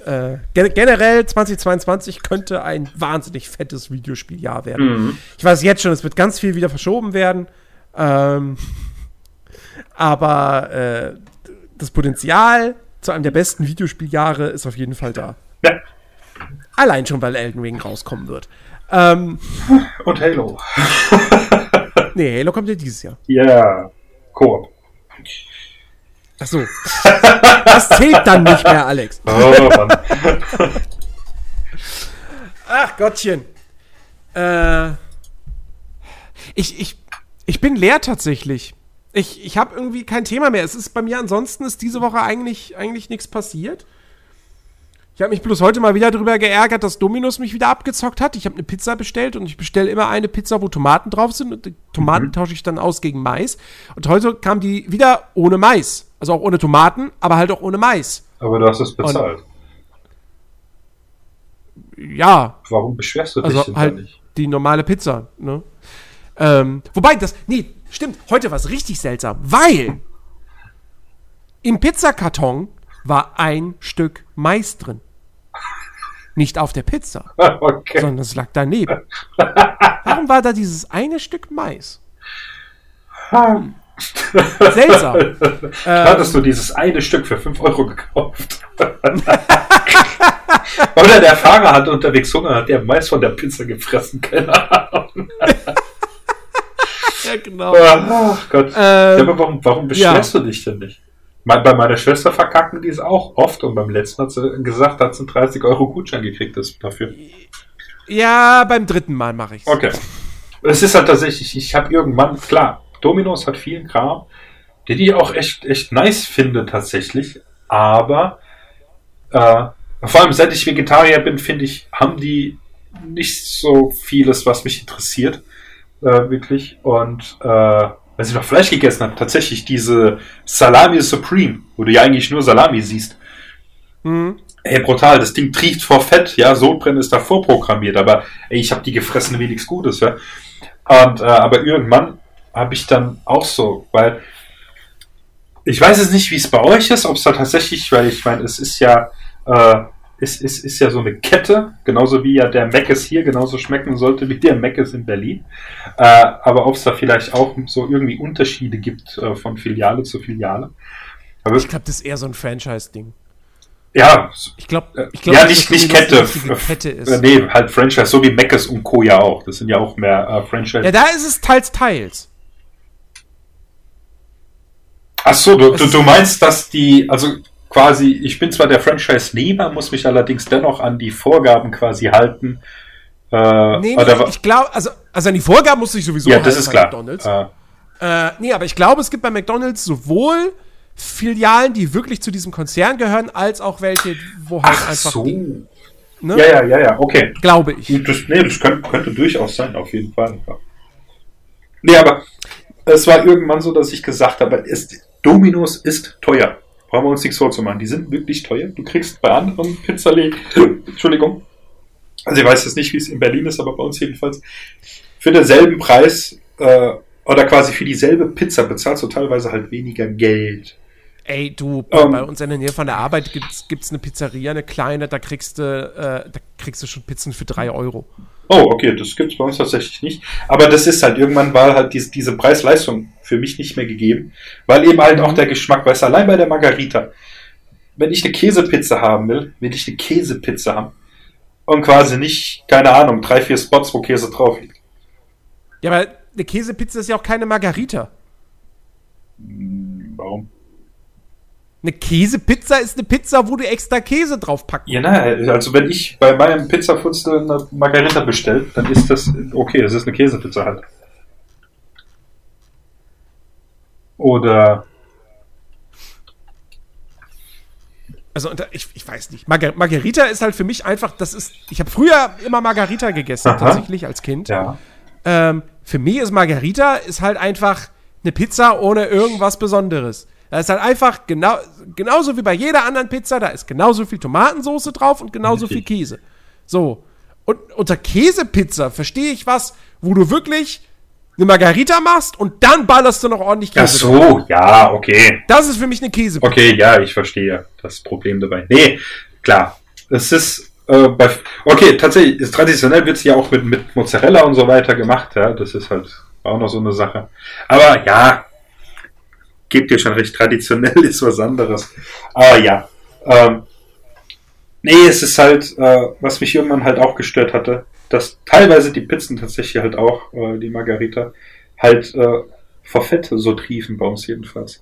Äh, generell 2022 könnte ein wahnsinnig fettes Videospieljahr werden. Mhm. Ich weiß jetzt schon, es wird ganz viel wieder verschoben werden. Ähm, aber äh, das Potenzial zu einem der besten Videospieljahre ist auf jeden Fall da. Ja. Allein schon, weil Elden Ring rauskommen wird. Ähm, Und Halo. nee, Halo kommt ja dieses Jahr. Ja, yeah. Koop. Ach so. Das zählt dann nicht mehr, Alex. [LAUGHS] Oh, Mann. Ach Gottchen. Äh, ich, ich, ich bin leer tatsächlich. Ich, ich habe irgendwie kein Thema mehr. Es ist bei mir ansonsten ist diese Woche eigentlich, eigentlich nichts passiert. Ich habe mich bloß heute mal wieder darüber geärgert, dass Dominus mich wieder abgezockt hat. Ich habe eine Pizza bestellt und ich bestelle immer eine Pizza, wo Tomaten drauf sind und die Tomaten mhm. tausche ich dann aus gegen Mais. Und heute kam die wieder ohne Mais. Also auch ohne Tomaten, aber halt auch ohne Mais. Aber du hast es bezahlt. Und, ja. Warum beschwerst du dich also halt nicht? Die normale Pizza, ne? Ähm, wobei, das, nee, stimmt, heute war es richtig seltsam, weil im Pizzakarton war ein Stück Mais drin. Nicht auf der Pizza, [LAUGHS] okay. sondern es lag daneben. [LAUGHS] Warum war da dieses eine Stück Mais? Hm. [LAUGHS] Seltsam. Hattest du dieses eine Stück für 5 Euro gekauft? [LAUGHS] Oder der Fahrer hat unterwegs Hunger, hat der Mais von der Pizza gefressen, keine Ahnung. [LAUGHS] ja, genau. Ach Gott. Ähm, ja, aber warum, warum beschwerst ja. du dich denn nicht? Bei meiner Schwester verkacken die es auch oft und beim letzten hat sie gesagt, hat sie einen 30 Euro Gutschein gekriegt dafür. Ja, beim dritten Mal mache ich es. Okay. Es ist halt tatsächlich, ich habe irgendwann, klar, Dominos hat vielen Kram, den ich auch echt, echt nice finde tatsächlich, aber äh, vor allem seit ich Vegetarier bin, finde ich, haben die nicht so vieles, was mich interessiert, äh, wirklich. Und äh, wenn ich noch Fleisch gegessen habe, tatsächlich diese Salami Supreme, wo du ja eigentlich nur Salami siehst. Mhm. Ey, brutal, das Ding trieft vor Fett, ja, Sodbrennen ist da vorprogrammiert, aber ey, ich habe die gefressen wie nichts Gutes, ja. Und, äh, aber irgendwann habe ich dann auch so, weil ich weiß es nicht, wie es bei euch ist, ob es da tatsächlich, weil ich meine, es ist ja, äh, es, es ist ja so eine Kette, genauso wie ja der Meckes hier genauso schmecken sollte wie der Meckes in Berlin. Äh, aber ob es da vielleicht auch so irgendwie Unterschiede gibt äh, von Filiale zu Filiale. Aber ich glaube, das ist eher so ein Franchise-Ding. Ja, ich glaube, äh, glaub, ja, nicht, nicht Kette. Kette ist. Äh, nee, halt Franchise, so wie Meckes und Co. ja auch. Das sind ja auch mehr äh, Franchise. Ja, da ist es teils, teils. Ach so, du, du, du meinst, dass die, also quasi, ich bin zwar der Franchise-Nehmer, muss mich allerdings dennoch an die Vorgaben quasi halten. Äh, nee, nee ich glaube, also, also an die Vorgaben muss ich sowieso ja, halten das ist klar. McDonalds. Äh. Äh, nee, aber ich glaube, es gibt bei McDonalds sowohl Filialen, die wirklich zu diesem Konzern gehören, als auch welche, wo halt Ach einfach. So. Die, ne? Ja, ja, ja, ja, okay. Glaube ich. Das, nee, das könnte, könnte durchaus sein, auf jeden Fall. Ja. Nee, aber es war irgendwann so, dass ich gesagt habe, ist, Dominos ist teuer. Brauchen wir uns nichts vorzumachen. Die sind wirklich teuer. Du kriegst bei anderen Pizzaläden, Entschuldigung, also ich weiß jetzt nicht, wie es in Berlin ist, aber bei uns jedenfalls, für denselben Preis äh, oder quasi für dieselbe Pizza bezahlst du teilweise halt weniger Geld. Ey, du, ähm, bei uns in der Nähe von der Arbeit gibt es eine Pizzeria, eine kleine, da kriegst du, äh, da kriegst du schon Pizzen für 3 Euro. Oh, okay, das gibt es bei uns tatsächlich nicht. Aber das ist halt, irgendwann war halt diese, diese Preis-Leistung für mich nicht mehr gegeben, weil eben halt auch mhm. der Geschmack, weißt du, allein bei der Margarita, wenn ich eine Käsepizza haben will, will ich eine Käsepizza haben. Und quasi nicht, keine Ahnung, drei, vier Spots, wo Käse drauf liegt. Ja, aber eine Käsepizza ist ja auch keine Margarita. Hm, warum? Eine Käsepizza ist eine Pizza, wo du extra Käse drauf packst. Ja, na, also wenn ich bei meinem Pizzafunstel eine Margarita bestelle, dann ist das okay, es ist eine Käsepizza halt. Oder. Also ich, ich weiß nicht. Margar Margarita ist halt für mich einfach, das ist. Ich habe früher immer Margarita gegessen, Aha. tatsächlich als Kind. Ja. Ähm, für mich ist Margarita ist halt einfach eine Pizza ohne irgendwas Besonderes. Da ist halt einfach genau, genauso wie bei jeder anderen Pizza, da ist genauso viel Tomatensauce drauf und genauso viel Käse. So. Und unter Käsepizza verstehe ich was, wo du wirklich eine Margarita machst und dann ballerst du noch ordentlich Käse. Ach so, drauf. ja, okay. Das ist für mich eine Käsepizza. Okay, ja, ich verstehe das Problem dabei. Nee, klar. Es ist äh, bei, okay, tatsächlich, ist, traditionell wird es ja auch mit, mit Mozzarella und so weiter gemacht, ja. Das ist halt auch noch so eine Sache. Aber ja, gebt ihr schon recht, traditionell ist was anderes. Aber ja. Ähm, nee, es ist halt, äh, was mich irgendwann halt auch gestört hatte, dass teilweise die Pizzen tatsächlich halt auch, äh, die Margarita, halt äh, vor Fett so triefen bei uns jedenfalls.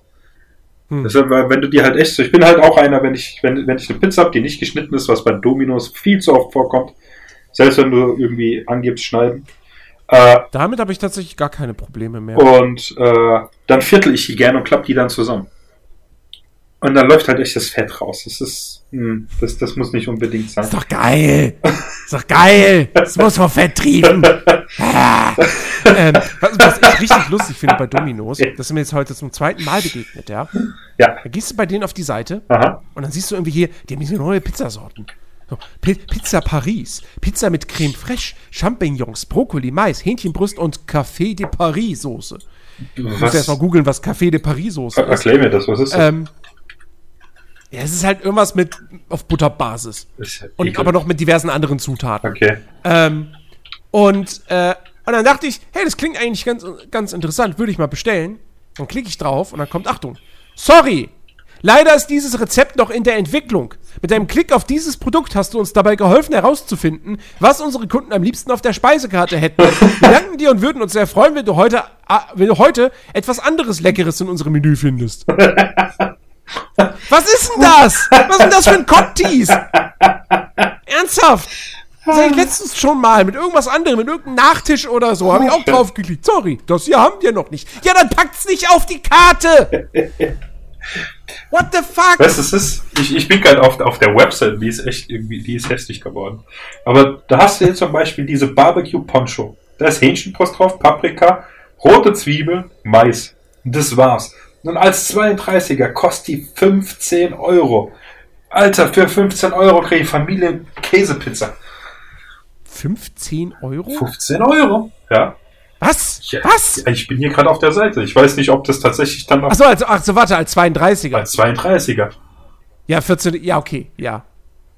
Hm. Deshalb, wenn du die halt echt so, ich bin halt auch einer, wenn ich, wenn, wenn ich eine Pizza habe, die nicht geschnitten ist, was bei Dominos viel zu oft vorkommt, selbst wenn du irgendwie angibst, schneiden. Äh, Damit habe ich tatsächlich gar keine Probleme mehr. Und äh, dann viertel ich die gerne und klappe die dann zusammen. Und dann läuft halt echt das Fett raus. Das ist, mh, hm, das, das muss nicht unbedingt sein. Ist doch geil. Ist doch geil. Das muss vor Fett trieben. Ah. [LAUGHS] ähm, was, was, ich richtig lustig finde bei Dominos, das ist mir jetzt heute zum zweiten Mal begegnet, ja. Ja. Da gehst du bei denen auf die Seite Aha. und dann siehst du irgendwie hier, die haben diese neue Pizzasorten. Pizza Paris, Pizza mit Creme fraiche, Champignons, Brokkoli, Mais, Hähnchenbrust und Café de Paris Soße. Du musst erst mal googeln, was Café de Paris Soße ist. Erklär mir das, was ist das? Ähm, ja, es ist halt irgendwas mit auf Butterbasis. und aber noch mit diversen anderen Zutaten. Okay. Ähm, und, äh, und dann dachte ich, hey, das klingt eigentlich ganz, ganz interessant, würde ich mal bestellen. Dann klicke ich drauf und dann kommt, Achtung, sorry, leider ist dieses Rezept noch in der Entwicklung. Mit einem Klick auf dieses Produkt hast du uns dabei geholfen herauszufinden, was unsere Kunden am liebsten auf der Speisekarte hätten. [LAUGHS] Wir danken dir und würden uns sehr freuen, wenn du heute, äh, wenn du heute etwas anderes Leckeres in unserem Menü findest. [LAUGHS] Was ist denn das? Was ist denn das für ein Cocktease? Ernsthaft? Habe ich letztens schon mal mit irgendwas anderem, mit irgendeinem Nachtisch oder so, habe ich auch drauf geklickt. Sorry, das hier haben wir noch nicht. Ja, dann packt's nicht auf die Karte. [LAUGHS] What the fuck? Weißt du, es ist, ich, ich bin gerade auf, auf der Website, die ist echt irgendwie, die ist hässlich geworden. Aber da hast du jetzt zum Beispiel diese Barbecue Poncho. Da ist Hähnchenpost drauf, Paprika, rote Zwiebel, Mais. Das war's. Und als 32er kostet die 15 Euro. Alter, für 15 Euro kriege ich Familie Käsepizza. 15 Euro? 15 Euro, ja. Was? Ja, Was? Ja, ich bin hier gerade auf der Seite. Ich weiß nicht, ob das tatsächlich dann noch. Achso, also, also warte, als 32er. Als 32er. Ja, 14, ja, okay, ja.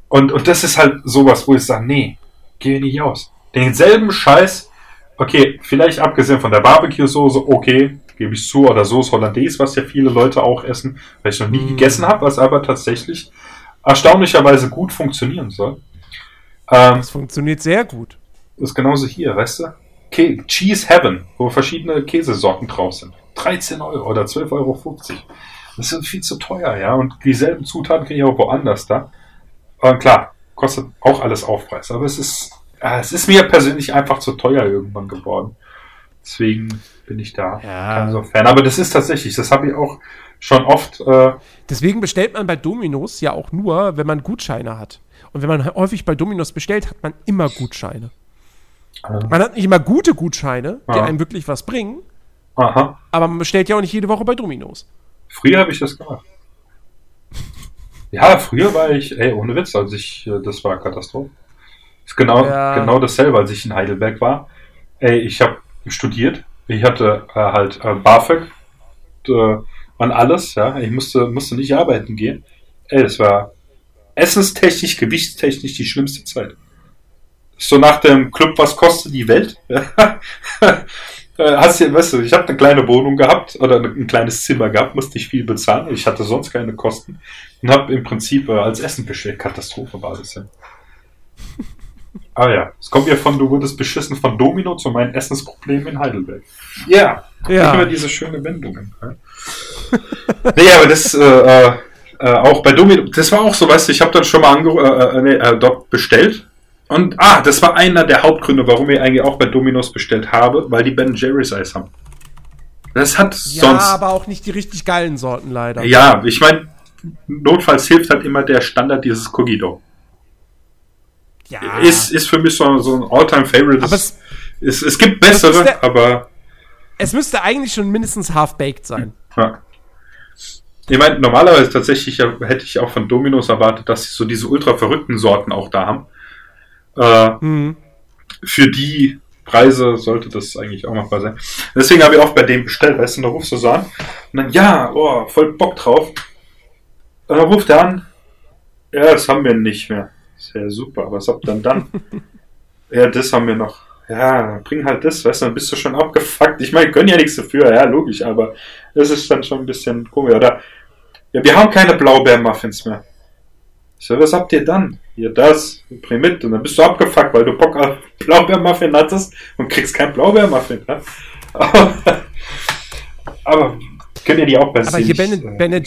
Und, und das ist halt sowas, wo ich sage, nee, geh nicht aus. Denselben Scheiß, okay, vielleicht abgesehen von der Barbecue-Soße, okay, gebe ich zu, oder Soße Hollandaise, was ja viele Leute auch essen, weil ich noch nie mm. gegessen habe, was aber tatsächlich erstaunlicherweise gut funktionieren soll. Ähm, das funktioniert sehr gut. Das ist genauso hier, weißt du? Ke Cheese Heaven, wo verschiedene Käsesorten drauf sind. 13 Euro oder 12,50 Euro. Das ist viel zu teuer, ja. Und dieselben Zutaten kriege ich auch woanders da. Aber klar, kostet auch alles Aufpreis. Aber es ist, äh, es ist mir persönlich einfach zu teuer irgendwann geworden. Deswegen bin ich da ja. kein so Fan. Aber das ist tatsächlich, das habe ich auch schon oft. Äh Deswegen bestellt man bei Dominos ja auch nur, wenn man Gutscheine hat. Und wenn man häufig bei Dominos bestellt, hat man immer Gutscheine. Ah. Man hat nicht immer gute Gutscheine, die einem wirklich was bringen. Aha. Aber man bestellt ja auch nicht jede Woche bei Dominos. Früher habe ich das gemacht. Ja, früher war ich, ey, ohne Witz, als ich, äh, das war Katastrophe. Ist genau, ja. genau dasselbe, als ich in Heidelberg war. Ey, ich habe studiert, ich hatte äh, halt äh, BAföG äh, und alles, ja. Ich musste, musste nicht arbeiten gehen. Ey, das war essenstechnisch, gewichtstechnisch die schlimmste Zeit. So nach dem Club, was kostet die Welt? [LAUGHS] Äh, hast du, weißt du, ich habe eine kleine Wohnung gehabt oder ein kleines Zimmer gehabt, musste ich viel bezahlen. Ich hatte sonst keine Kosten und habe im Prinzip äh, als Essen bestellt. Katastrophe war das ja. [LAUGHS] Ah ja, es kommt ja von, du wurdest beschissen von Domino zu meinen Essensproblemen in Heidelberg. Yeah. Ja, immer diese schöne Wendungen. Ja. [LAUGHS] nee, aber das äh, äh, äh, auch bei Domino, das war auch so, weißt du, ich habe dann schon mal ange äh, äh, nee, äh, dort bestellt. Und ah, das war einer der Hauptgründe, warum ich eigentlich auch bei Dominos bestellt habe, weil die Ben Jerry's Eis haben. Das hat ja, sonst. Ja, aber auch nicht die richtig geilen Sorten leider. Ja, ich meine, notfalls hilft halt immer der Standard dieses Dough. Ja. Ist, ist für mich so, so ein All-Time-Favorite. Aber es, es, es gibt bessere, müsste, aber. Es müsste eigentlich schon mindestens half-baked sein. Ja. Ich meine, normalerweise tatsächlich hätte ich auch von Dominos erwartet, dass sie so diese ultra verrückten Sorten auch da haben. Äh, mhm. Für die Preise sollte das eigentlich auch machbar sein. Deswegen habe ich auch bei dem bestellt, weißt du, da rufst du so an und dann, ja, oh, voll Bock drauf. Und dann ruft er an, ja, das haben wir nicht mehr. Sehr super. Was habt ihr dann dann? [LAUGHS] ja, das haben wir noch. Ja, bring halt das, weißt du, dann bist du schon abgefuckt. Ich meine, können ja nichts dafür, ja, logisch, aber das ist dann schon ein bisschen komisch. Oder, ja, wir haben keine Blaubeermuffins mehr. Ich so, was habt ihr dann? Hier das, bring mit. Und dann bist du abgefuckt, weil du Bock auf Blaubeermuffin hattest und kriegst kein Blaubeermuffin. Ne? [LAUGHS] aber, Könnt ihr die auch bei Aber hier Ben, ben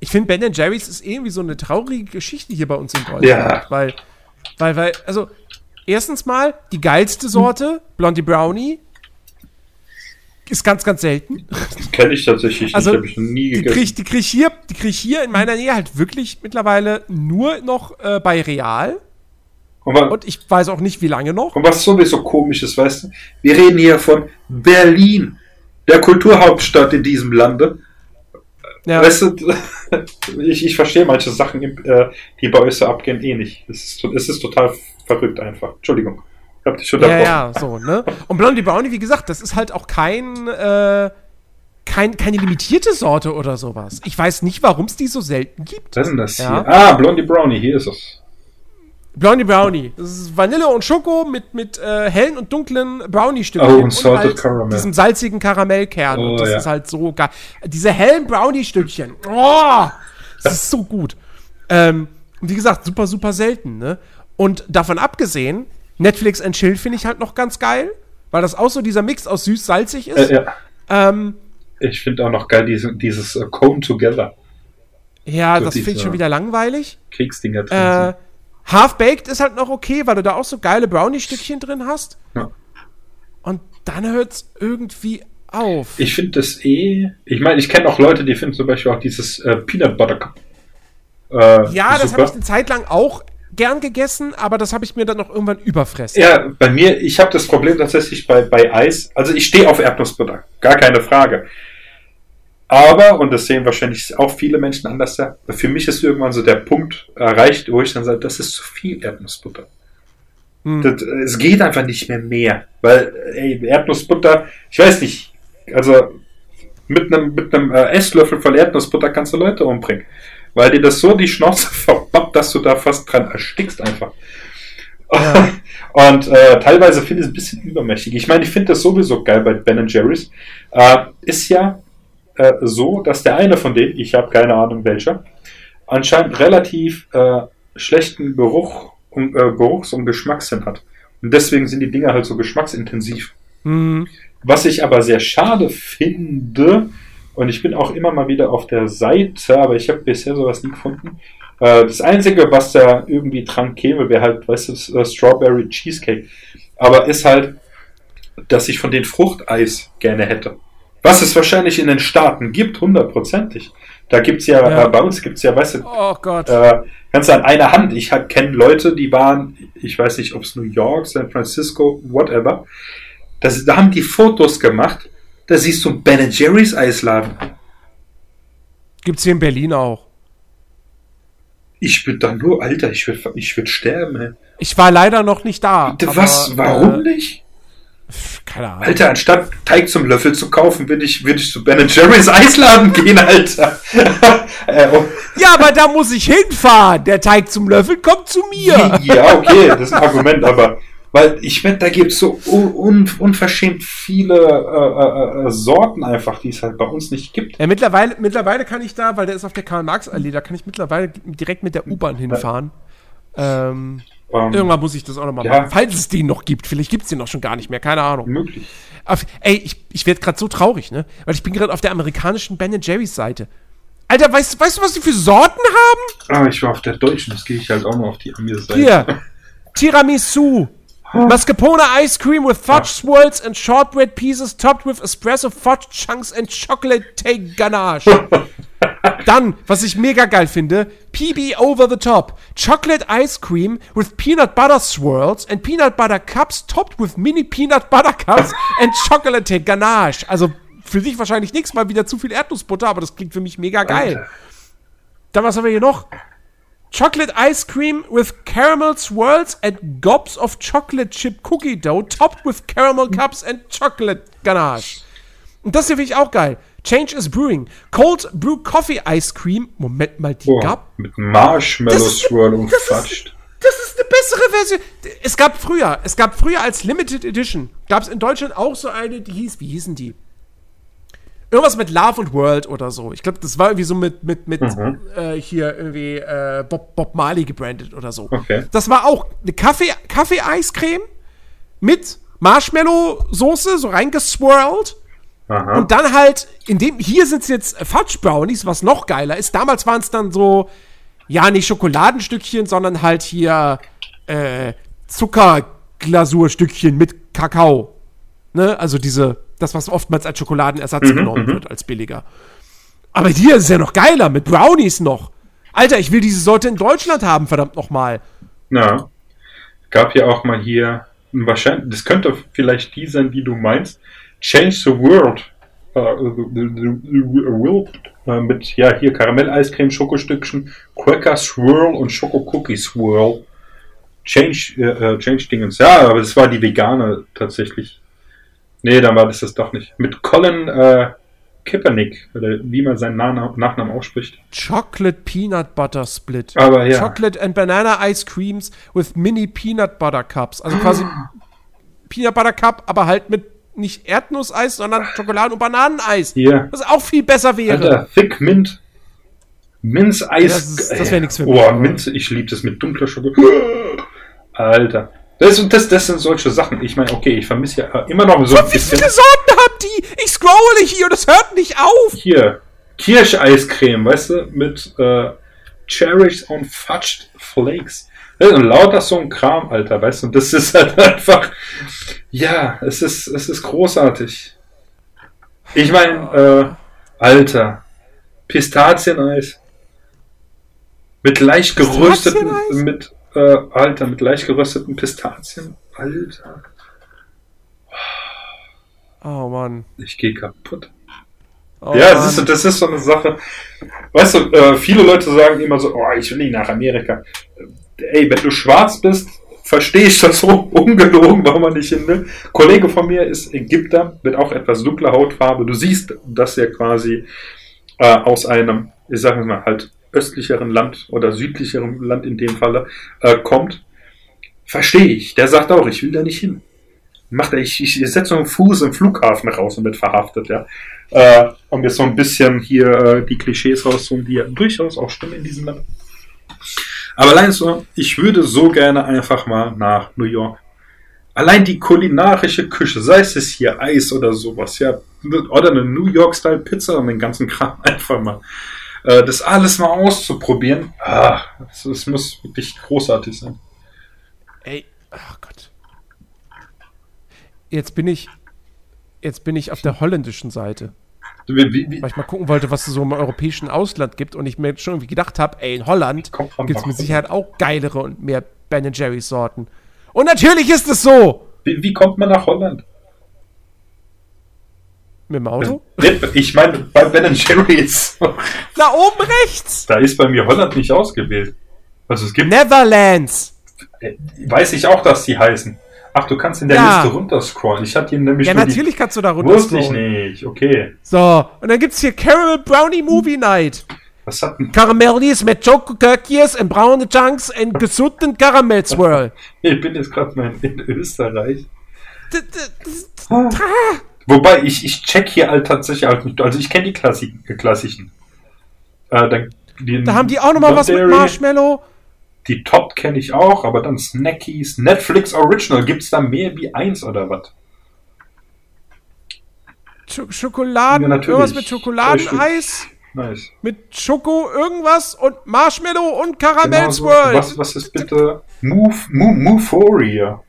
ich finde Ben Jerry's ist irgendwie so eine traurige Geschichte hier bei uns in Deutschland. Ja. Weil, weil, weil, also, erstens mal, die geilste Sorte, Blondie Brownie, ist ganz, ganz selten. Kenne ich tatsächlich Also, nicht, habe ich noch nie Die gegessen. krieg, die krieg ich hier, die krieg ich hier in meiner Nähe halt wirklich mittlerweile nur noch äh, bei Real. und, wa- Und ich weiß auch nicht, wie lange noch. und was sowieso komisch ist, weißt du, wir reden hier von Berlin, der Kulturhauptstadt in diesem Lande. Ja. Weißt du, [LAUGHS] ich, ich verstehe manche Sachen, äh, die bei euch so abgehen, eh nicht. Es ist, es ist total verrückt einfach. Entschuldigung. Ich hab dich schon Ja, ja, so, ne? Und Blondie Brownie, wie gesagt, das ist halt auch kein, äh, kein, keine limitierte Sorte oder sowas. Ich weiß nicht, warum es die so selten gibt. Was ist denn das Ja. hier? Ah, Blondie Brownie, hier ist es. Blondie Brownie. Das ist Vanille und Schoko mit, mit äh, hellen und dunklen Brownie-Stückchen. Oh, und salted halt caramel. diesem salzigen Karamellkern. Oh, und das ja. ist halt so geil. Diese hellen Brownie-Stückchen. Oh, das ist so gut. Ähm, und wie gesagt, super, super selten, ne? Und davon abgesehen, Netflix and Chill finde ich halt noch ganz geil, weil das auch so dieser Mix aus süß-salzig ist. Äh, ja. Ähm, Ich finde auch noch geil diese, dieses äh, Come Together. ja, So das finde ich schon wieder langweilig. Kriegsdinger drin Äh. Half-Baked ist halt noch okay, weil du da auch so geile Brownie-Stückchen drin hast. Ja. Und dann hört's irgendwie auf. Ich finde das eh. Ich meine, ich kenne auch Leute, die finden zum Beispiel auch dieses äh, Peanut Butter Cup. Äh, ja, das super. habe ich eine Zeit lang auch gern gegessen, aber das habe ich mir dann noch irgendwann überfressen. Ja, bei mir, ich habe das Problem tatsächlich bei, bei Eis. Also ich stehe auf Erdnussbutter, gar keine Frage. Aber, und das sehen wahrscheinlich auch viele Menschen anders, für mich ist irgendwann so der Punkt erreicht, wo ich dann sage, das ist zu viel Erdnussbutter. Hm. Das, es geht einfach nicht mehr mehr. Weil, ey, Erdnussbutter, ich weiß nicht, also mit einem, mit einem äh, Esslöffel voll Erdnussbutter kannst du Leute umbringen. Weil dir das so die Schnauze [LAUGHS] verbappt, dass du da fast dran erstickst einfach. Ja. Und äh, teilweise finde ich es ein bisschen übermächtig. Ich meine, ich finde das sowieso geil bei Ben Jerry's. Äh, ist ja äh, so, dass der eine von denen, ich habe keine Ahnung welcher, anscheinend relativ äh, schlechten Geruch und, äh, Geruchs- und Geschmackssinn hat. Und deswegen sind die Dinger halt so geschmacksintensiv. Hm. Was ich aber sehr schade finde, und ich bin auch immer mal wieder auf der Seite, aber ich habe bisher sowas nie gefunden. Äh, das Einzige, was da irgendwie dran käme, wäre halt, weißt du, äh, Strawberry Cheesecake. Aber ist halt, dass ich von den Fruchteis gerne hätte. Was es wahrscheinlich in den Staaten gibt, hundertprozentig. Da gibt's ja, Ja. Äh, bei uns gibt's ja, weißt du, Oh Gott. äh, kannst du an einer Hand. Ich kenne Leute, die waren, ich weiß nicht, ob es New York, San Francisco, whatever. Das, da haben die Fotos gemacht. Da siehst du Ben Jerry's Eisladen. Gibt's hier in Berlin auch. Ich würde da nur, Alter, ich würde ich würd sterben. Ey. Ich war leider noch nicht da. Bitte, was? aber, Warum Äh, nicht? keine Ahnung. Alter, anstatt Teig zum Löffel zu kaufen, würde ich, ich zu Ben Jerry's Eisladen gehen, Alter. [LAUGHS] äh, oh, Ja, aber da muss ich hinfahren. Der Teig zum Löffel kommt zu mir. ja, okay, das ist ein Argument, aber weil ich wette, da gibt es so un un unverschämt viele äh, äh, äh, Sorten einfach, die es halt bei uns nicht gibt. Ja, mittlerweile, mittlerweile kann ich da, weil der ist auf der Karl-Marx-Allee, da kann ich mittlerweile direkt mit der U-Bahn hinfahren. Ähm, Ähm, irgendwann muss ich das auch nochmal Ja. machen. Falls es den noch gibt. Vielleicht gibt es den noch schon gar nicht mehr. Keine Ahnung. möglich. Auf, ey, ich, ich werde gerade so traurig, ne? Weil ich bin gerade auf der amerikanischen Ben Jerry's Seite. Alter, weißt, weißt du, was die für Sorten haben? Ah, ich war auf der deutschen, das gehe ich halt auch noch auf die Ami-Seite. Hier. Tiramisu. Mascarpone ice cream with fudge swirls and shortbread pieces topped with espresso fudge chunks and chocolate ganache. [LAUGHS] Dann, was ich mega geil finde, PB over the top. Chocolate ice cream with peanut butter swirls and peanut butter cups topped with mini peanut butter cups and chocolate ganache. Also für dich wahrscheinlich nichts, mal wieder zu viel Erdnussbutter, aber das klingt für mich mega geil. Dann was haben wir hier noch? Chocolate ice cream with caramel swirls and gobs of chocolate chip cookie dough topped with caramel cups and chocolate ganache. Und das hier finde ich auch geil. Change is brewing. Cold brew coffee ice cream. Moment mal, die Boah, gab. mit Marshmallow Swirl Fudged. Das ist eine bessere Version. Es gab früher, es gab früher als Limited Edition, gab es in Deutschland auch so eine, die hieß, wie hießen die? Irgendwas mit Love and World oder so. Ich glaube, das war irgendwie so mit, mit, mit Mhm. äh, hier irgendwie äh, Bob, Bob Marley gebrandet oder so. Okay. Das war auch eine Kaffee, Kaffee-Eiscreme mit Marshmallow-Soße, so reingeswirlt. Aha. Und dann halt, in dem, hier sind es jetzt Fudge Brownies, was noch geiler ist. Damals waren es dann so, ja, nicht Schokoladenstückchen, sondern halt hier äh, Zuckerglasurstückchen mit Kakao. Ne? Also diese, das, was oftmals als Schokoladenersatz Mhm, genommen wird, als billiger. Aber hier ist es ja noch geiler, mit Brownies noch. Alter, ich will diese Sorte in Deutschland haben, verdammt nochmal. Ja. Gab ja auch mal hier, wahrscheinlich, das könnte vielleicht die sein, die du meinst. Change the World. Uh, the, the, the world äh, mit, ja, hier Karamell-Eiscreme, Schokostückchen, Quaker Swirl und Schoko-Cookie Swirl. Change, äh, äh, Change Dingens. Ja, aber das war die vegane tatsächlich. Nee, dann war das das doch nicht. Mit Colin äh, Kaepernick, oder wie man seinen Nachnamen, Nachnamen ausspricht. Chocolate Peanut Butter Split. Aber ja. Chocolate and Banana Ice Creams with Mini Peanut Butter Cups. Also quasi [GASPS] Peanut Butter Cup, aber halt mit nicht Erdnusseis, sondern Schokoladen- und Bananeneis. Hier. Was auch viel besser wäre. Alter, Thick Mint. Minz-Eis. Ja, das ist- das wär nix für mich, Oh, aber- Minze, ich liebe das mit dunkler Schokolade. [GASPS] Alter. Das, das, das sind solche Sachen. Ich meine, okay, ich vermisse ja immer noch so ein Wie viele bisschen. Sorten habt ihr? Ich scrolle hier und es hört nicht auf. Hier, Kirscheiscreme, weißt du, mit äh, Cherries und Fudged Flakes. Und lauter so ein Kram, Alter, weißt du, und das ist halt [LAUGHS] einfach, ja, es ist, es ist großartig. Ich meine, äh, Alter, Pistazieneis. Mit leicht gerösteten, mit, äh, Alter, mit leicht gerösteten Pistazien. Alter, Oh Mann. ich gehe kaputt. Oh, Ja, das ist, das ist so eine Sache. Weißt du, äh, viele Leute sagen immer so, oh, ich will nicht nach Amerika. Ey, wenn du schwarz bist, verstehe ich das [LAUGHS] so ungelogen, warum man nicht hin will. Kollege von mir ist Ägypter, mit auch etwas dunkler Hautfarbe. Du siehst, dass er quasi äh, aus einem, ich sage mal, halt östlicheren Land oder südlicheren Land in dem Falle äh, kommt. Verstehe ich. Der sagt auch, ich will da nicht hin. Macht er, ich, ich setze so einen Fuß im Flughafen raus und wird verhaftet, ja. Äh, um jetzt so ein bisschen hier äh, die Klischees rauszuholen, die ja durchaus auch stimmen in diesem Land. Aber allein so, ich würde so gerne einfach mal nach New York. Allein die kulinarische Küche, sei es hier Eis oder sowas, ja, oder eine New York-Style Pizza und den ganzen Kram [LAUGHS] einfach mal. Äh, das alles mal auszuprobieren, ah, das, das muss wirklich großartig sein. Ey, ach Gott. Jetzt bin ich. Jetzt bin ich auf der holländischen Seite. Wie, wie, Weil ich mal gucken wollte, was es so im europäischen Ausland gibt und ich mir schon irgendwie gedacht habe, ey, in Holland gibt es mit Sicherheit auch geilere und mehr Ben Jerry's Sorten. Und natürlich ist es so! wie, wie kommt man nach Holland? Mit dem Auto? Ich meine, bei Ben Jerry's, Da oben rechts! da ist bei mir Holland nicht ausgewählt. Also es gibt, Netherlands! äh, weiß ich auch, dass die heißen. Ach, du kannst in der Ja. Liste runterscrollen. Ich hatte hier nämlich Ja, natürlich kannst du da die, wusste ich nicht. Okay. So, und dann gibt's hier Caramel Brownie Movie Night. Was hat denn, Karamellis mit Schokokirkies und braune Chunks und gesunden Karamellswirl. ich bin jetzt gerade mal in Österreich. D- d- Wobei, ich, ich check hier halt tatsächlich halt nicht. Also ich kenne die Klassik, äh, klassischen. Äh, dann, die, Da haben die auch nochmal was mit Marshmallow. Die Top kenne ich auch, aber dann Snackies, Netflix Original. Gibt's da mehr wie eins oder was? Sch Schokoladen, Ja, natürlich. irgendwas mit Schokoladeneis, Nice. mit Schoko irgendwas und Marshmallow und Genau so. Was, was ist bitte Move, Move, Moveforia?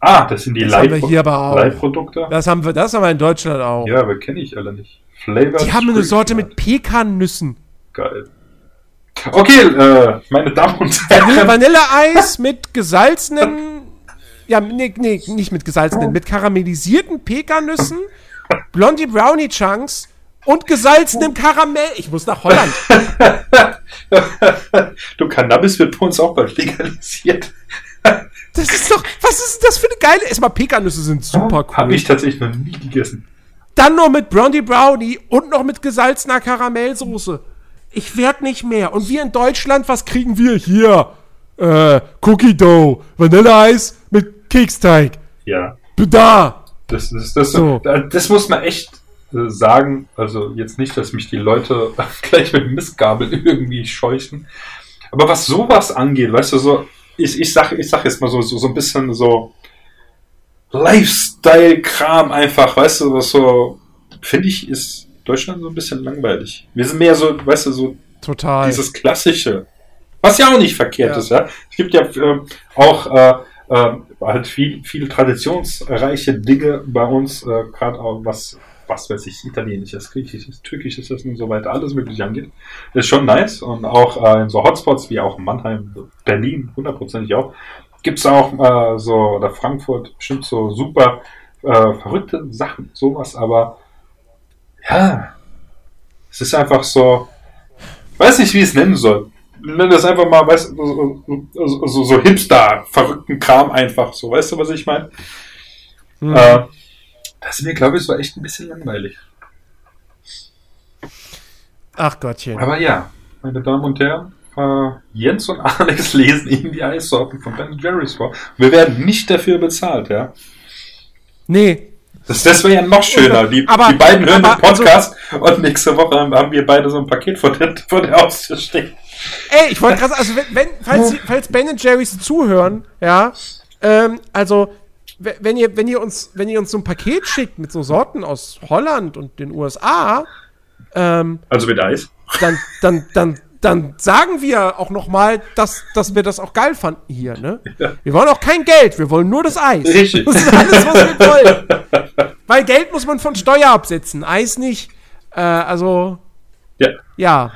Ah, das sind die Das haben wir hier aber auch. Leitprodukte. Das haben wir, das haben wir in Deutschland auch. Ja, aber kenne ich alle nicht. Flavor Die haben eine Sorte mit Pekannüssen. Geil. Okay, äh, meine Damen und [LAUGHS] Herren. Vanilleeis [LAUGHS] mit gesalzenen, ja, nee, nee, nicht mit gesalzenen, mit karamellisierten Pekannüssen, Blondie Brownie Chunks und gesalzenem Karamell. Ich muss nach Holland. [LAUGHS] du, Cannabis wird bei uns auch bald legalisiert. Das ist doch, was ist das für eine geile, erstmal Pekannüsse sind super Habe cool. ich tatsächlich noch nie gegessen. Dann noch mit Blondie Brownie und noch mit gesalzener Karamellsoße. Ich werd nicht mehr. Und wir in Deutschland, was kriegen wir hier? Äh, Cookie Dough, Vanilleeis mit Keksteig. Ja. Da. Das, das, das, So. das muss man echt äh, sagen. Also jetzt nicht, dass mich die Leute [LAUGHS] gleich mit Mistgabel irgendwie scheuchen. Aber was sowas angeht, weißt du, so, ich, ich sag, ich sag jetzt mal so, so, so ein bisschen so, Lifestyle-Kram einfach, weißt du, was so, finde ich, ist Deutschland so ein bisschen langweilig. Wir sind mehr so, weißt du, so Total. dieses Klassische. Was ja auch nicht verkehrt Ja. ist, ja. Es gibt ja ähm, auch äh, äh, halt viel, viel traditionsreiche Dinge bei uns, äh, gerade auch was, was weiß ich, italienisches, griechisches, türkisches Essen und so weiter, alles mögliche angeht. Das ist schon nice und auch äh, in so Hotspots wie auch Mannheim, Berlin, hundertprozentig auch, gibt's auch äh, so, oder Frankfurt, bestimmt so super äh, verrückte Sachen, sowas, aber ja, es ist einfach so, weiß nicht, wie ich es nennen soll. Nenn das einfach mal, weißt du, so, so, so, so Hipster, verrückten Kram einfach, so, weißt du, was ich meine? Hm. Äh, das ist mir, glaube ich, so echt ein bisschen langweilig. Ach Gottchen. Aber ja, meine Damen und Herren, äh, Jens und Alex [LAUGHS] lesen Ihnen die Eissorten von Ben Jerry's vor. Wir werden nicht dafür bezahlt, ja. Nee. Das, das wäre ja noch schöner. Die, Aber- die beiden hören den aber also- Podcast und nächste Woche haben, wir beide so ein Paket vor der, vor der Haustür stehen. Ey, ich wollte gerade sagen, also wenn, wenn falls, [LAUGHS] falls Ben Jerry's zuhören, ja, ähm, also wenn ihr, wenn ihr uns, wenn ihr uns so ein Paket schickt mit so Sorten aus Holland und den USA, ähm, Also mit Eis. dann, dann, dann, dann sagen wir auch noch mal, dass, dass wir das auch geil fanden hier, ne? Ja. [LAUGHS] Wir wollen auch kein Geld, wir wollen nur das Eis. Richtig. Das ist alles, was wir wollen. [LAUGHS] Weil Geld muss man von Steuer absetzen, Eis nicht. Äh, also, Ja. ja.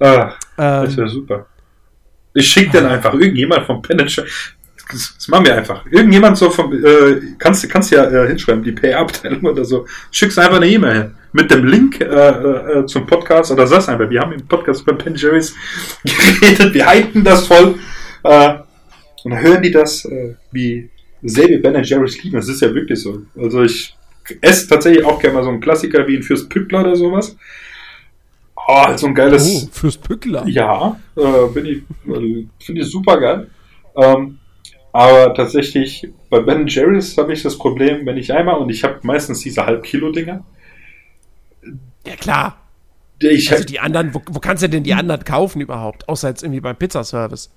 Ah, das Ähm, wäre super. Ich schicke dann [LAUGHS] einfach irgendjemand vom Manager. Das, das machen wir einfach. Irgendjemand so vom, äh, kannst, kannst ja äh, hinschreiben, die PR-Abteilung oder so. Schickst einfach eine E-Mail hin. Mit dem Link äh, äh, zum Podcast oder sagst einfach, wir haben im Podcast bei Ben Jerry's [LAUGHS] geredet, wir hypen das voll. Äh, und dann hören die das, äh, wie sehr wir Ben Jerry's lieben. Das ist ja wirklich so. Also ich esse tatsächlich auch gerne mal so einen Klassiker wie ein Fürst Pückler oder sowas. Oh, so ein geiles. oh, fürs Pückler. Ja, äh, bin ich, äh, finde ich super geil. Ähm, aber tatsächlich, bei Ben Jerry's habe ich das Problem, wenn ich einmal, und ich habe meistens diese Halb-Kilo-Dinger, Ja, klar. ich Also die anderen, wo, wo kannst du denn die anderen kaufen überhaupt? Außer jetzt irgendwie beim Pizzaservice.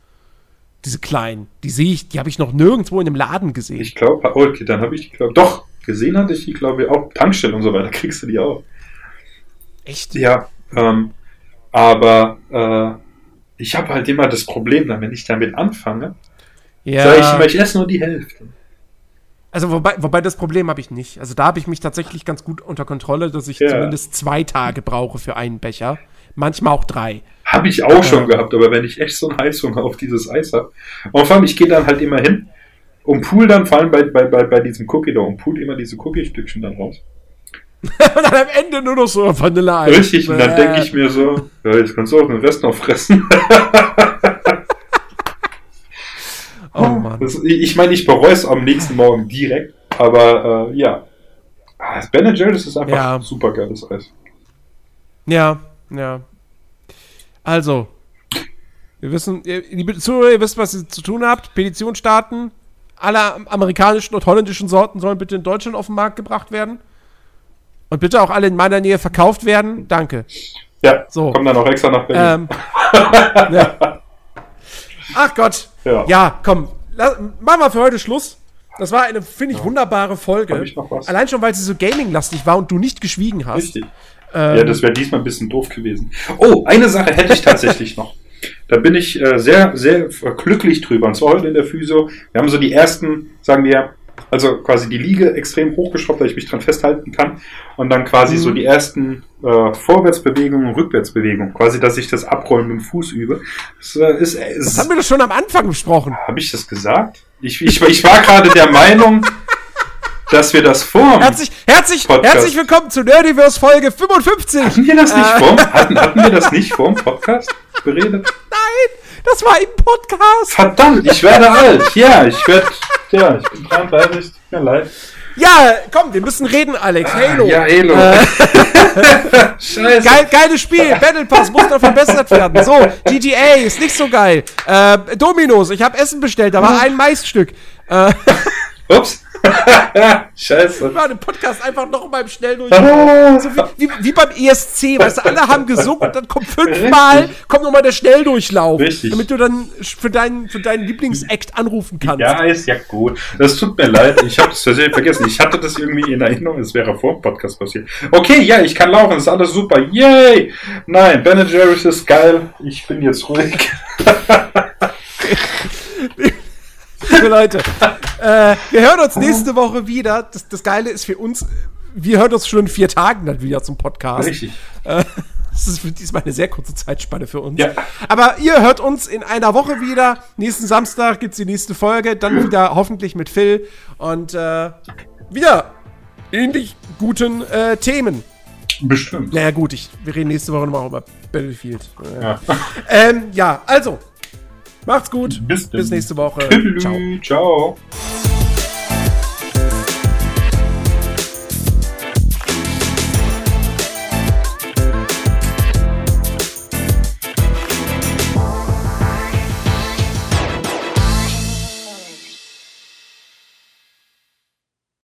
Diese kleinen. Die sehe ich, die habe ich noch nirgendwo in einem Laden gesehen. ich glaube, oh, okay, dann habe ich die, glaube doch, gesehen hatte ich die, glaube ich, auch Tankstellen und so weiter, [LAUGHS] kriegst du die auch. Echt? Ja, ähm, aber äh, ich habe halt immer das Problem, dann, wenn ich damit anfange, Ja. sage ich ich esse nur die Hälfte. also wobei, wobei das Problem habe ich nicht. Also da habe ich mich tatsächlich ganz gut unter Kontrolle, dass ich Ja. zumindest zwei Tage brauche für einen Becher. Manchmal auch drei. Habe ich auch schon gehabt, aber wenn ich echt so einen Heißhunger auf dieses Eis habe. Und vor allem, ich gehe dann halt immer hin und pool dann, vor allem bei, bei, bei, bei diesem Cookie da, und pool immer diese Cookie-Stückchen dann raus. [LAUGHS] Und dann am Ende nur noch so Vanilleeis. Richtig, und dann denke ich mir so, ja, jetzt kannst du auch den Rest noch fressen. [LAUGHS] Das, ich meine, ich bereue es am nächsten Morgen direkt, aber äh, ja. Ah, Das Ben Jerry's ist einfach Ja. super geiles Eis. Ja, ja. Also, wir wissen, ihr, liebe Zuhörer, ihr wisst, was ihr zu tun habt. Petition starten. Alle amerikanischen und holländischen Sorten sollen bitte in Deutschland auf den Markt gebracht werden. Und bitte auch alle in meiner Nähe verkauft werden. Danke. Ja, So. komm dann auch extra nach Berlin. Ähm, ja. [LAUGHS] Ach Gott. Ja. Ja, komm. Machen wir für heute Schluss. Das war eine, finde ich, wunderbare Folge. Ich noch was? Allein schon, weil sie so gaming-lastig war und du nicht geschwiegen hast. Richtig. Ähm, Ja, das wäre diesmal ein bisschen doof gewesen. Oh, eine Sache hätte ich tatsächlich noch. Da bin ich äh, sehr, sehr glücklich drüber. Und zwar heute in der Physio. Wir haben so die ersten, sagen wir, also quasi die Liege extrem hochgeschraubt, dass ich mich dran festhalten kann. Und dann quasi Mhm. so die ersten äh, Vorwärtsbewegungen und Rückwärtsbewegungen. Quasi, dass ich das Abrollen mit dem Fuß übe. Das äh, ist, äh, das haben wir doch schon am Anfang besprochen. habe ich das gesagt? Ich, ich, ich war gerade der Meinung, dass wir das vor. Herzlich, herzlich, Podcast. herzlich willkommen zu Nerdiverse Folge 55. Hatten wir das nicht Äh. vor? Hatten, hatten wir das nicht vor dem Podcast beredet? [LAUGHS] Nein, das war im Podcast. Verdammt, ich werde alt. Ja, ich werde. Ja, ich bin 33. Tut mir leid. Ja, komm, wir müssen reden, Alex. Halo. Ja, Halo. Äh, [LAUGHS] Scheiße. geil, geiles Spiel. Battle Pass muss noch verbessert werden. So, GTA ist nicht so geil. Äh, Dominos, ich habe Essen bestellt, da war ein Maisstück. Äh, Ups. [LAUGHS] Scheiße. Wir machen den Podcast einfach noch mal im Schnelldurchlauf. Ah. So wie, wie, wie, beim ESC, weißt du, alle haben gesungen und dann kommt fünfmal, kommt noch mal der Schnelldurchlauf. Richtig. Damit du dann für deinen, für deinen Lieblingsakt anrufen kannst. Ja, ist ja gut. Das tut mir leid. Ich habe das tatsächlich vergessen. Ich hatte das irgendwie in Erinnerung. Es wäre vor dem Podcast passiert. Okay, ja, ich kann laufen. Ist alles super. Yay! Nein, Ben Jerry's ist geil. Ich bin jetzt ruhig. [LAUGHS] Liebe Leute, äh, wir hören uns nächste Woche wieder. Das, das Geile ist für uns, wir hören uns schon in vier Tagen dann wieder zum Podcast. Richtig. Äh, das ist diesmal eine sehr kurze Zeitspanne für uns. Ja. Aber ihr hört uns in einer Woche wieder. Nächsten Samstag gibt es die nächste Folge. Dann wieder hoffentlich mit Phil. Und äh, wieder ähnlich guten äh, Themen. Bestimmt. Naja, gut, ich, wir reden nächste Woche nochmal über Battlefield. Ja. Ähm, ja, also. Macht's gut. Bis, Bis nächste Woche. [LAUGHS] Ciao. Ciao.